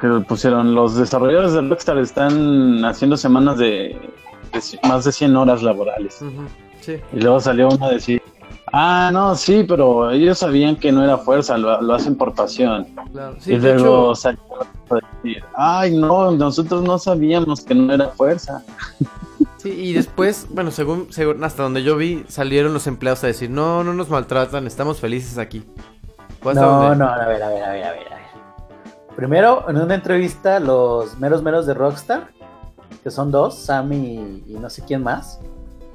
que pusieron, los desarrolladores de Rockstar están haciendo semanas de, más de 100 horas laborales. Ujú, Sí. Y luego salió uno a decir, ah, no, sí, pero ellos sabían que no era fuerza, lo, lo hacen por pasión. Claro. Sí, y de luego hecho, salió otro a decir, ay, no, nosotros no sabíamos que no era fuerza. Sí, y después, bueno, según, según hasta donde yo vi, salieron los empleados a decir, no, no nos maltratan, estamos felices aquí. ¿Fue hasta No, dónde? no, a ver, a ver, a ver, a ver. Primero, en una entrevista, los meros meros de Rockstar, que son dos, Sam y, y no sé quién más.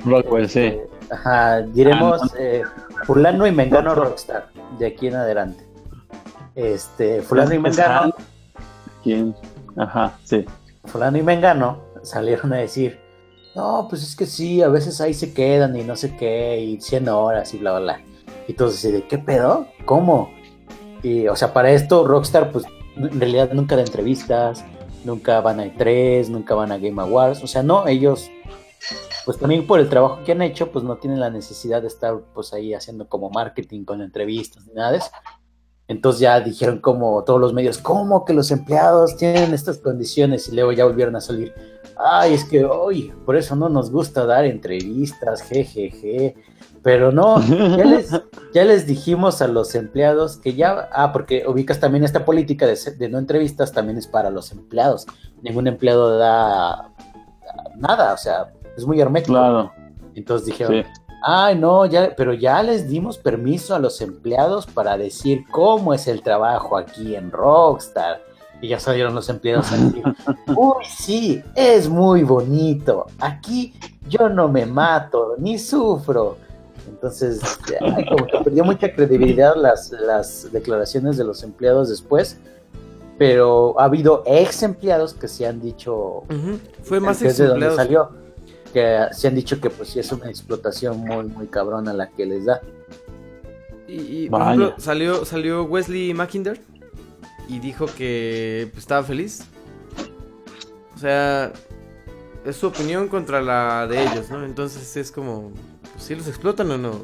Rockwell, sí. eh, ajá, diremos Ah, eh, fulano y mengano Rockstar, de aquí en adelante. Este, fulano y mengano. ¿Quién? Ajá, sí. fulano y mengano salieron a decir, no, pues es que sí, a veces ahí se quedan y no sé qué, y 100 horas y bla, bla, bla. Y entonces, ¿de qué pedo? ¿Cómo? Y, o sea, para esto Rockstar, pues, en realidad nunca da entrevistas, nunca van a E3, nunca van a Game Awards, o sea, no, ellos, pues también por el trabajo que han hecho, pues no tienen la necesidad de estar, pues, ahí haciendo como marketing con entrevistas ni nada de eso. Entonces ya dijeron como todos los medios, ¿cómo que los empleados tienen estas condiciones? Y luego ya volvieron a salir, ay, es que hoy, por eso no nos gusta dar entrevistas, jejeje. Pero no, ya <laughs> les, ya les dijimos a los empleados que ya, ah, porque ubicas también esta política de, de no entrevistas, también es para los empleados. Ningún empleado da nada, o sea, es muy hermético. Claro, Entonces dijeron, sí. Ay, no, ya, pero ya les dimos permiso a los empleados para decir cómo es el trabajo aquí en Rockstar. Y ya salieron los empleados a decir, <laughs> uy, sí, es muy bonito. Aquí yo no me mato, ni sufro. Entonces, ay, como que perdió mucha credibilidad las, las declaraciones de los empleados después. Pero ha habido ex empleados que se han dicho Ujú, Fue más donde empleados. salió. Que se han dicho que pues sí es una explotación muy, muy cabrona la que les da. Y, y, por ejemplo, salió, salió Wesley Mackinder y dijo que pues, estaba feliz. O sea, es su opinión contra la de ellos, ¿no? Entonces es como, pues, ¿sí los explotan o no?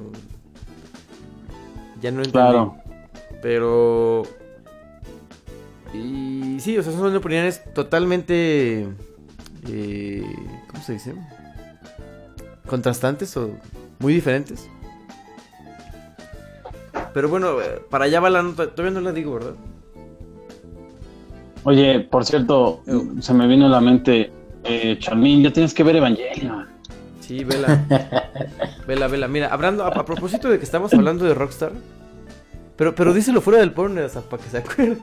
Ya no entendí. Claro. Pero... Y sí, o sea, son opiniones totalmente... eh, ¿Cómo se dice? Contrastantes o muy diferentes. Pero bueno, eh, para allá va la nota. Todavía no la digo, ¿verdad? Oye, por cierto, se me vino a la mente, eh, Charmín, ya tienes que ver Evangelion. Sí, vela. <laughs> vela, vela. Mira, hablando, a, a propósito de que estamos hablando de Rockstar. Pero, pero díselo fuera del porno, para que se acuerde.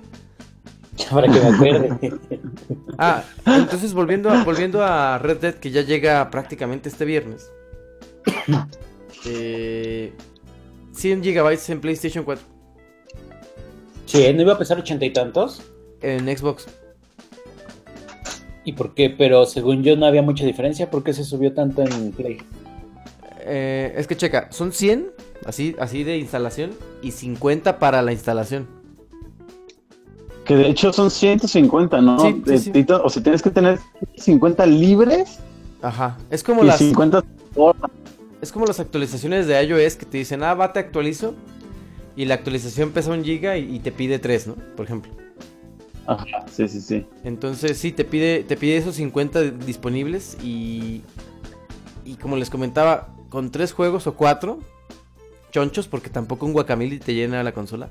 <laughs> Para que me acuerde. <laughs> Ah, entonces volviendo a, volviendo a Red Dead, que ya llega prácticamente este viernes. <laughs> Eh, 100 gigabytes en PlayStation 4. Sí, ¿no iba a pesar ochenta y tantos? En Xbox. ¿Y por qué? Pero según yo no había mucha diferencia. ¿Por qué se subió tanto en Play? Eh, es que checa, son 100, así, así de instalación, y 50 para la instalación. Que de hecho son 150, ¿no? Sí, sí, Eh, sí. O sea, tienes que tener 50 libres Ajá. Es como y las 50 horas. es como las actualizaciones de iOS que te dicen, "Ah, va te actualizo." Y la actualización pesa un giga y, y te pide 3, ¿no? Por ejemplo. Ajá, sí, sí, sí. Entonces sí, te pide, te pide esos 50 disponibles y, y como les comentaba, con tres juegos o cuatro, chonchos, porque tampoco un guacamole te llena la consola.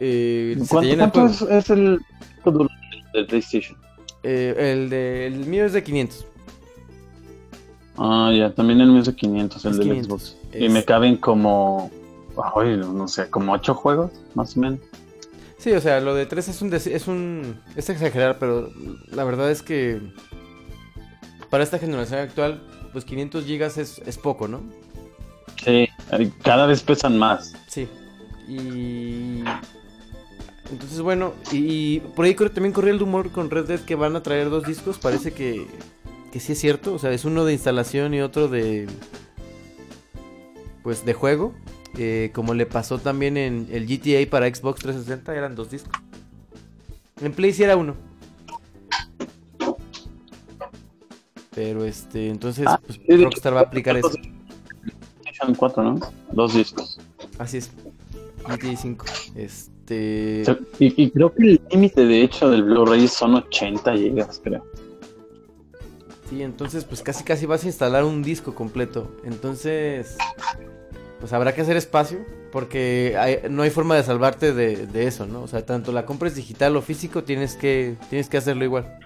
Eh, ¿Cuánto, cuánto es, es el del PlayStation? Eh, el, de, el mío es de 500. Ah, ya, también el mío es de 500, el Es del 500. Xbox. Es- Y me caben como, ay, no sé, como 8 juegos, más o menos. Sí, o sea, lo de 3 es un, es un... Es exagerar, pero la verdad es que... Para esta generación actual, pues 500 gigas es, es poco, ¿no? Sí, eh, cada vez pesan más. Sí. Y... Entonces, bueno, y, y por ahí corre- también corría el rumor con Red Dead que van a traer dos discos. Parece que, que sí es cierto. O sea, es uno de instalación y otro de... Pues de juego. Eh, como le pasó también en el GTA para Xbox 360, eran dos discos. En Play sí era uno. Pero este, entonces Ah, pues, sí, Rockstar va a aplicar eso. PlayStation 4, ¿no? Dos discos. Así es. GTA 5. Este. Y, y creo que el límite, de hecho, del Blu-ray son 80 gigas, creo. Sí, entonces pues casi casi vas a instalar un disco completo. Entonces, pues habrá que hacer espacio porque hay- no hay forma de salvarte de, de eso, ¿no? O sea, tanto la compra es digital o físico, tienes que, tienes que hacerlo igual.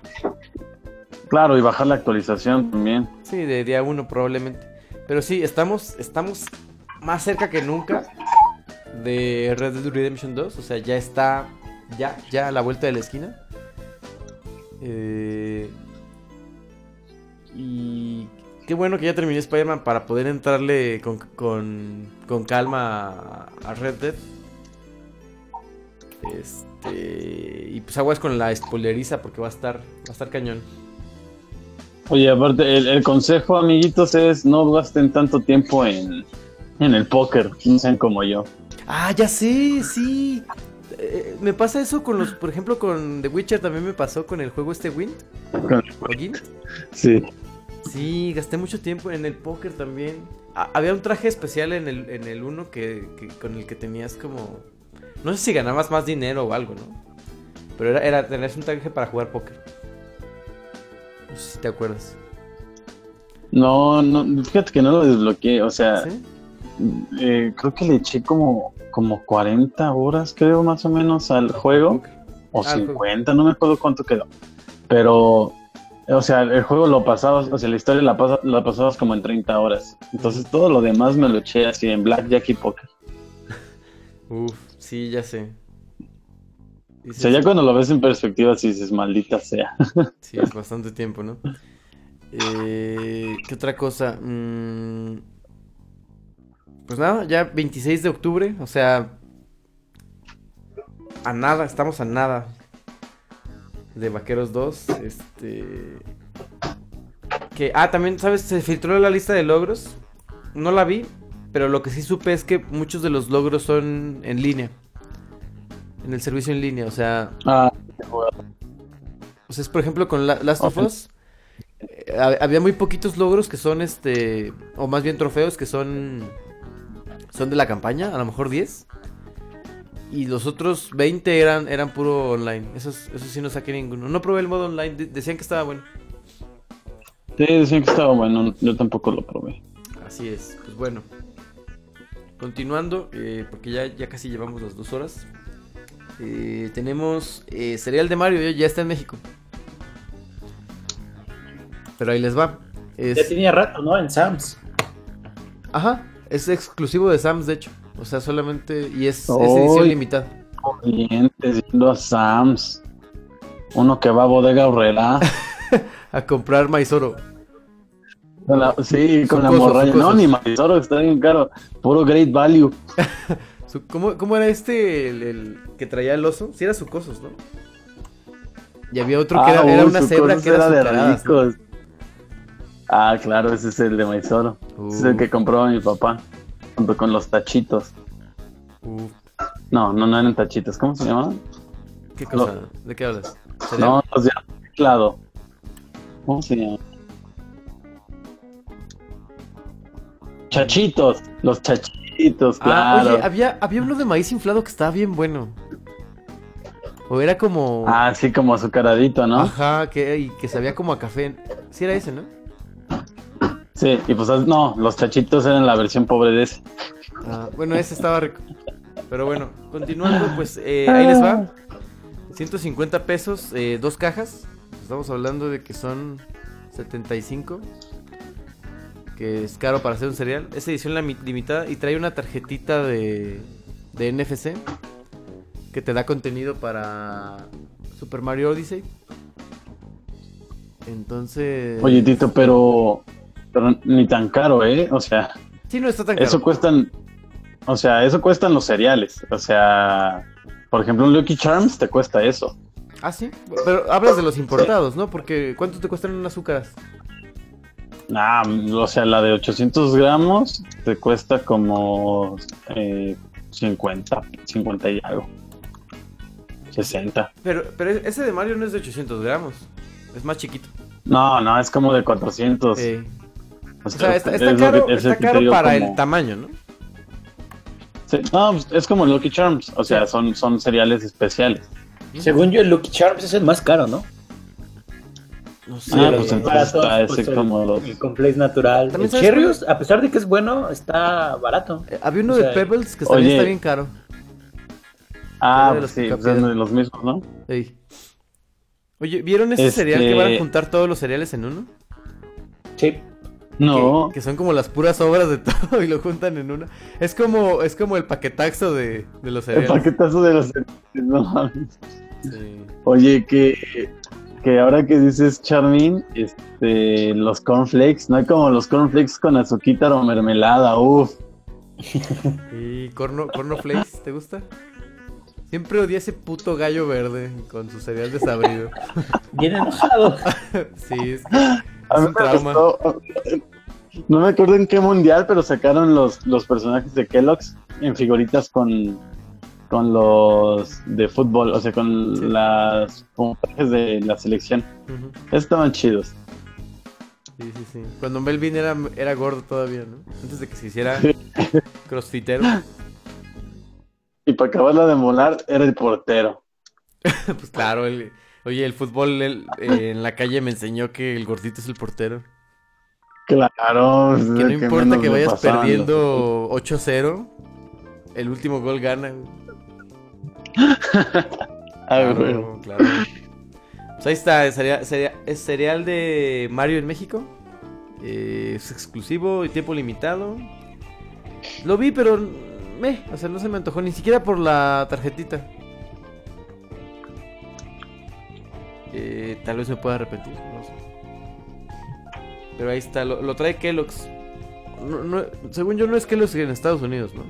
Claro, y bajar la actualización también. Sí, de día uno probablemente. Pero sí, estamos, estamos más cerca que nunca de Red Dead Redemption 2. O sea, ya está, ya, ya a la vuelta de la esquina. Eh, y qué bueno que ya terminé Spider-Man para poder entrarle con, con, con calma a, Red Dead. Este, y pues aguas con la spoileriza porque va a estar, va a estar cañón. Oye, aparte, el, el consejo, amiguitos, es no gasten tanto tiempo en, en el póker. No sean como yo. Ah, ya sé, sí. Eh, me pasa eso con los, por ejemplo, con The Witcher también me pasó con el juego este Wind. ¿O Gwent? Sí. Sí, gasté mucho tiempo en el póker también. Ah, había un traje especial en el, en el 1 que, que- con el que tenías como... No sé si ganabas más dinero o algo, ¿no? Pero era, era tenías un traje para jugar póker. No sé si te acuerdas. No, no, fíjate que no lo desbloqueé. O sea, ¿Sí? Eh, creo que le eché como, como 40 horas, creo, más o menos, al juego. O Ah, al juego. 50, no me acuerdo cuánto quedó. Pero, o sea, el juego lo pasabas, o sea, la historia la, pasa- la pasabas como en 30 horas. Entonces todo lo demás me lo eché así en Blackjack y Poker. <laughs> Uf, sí, ya sé. O sea, ya cuando lo ves en perspectiva, sí dices, maldita sea. <laughs> Sí, es bastante tiempo, ¿no? Eh, ¿Qué otra cosa? Mm, pues nada, ya 26 de octubre, o sea, a nada, estamos a nada de Vaqueros 2. Este. Que, ah, también, ¿sabes? Se filtró la lista de logros. No la vi, pero lo que sí supe es que muchos de los logros son en línea. En el servicio en línea, o sea, Ah, o sea, es por ejemplo con La- Last of. Us. eh, hab- había muy poquitos logros que son este. O más bien trofeos que son. Son de la campaña, a lo mejor 10. Y los otros 20 eran, eran puro online. Esos, esos sí no saqué ninguno. No probé el modo online. de- decían que estaba bueno. sí, decían que estaba bueno, yo tampoco lo probé. Así es. Pues bueno. Continuando, eh, porque ya, ya casi llevamos las dos horas. Eh, tenemos eh, Serial de Mario, ya está en México. Pero ahí les va. Es- Ya tenía rato, ¿no? En Sam's. Ajá, es exclusivo de Sam's, de hecho. O sea, solamente. Y es, edición limitada. Clientes yendo a Sam's. Uno que va a Bodega Horrera. <laughs> A comprar maizoro. Con la- sí, con la morralla. No, ni Maizoro, está bien caro. Puro Great Value. <laughs> ¿Cómo, cómo era este el, el que traía el oso? Sí, era sucosos, ¿no? Y había otro que Ah, era, era una cebra que era de azucaradas, ¿no? Ah, claro, ese es el de Maizoro. Ese es el Uh. que compró mi papá. Junto con los tachitos. No, no, no eran tachitos. ¿Cómo se llamaban? ¿Qué cosa? ¿De qué hablas? ¿Cereal? No, los de teclado. ¿Cómo se llama? Chachitos, los chachitos, Ah, claro. oye, había, había uno de maíz inflado que estaba bien bueno. O era como... Ah, sí, como azucaradito, ¿no? Ajá, que, y que sabía como a café. Sí era ese, ¿no? Sí, y pues no, los chachitos eran la versión pobre de ese. Ah, bueno, ese estaba rico. Pero bueno, continuando, pues eh, ahí les va. 150 pesos, eh, dos cajas. Estamos hablando de que son 75. Que es caro para hacer un cereal. Es edición limitada y trae una tarjetita de, de NFC. Que te da contenido para Super Mario Odyssey. Entonces... Oye, Tito, pero, pero ni tan caro, ¿eh? O sea, Sí, no está tan caro. eso cuestan, o sea, eso cuestan los cereales. O sea, por ejemplo, un Lucky Charms te cuesta eso. Ah, sí. Pero hablas de los importados, ¿no? Porque ¿cuánto te cuestan unas azúcares? Ah, o sea, la de 800 gramos te cuesta como eh, 50, 50 y algo. 60. Pero, pero ese de Mario no es de 800 gramos. Es más chiquito. No, no, es como de 400. Eh, O o sea, está, caro, que- está para como- el tamaño, ¿no? Sí, no, pues, es como Lucky Charms. O sea, son, son cereales especiales. Según yo, el Lucky Charms es el más caro, ¿no? No sé. Ah, pues entonces está ese pues, el- como los- El Complex natural. El sabes Cheerios, a pesar de que es bueno, está barato. Eh, Había uno O de Pebbles que también está bien caro. Ah, pues los sí, pues son de los mismos, ¿no? Ey. Oye, ¿vieron ese Este- cereal que van a juntar todos los cereales en uno? Sí. No. Que, que son como las puras obras de <laughs> todo y lo juntan en una. Es como, es como el paquetaxo de, de los El cereales. paquetazo de los cereales, no mames. Sí. Oye, que, que ahora que dices Charmin, este, los cornflakes, no hay como los cornflakes con azuquita o mermelada, uff. ¿Y <laughs> corno, corno flakes, te gusta? Siempre odié ese puto gallo verde con su cereal desabrido. <laughs> Bien enojado. <laughs> sí, es, A es mí un me trauma. gustó, no me acuerdo en qué mundial, pero sacaron los, los personajes de Kellogg's en figuritas con, con los de fútbol, o sea, con Sí. las personajes de la selección. Ujú. Estaban chidos. Sí, sí, sí. Cuando Melvin era, era gordo todavía, ¿no? Antes de que se hiciera crossfitero. <laughs> Y para acabarla de molar, era el portero. <laughs> pues claro, el, oye, el fútbol el- eh, en la calle me enseñó que el gordito es el portero. Claro. Que no importa que vayas perdiendo 8-0, el último gol gana. <laughs> Ah, Claro, claro. Pues ahí está, es cereal, cereal- es cereal de Mario en México. Eh, es exclusivo y tiempo limitado. Lo vi, pero me, o sea, no se me antojó ni siquiera por la tarjetita. Eh, tal vez me pueda arrepentir, no sé. Pero ahí está, lo, lo trae Kellogg's. No- no- según yo no es Kellogg's en Estados Unidos, ¿no?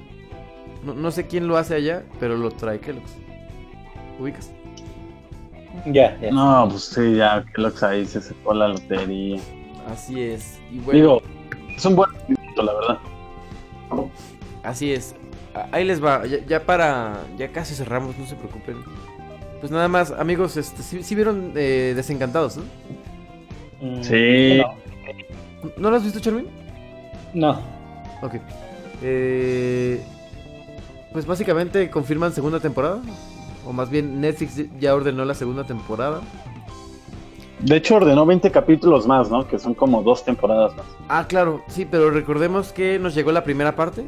¿no? No sé quién lo hace allá, pero lo trae Kellogg's. ¿Ubicas? Ya, ya. No, pues sí, ya Kellogg's ahí se sacó la lotería. Así es. Y bueno, Digo, es un buen la verdad. así es. Ahí les va. Ya, ya para. Ya casi cerramos, no se preocupen. Pues nada más, amigos, este, sí, sí vieron eh, Desencantados, ¿no? Mm, Sí. No. ¿No lo has visto, Charmin? no. Ok. Eh, pues básicamente confirman segunda temporada. O más bien, Netflix ya ordenó la segunda temporada. De hecho, ordenó 20 capítulos más, ¿no? Que son como dos temporadas más. Ah, claro, sí, pero recordemos que nos llegó la primera parte.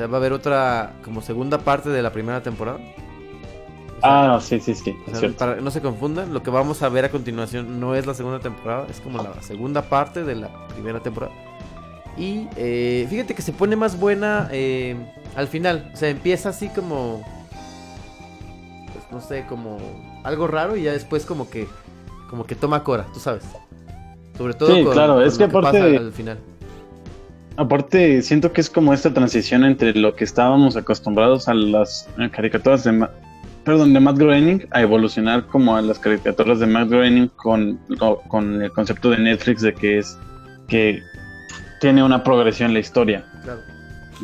O sea, va a haber otra como segunda parte de la primera temporada. O sea, Ah, sí, sí, sí, o sea, para que no se confundan, lo que vamos a ver a continuación no es la segunda temporada, es como la segunda parte de la primera temporada. Y eh, fíjate que se pone más buena eh, al final. O sea, empieza así como. Pues no sé, como algo raro y ya después como que. Como que toma cora, tú sabes. Sobre todo Sí, con, claro, con es lo que aparte- pasa al final. Aparte, siento que es como esta transición entre lo que estábamos acostumbrados a las caricaturas de, Ma- perdón, de Matt Groening a evolucionar como a las caricaturas de Matt Groening con, co- con el concepto de Netflix de que es que tiene una progresión la historia. Claro.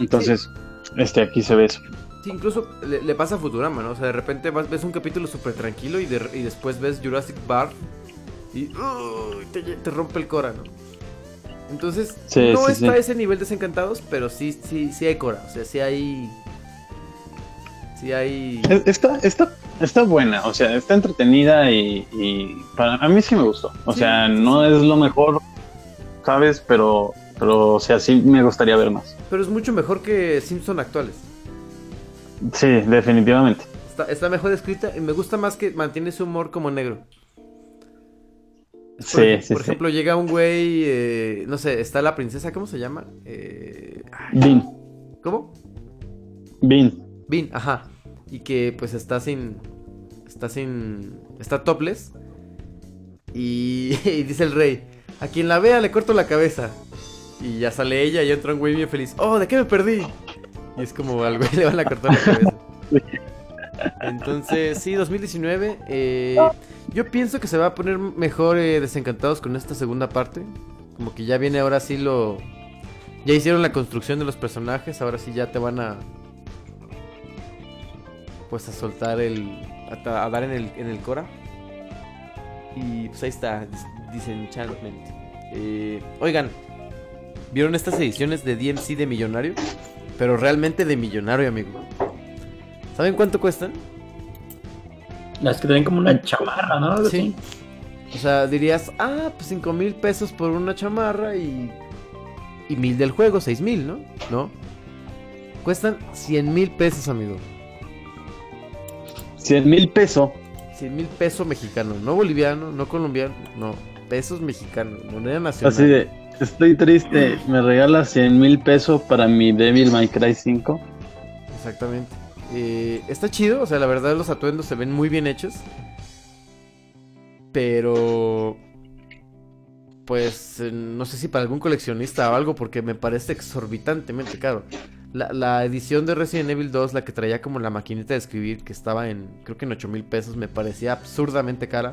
Entonces, este aquí se ve eso. Sí, incluso le, le pasa a Futurama, ¿no? O sea, de repente vas- ves un capítulo súper tranquilo y, de- y después ves Jurassic Park y te, te rompe el cora, ¿no? Entonces, Sí, no sí, está sí. ese nivel desencantados, pero sí, sí, sí hay cora. O sea, sí hay. Sí hay. Es- Está, está, está buena, o sea, está entretenida y, y para a mí sí me gustó. O Sí, sea, sí, no es lo mejor, ¿sabes? Pero, pero, o sea, sí me gustaría ver más. Pero es mucho mejor que Simpson actuales. Sí, definitivamente. Está, está mejor escrita y me gusta más que mantiene su humor como negro. Por, Sí, ej- sí, por sí. ejemplo, llega un güey, eh, no sé, está la princesa, ¿cómo se llama? Eh, Bean, ¿Cómo? Bean. Bean, ajá. Y que pues está sin. Está sin. Está topless. Y, <laughs> y dice el rey: A quien la vea le corto la cabeza. Y ya sale ella y entra un güey bien feliz. ¡Oh, de qué me perdí! Y es como al güey <laughs> le van a cortar la cabeza. <laughs> Entonces, sí, 2019. eh, yo pienso que se va a poner mejor eh, desencantados con esta segunda parte. Como que ya viene ahora sí lo. Ya hicieron la construcción de los personajes. Ahora sí ya te van a. Pues a soltar el. A, dar en el, en el Cora. Y pues ahí está. Dis- Disenchantment. Eh, oigan, ¿vieron estas ediciones de DMC de millonario? Pero realmente de millonario, amigo. ¿Saben cuánto cuestan? Las que te ven como una chamarra, ¿no? Algo Sí. así. O sea, dirías, ah, pues 5 mil pesos por una chamarra y. Y mil del juego, 6 mil, ¿no? No. Cuestan 100 mil pesos, amigo. 100 mil pesos. 100 mil pesos mexicano. No boliviano, no colombiano, no. Pesos mexicanos, moneda nacional. Así de, estoy triste, me regalas 100 mil pesos para mi Devil May Cry 5. Exactamente. Eh, está chido, o sea, la verdad los atuendos se ven muy bien hechos. Pero... Pues eh, no sé si para algún coleccionista o algo, porque me parece exorbitantemente caro. La, la edición de Resident Evil 2, la que traía como la maquinita de escribir, que estaba en, creo que en 8 mil pesos, me parecía absurdamente cara.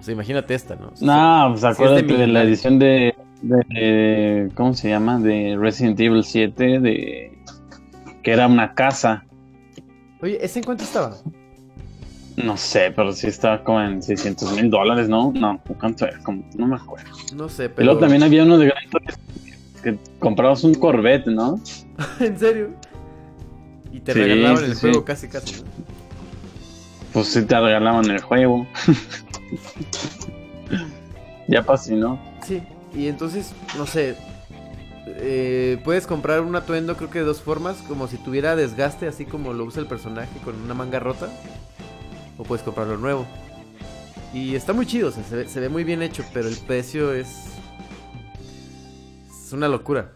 O sea, imagínate esta, ¿no? O sea, No, pues de acuérdate de, la edición de, de- de- ¿Cómo se llama? De Resident Evil 7, de que era una casa. Oye, ¿ese en cuánto estaba? No sé, pero sí estaba como en 600 mil dólares, ¿no? No, ¿cuánto era? Como, no me acuerdo. No sé, Y pero... luego también había uno de Gran que comprabas un Corvette, ¿no? <laughs> ¿En serio? Y te Sí, regalaban el sí. juego casi casi. ¿no? Pues sí te regalaban el juego. <laughs> ya pasó, ¿no? Sí, y entonces, no sé, eh, puedes comprar un atuendo creo que de dos formas, como si tuviera desgaste, así como lo usa el personaje con una manga rota, o puedes comprarlo nuevo. Y está muy chido, se, ve, se ve muy bien hecho, pero el precio es... Es una locura.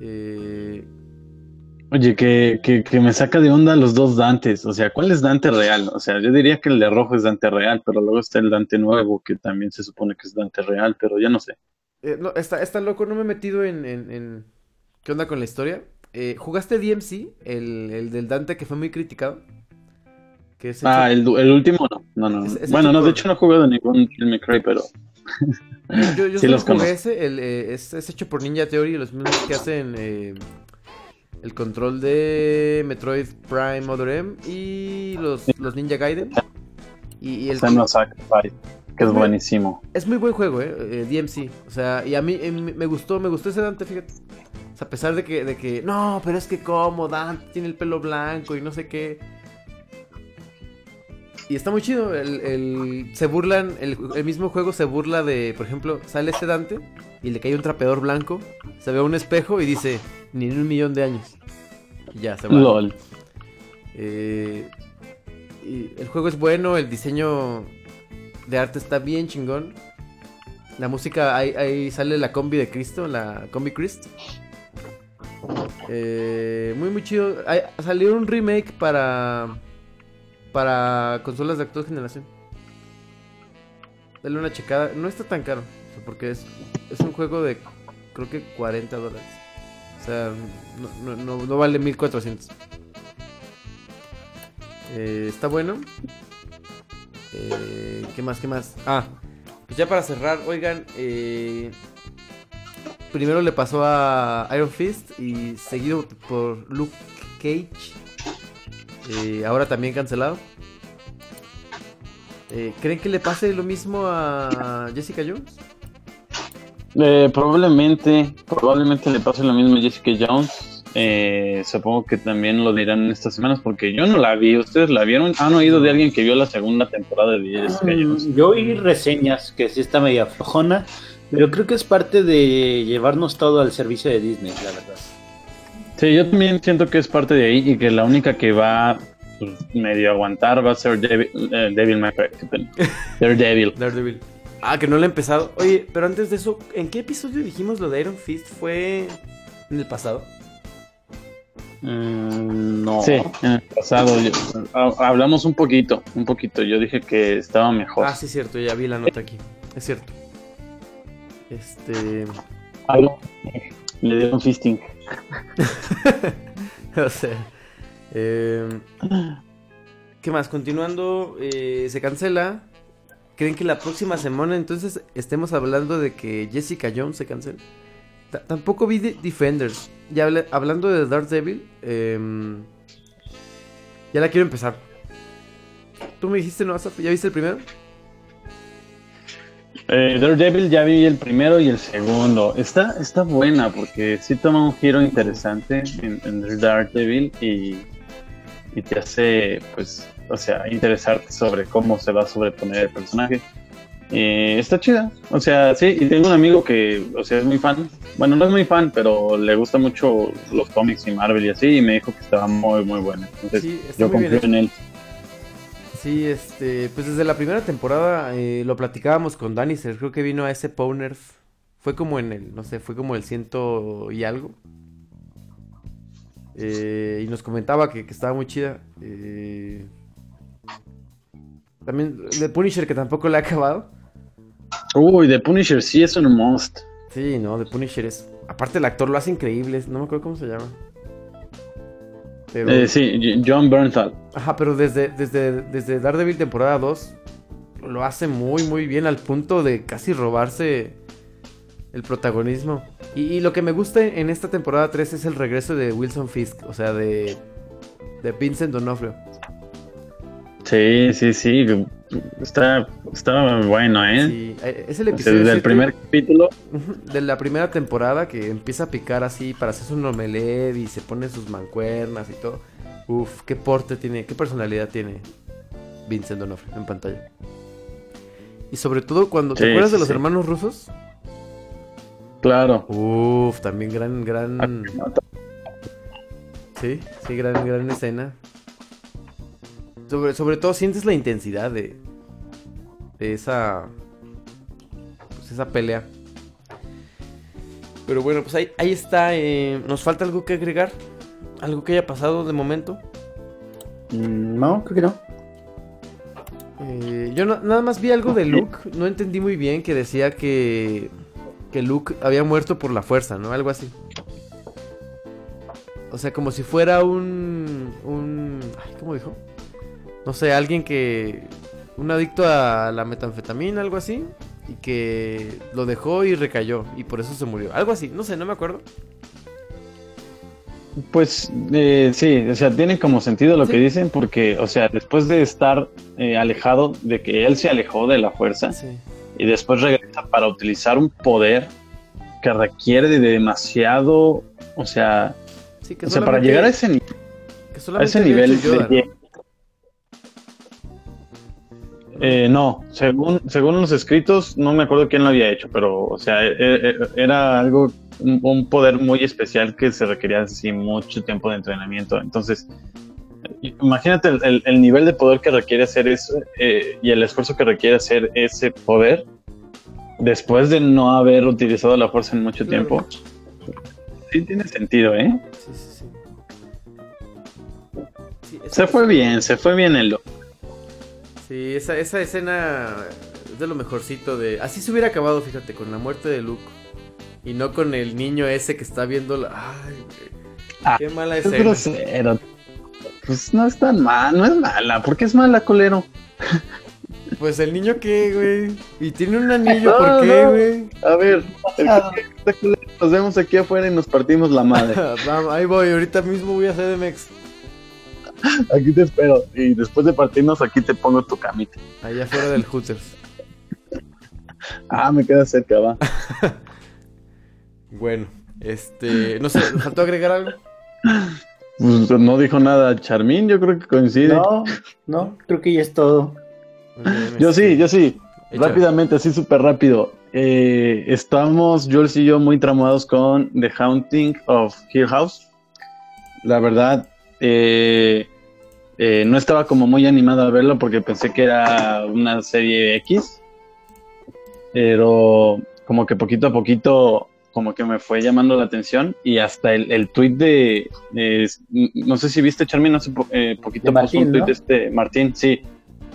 Eh, Oye, que, que me saca de onda los dos Dantes. O sea, ¿cuál es Dante real? O sea, yo diría que el de rojo es Dante real, pero luego está el Dante nuevo, que también se supone que es Dante real, pero ya no sé. Eh, no, está, está loco, no me he metido en... en- en- ¿Qué onda con la historia? Eh, ¿Jugaste DMC? El, el del Dante que fue muy criticado. Que es Ah, el, el último no. No, no. Es- es bueno, no, por- de hecho no he jugado ningún May Cry, pero Yo, yo <laughs> Sí solo los jugué ese, el, eh, es, es hecho por Ninja Theory, los mismos que hacen eh, el control de Metroid Prime Other M y los, los Ninja Gaiden. Y, y el, Sacrifice, que es buenísimo. es muy buen juego, eh, eh, DMC. O sea, y a mí eh, me gustó, me gustó ese Dante, fíjate. O sea, a pesar de que, de que, no, pero es que como Dante tiene el pelo blanco y no sé qué. Y está muy chido, el, el- se burlan, el, el mismo juego se burla de, por ejemplo, sale este Dante y le cae un trapeador blanco, se ve a un espejo y dice, ni en un millón de años. Y ya, se va. LOL. Eh, y el juego es bueno, el diseño de arte está bien chingón. La música, ahí, ahí sale la combi de Cristo, la combi Christ. Eh, muy, muy chido. Salió un remake para para consolas de actual generación. Dale una checada. No está tan caro, porque es, es un juego de creo que 40 dólares. O sea, no, no, no, no vale 1400. Eh, está bueno. Eh, ¿Qué más? ¿Qué más? Ah, pues ya para cerrar, oigan, eh, primero le pasó a Iron Fist y seguido por Luke Cage. eh, ahora también cancelado. Eh, ¿Creen que le pase lo mismo a Jessica Jones? Eh, probablemente, probablemente le pase lo mismo a Jessica Jones. Eh, supongo que también lo dirán en estas semanas porque yo no la vi. ¿Ustedes la vieron? ¿Han oído de alguien que vio la segunda temporada de? Mm, Yo oí reseñas que sí está media flojona, pero creo que es parte de llevarnos todo al servicio de Disney, la verdad. Sí, yo también siento que es parte de ahí y que la única que va pues, medio a aguantar va a ser Devil, eh, Devil. <laughs> Daredevil. Daredevil. Ah, que no lo he empezado. Oye, pero antes de eso, ¿en qué episodio dijimos lo de Iron Fist? ¿Fue en el pasado? Mm, no. Sí, en el pasado yo- ha- hablamos un poquito, un poquito. Yo dije que estaba mejor. Ah, sí, cierto, ya vi la nota aquí. Es cierto. Este. Algo. Le dieron fisting. <laughs> o sea. eh, ¿Qué más? Continuando, eh, se cancela. ¿Creen que la próxima semana entonces estemos hablando de que Jessica Jones se cancela? Ta- tampoco vi de- Defenders. Ya habla- hablando de Daredevil, em, ya la quiero empezar. ¿Tú me dijiste, no? ¿Ya viste el primero? Eh, Daredevil ya vi el primero y el segundo. Está, está buena porque sí toma un giro interesante en, en Daredevil y, y te hace, pues, o sea, interesarte sobre cómo se va a sobreponer el personaje. Eh, está chida. O sea, sí, y tengo un amigo que, o sea, es muy fan. Bueno, no es muy fan, pero le gusta mucho los cómics y Marvel y así, y me dijo que estaba muy, muy buena. Entonces, Sí, yo bien confío en él. Sí, este, pues desde la primera temporada eh, lo platicábamos con Danister, creo que vino a ese Powner, fue como en el, no sé, fue como el ciento y algo. Eh, y nos comentaba que, que estaba muy chida. eh, también The Punisher que tampoco le ha acabado. Uy, The Punisher sí es un must. Sí, no, The Punisher es, aparte el actor lo hace increíble, no me acuerdo cómo se llama. Pero... Eh, sí, John Bernthal. Ajá, pero desde, desde, desde Daredevil temporada 2 lo hace muy, muy bien al punto de casi robarse el protagonismo. Y, y lo que me gusta en esta temporada 3 es el regreso de Wilson Fisk, o sea, de, de Vincent D'Onofrio. Sí, sí, sí. Está, está bueno, ¿eh? Sí, eh, es el episodio desde el primer capítulo. de la primera temporada que empieza a picar así para hacerse un omelette y se pone sus mancuernas y todo. Uf, qué porte tiene, qué personalidad tiene Vincent D'Onofrio en pantalla. Y sobre todo cuando te Sí, acuerdas de los sí. hermanos rusos. Claro. Uf, también gran, gran. Sí, sí, gran, gran escena. Sobre, sobre todo sientes la intensidad de, de esa, pues esa pelea. Pero bueno, pues ahí, ahí está. eh, ¿Nos falta algo que agregar? ¿Algo que haya pasado de momento? Mm, No, creo que no. Eh, yo no- nada más vi algo de Luke. No entendí muy bien que decía que, que Luke había muerto por la fuerza, ¿no? Algo así. O sea, como si fuera un... un ay, ¿Cómo dijo? No sé, alguien que... Un adicto a la metanfetamina, algo así. Y que lo dejó y recayó. Y por eso se murió. Algo así, no sé, no me acuerdo. Pues eh, sí, o sea, tiene como sentido lo Sí. que dicen porque, o sea, después de estar eh, alejado, de que él se alejó de la fuerza Sí. y después regresa para utilizar un poder que requiere de demasiado, o sea, Sí, que o sea para llegar a ese, que a ese nivel de... Eh, no, según, según los escritos, no me acuerdo quién lo había hecho, pero, o sea, e- e- era algo, un, poder muy especial que se requería así mucho tiempo de entrenamiento. Entonces, imagínate el, el- el nivel de poder que requiere hacer eso eh, y el esfuerzo que requiere hacer ese poder después de no haber utilizado la fuerza en mucho Claro. tiempo. Sí, tiene sentido, ¿eh? Sí, sí, sí. Se fue bien, se fue bien el Sí, esa, esa escena es de lo mejorcito de... Así se hubiera acabado, fíjate, con la muerte de Luke. Y no con el niño ese que está viendo la... Ay, güey. Ah, Qué mala Es escena. grosero. Pues no es tan mala, no es mala. ¿Por qué es mala, colero? <laughs> Pues el niño qué, güey. Y tiene un anillo, No, ¿por qué, no. güey? A ver, Nos vemos aquí afuera y nos partimos la madre. <laughs> Vamos, ahí voy, ahorita mismo voy a hacer MX. <laughs> Aquí te espero. Y después de partirnos, aquí te pongo tu camita. Allá afuera del Hooters. <laughs> Ah, me queda cerca, va. <laughs> Bueno, este, no sé, ¿me faltó agregar algo? Pues no dijo nada Charmín, yo creo que coincide. No, no, creo que ya es todo. Bien, Yo este, sí, yo sí. Rápidamente, así súper rápido. Eh, estamos, Jules y yo, muy tramados con The Haunting of Hill House. La verdad, eh, eh, no estaba como muy animado a verlo porque pensé que era una serie X. Pero como que poquito a poquito, como que me fue llamando la atención. Y hasta el, el tweet de, no sé si viste, Charmin, hace po- eh, poquito puso un Martín, tweet ¿no? de este Martín, sí.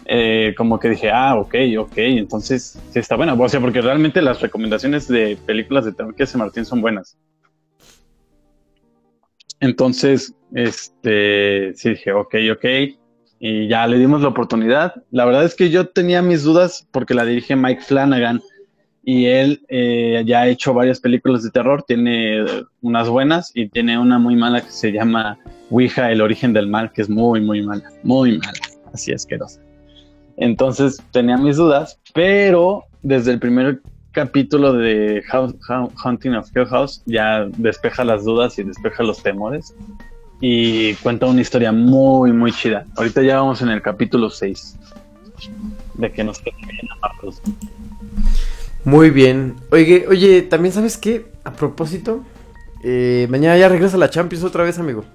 Eh, como que dije, ah, ok, ok, entonces sí está buena. O sea, porque realmente las recomendaciones de películas de terror que hace Martín son buenas. Entonces, este, sí dije, ok, ok. Y ya le dimos la oportunidad. La verdad es que yo tenía mis dudas porque la dirige Mike Flanagan y él eh, ya ha hecho varias películas de terror. Tiene unas buenas y tiene una muy mala que se llama Ouija, el origen del mal, que es muy, muy mala, muy mala, así asquerosa. Entonces tenía mis dudas, pero desde el primer capítulo de House- Haunting of Hill House ya despeja las dudas y despeja los temores y cuenta una historia muy, muy chida. Ahorita ya vamos en el capítulo 6 de que nos queden bien amarrados. Muy bien. Oye, oye, también sabes qué, a propósito, eh, mañana ya regresa la Champions otra vez, amigo.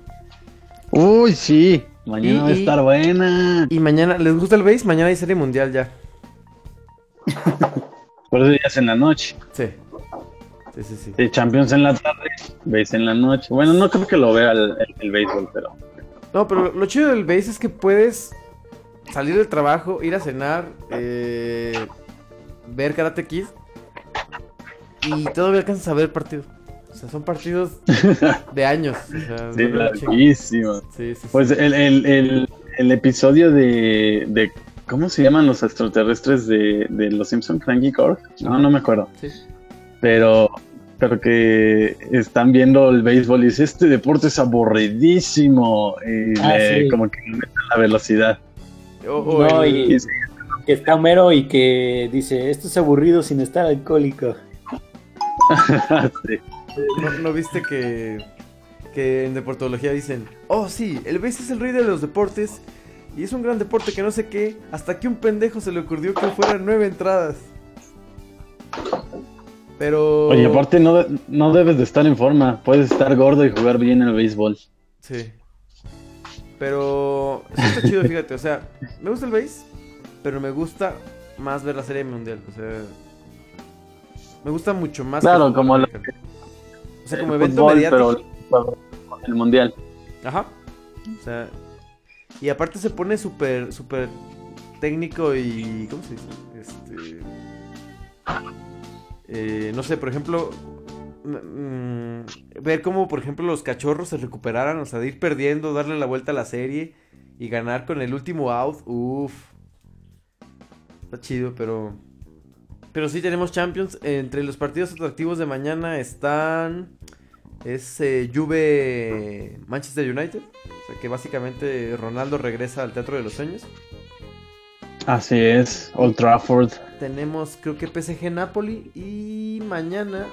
Uy, sí, mañana Y- va a estar buena. Y mañana, ¿les gusta el base? Mañana hay serie mundial ya. <laughs> Por eso ya es en la noche. Sí. Sí, sí, sí. Sí, Champions en la tarde, veis en la noche. Bueno, no creo que lo vea el, el- el béisbol, pero No, pero lo chido del base es que puedes salir del trabajo, ir a cenar, eh, ver Karate Kid y todavía alcanzas a ver el partido. O sea, son partidos <laughs> de años. o sea, sí, no la chingas. larguísimo. Sí, sí, sí. Pues el, el, el, el episodio de, de. ¿Cómo se llaman los extraterrestres de, de Los Simpson? Cranky Corp? No, no me acuerdo. Sí. Pero. Pero que están viendo el béisbol y dice: Este deporte es aburridísimo. Y Ah, le- sí. como que le meten la velocidad. No, el- y que está Homero y que dice, esto es aburrido sin estar alcohólico. <laughs> Sí. ¿no, no viste que, que en deportología dicen, oh sí, el base es el rey de los deportes y es un gran deporte que no sé qué, hasta que un pendejo se le ocurrió que fueran nueve entradas. Pero... Oye, aparte, no, de- no debes de estar en forma. Puedes estar gordo y jugar bien el béisbol. Sí. Pero... Está chido, fíjate, o sea, me gusta el base, pero me gusta más ver la serie mundial, o sea... Me gusta mucho más. que Claro, fútbol como americano. O sea, como evento fútbol, mediático. pero el mundial. Ajá. O sea, y aparte se pone súper, súper técnico y. ¿Cómo se dice? Este. eh, no sé, por ejemplo. mm, mm, ver cómo, por ejemplo, los cachorros se recuperaran, o sea, de ir perdiendo, darle la vuelta a la serie y ganar con el último out. Uff. Está chido, pero. Pero sí tenemos Champions. Entre los partidos atractivos de mañana están. Es eh, Juve Manchester United. Que básicamente Ronaldo regresa al Teatro de los Sueños. Así es, Old Trafford. Tenemos creo que PSG Napoli. Y mañana.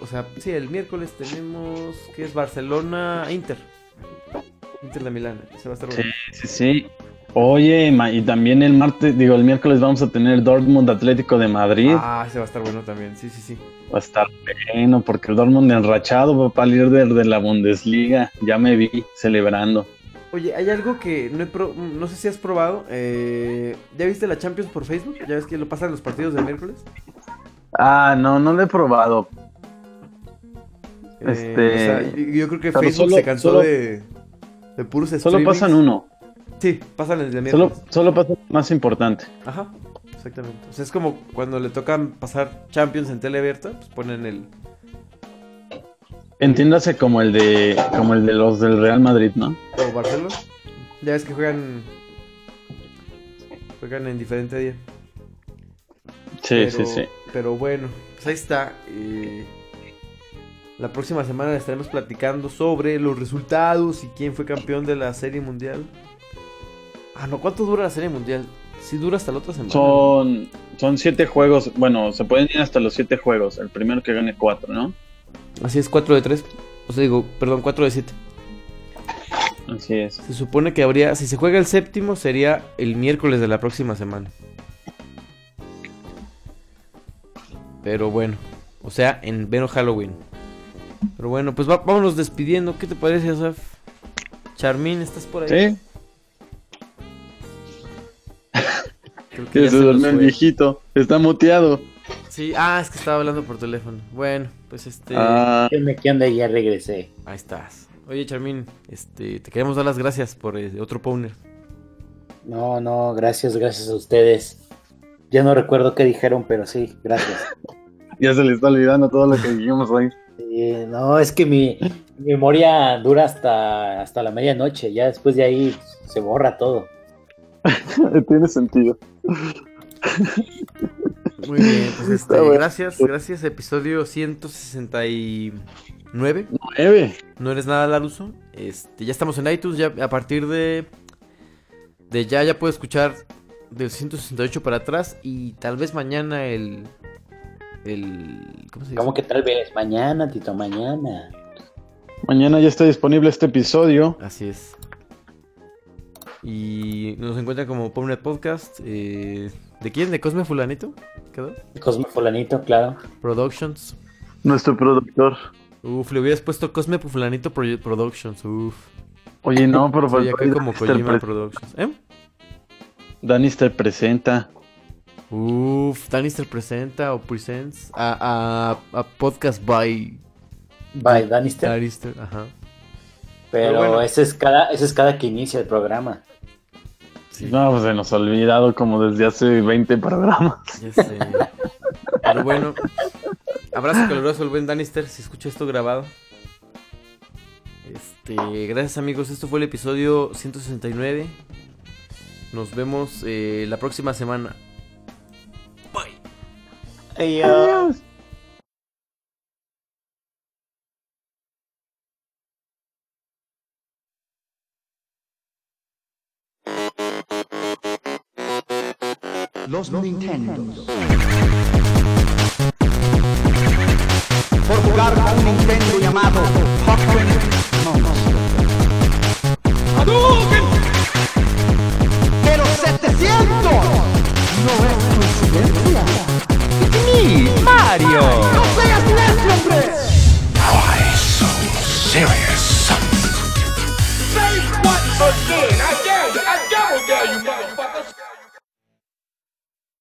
O sea, sí, el miércoles tenemos. que es? Barcelona Inter. Inter de Milán. Ese va a estar bueno. Sí, sí. Oye, y también el martes, digo, el miércoles vamos a tener Dortmund Atlético de Madrid. Ah, ese va a estar bueno también. Sí, sí, sí. Va a estar bueno, porque el Dortmund enrachado va para líder de la Bundesliga. Ya me vi celebrando. Oye, hay algo que no, he pro- no sé si has probado. eh, ¿Ya viste la Champions por Facebook? ¿Ya ves que lo pasan los partidos del miércoles? Ah, no, no lo he probado. Eh, Este, o sea, yo, creo que Facebook solo- se cansó solo- de, de puros Solo pasan uno. Sí, pasan el de Solo, miércoles. solo pasa el más importante. Ajá, exactamente. O sea, es como cuando le tocan pasar Champions en tele abierta, pues ponen el... Entiéndase como el de como el de los del Real Madrid, ¿no? o Barcelona. Ya ves que juegan... Juegan en diferente día. Sí, pero, sí, sí. Pero bueno, pues ahí está. eh, La próxima semana estaremos platicando sobre los resultados y quién fue campeón de la Serie Mundial. Ah, no, ¿cuánto dura la Serie Mundial? Sí dura hasta la otra semana. Son, son siete juegos. Bueno, se pueden ir hasta los siete juegos. El primero que gane cuatro, ¿no? Así es, 4 de 3. O sea, digo, perdón, 4 de 7. Así es. Se supone que habría, si se juega el séptimo, sería el miércoles de la próxima semana. Pero bueno, o sea, en Veno Halloween. Pero bueno, pues va- vámonos despidiendo. ¿Qué te parece, Asaf? Charmín, ¿estás por ahí? ¿Sí? Creo <laughs> que se duerme el viejito. Está muteado. Sí, ah, es que estaba hablando por teléfono. Bueno, pues este. Ah, ¿Qué onda? Ya regresé. Ahí estás. Oye, Charmín, este, te queremos dar las gracias por eh, otro Powner. No, no, gracias, gracias a ustedes. Ya no recuerdo qué dijeron, pero sí, gracias. <laughs> ya se le está olvidando todo lo que dijimos hoy. Sí, no, es que mi, mi memoria dura hasta, hasta la medianoche. Ya después de ahí se borra todo. <laughs> Tiene sentido. Muy bien, pues Está este, bueno. gracias, gracias. Episodio 169. Nueve. No eres nada, Laruso. Este, ya estamos en iTunes, ya a partir de. De ya, ya puedo escuchar del 168 para atrás. Y tal vez mañana el. El. ¿Cómo se dice? ¿Cómo que tal vez? Mañana, Tito, mañana. Mañana ya está disponible este episodio. Así es. Y nos encuentran como Pomnet Podcast. eh, ¿De quién? ¿De Cosme Fulanito? ¿Quedó? Cosmo Fulanito, claro. Productions. Nuestro productor. Uf, le hubieras puesto Cosme Fulanito Productions. Uf. Oye, no, pero faltó acá como Danister Kojima Productions. ¿Eh? Danister presenta. Uf, Danister presenta o presents a, a, a podcast by By Danister. Danister, ajá. Pero Pero bueno. ese, es cada, ese es cada que inicia el programa. Sí, No, pues se nos ha olvidado como desde hace 20 programas. <laughs> ya sé. Pero bueno, abrazo caluroso al buen Danister si escucha esto grabado. Este, gracias amigos, esto fue el episodio 169. Nos vemos eh, la próxima semana. Bye. Adiós. Los Nintendo. Por jugar con un Nintendo llamado Pokémon Monster. Pero 700 no es coincidencia. It's me, Mario. No seas necio, hombre. Why so serious? Say what again? I dare you. I double dare you, motherfuckers.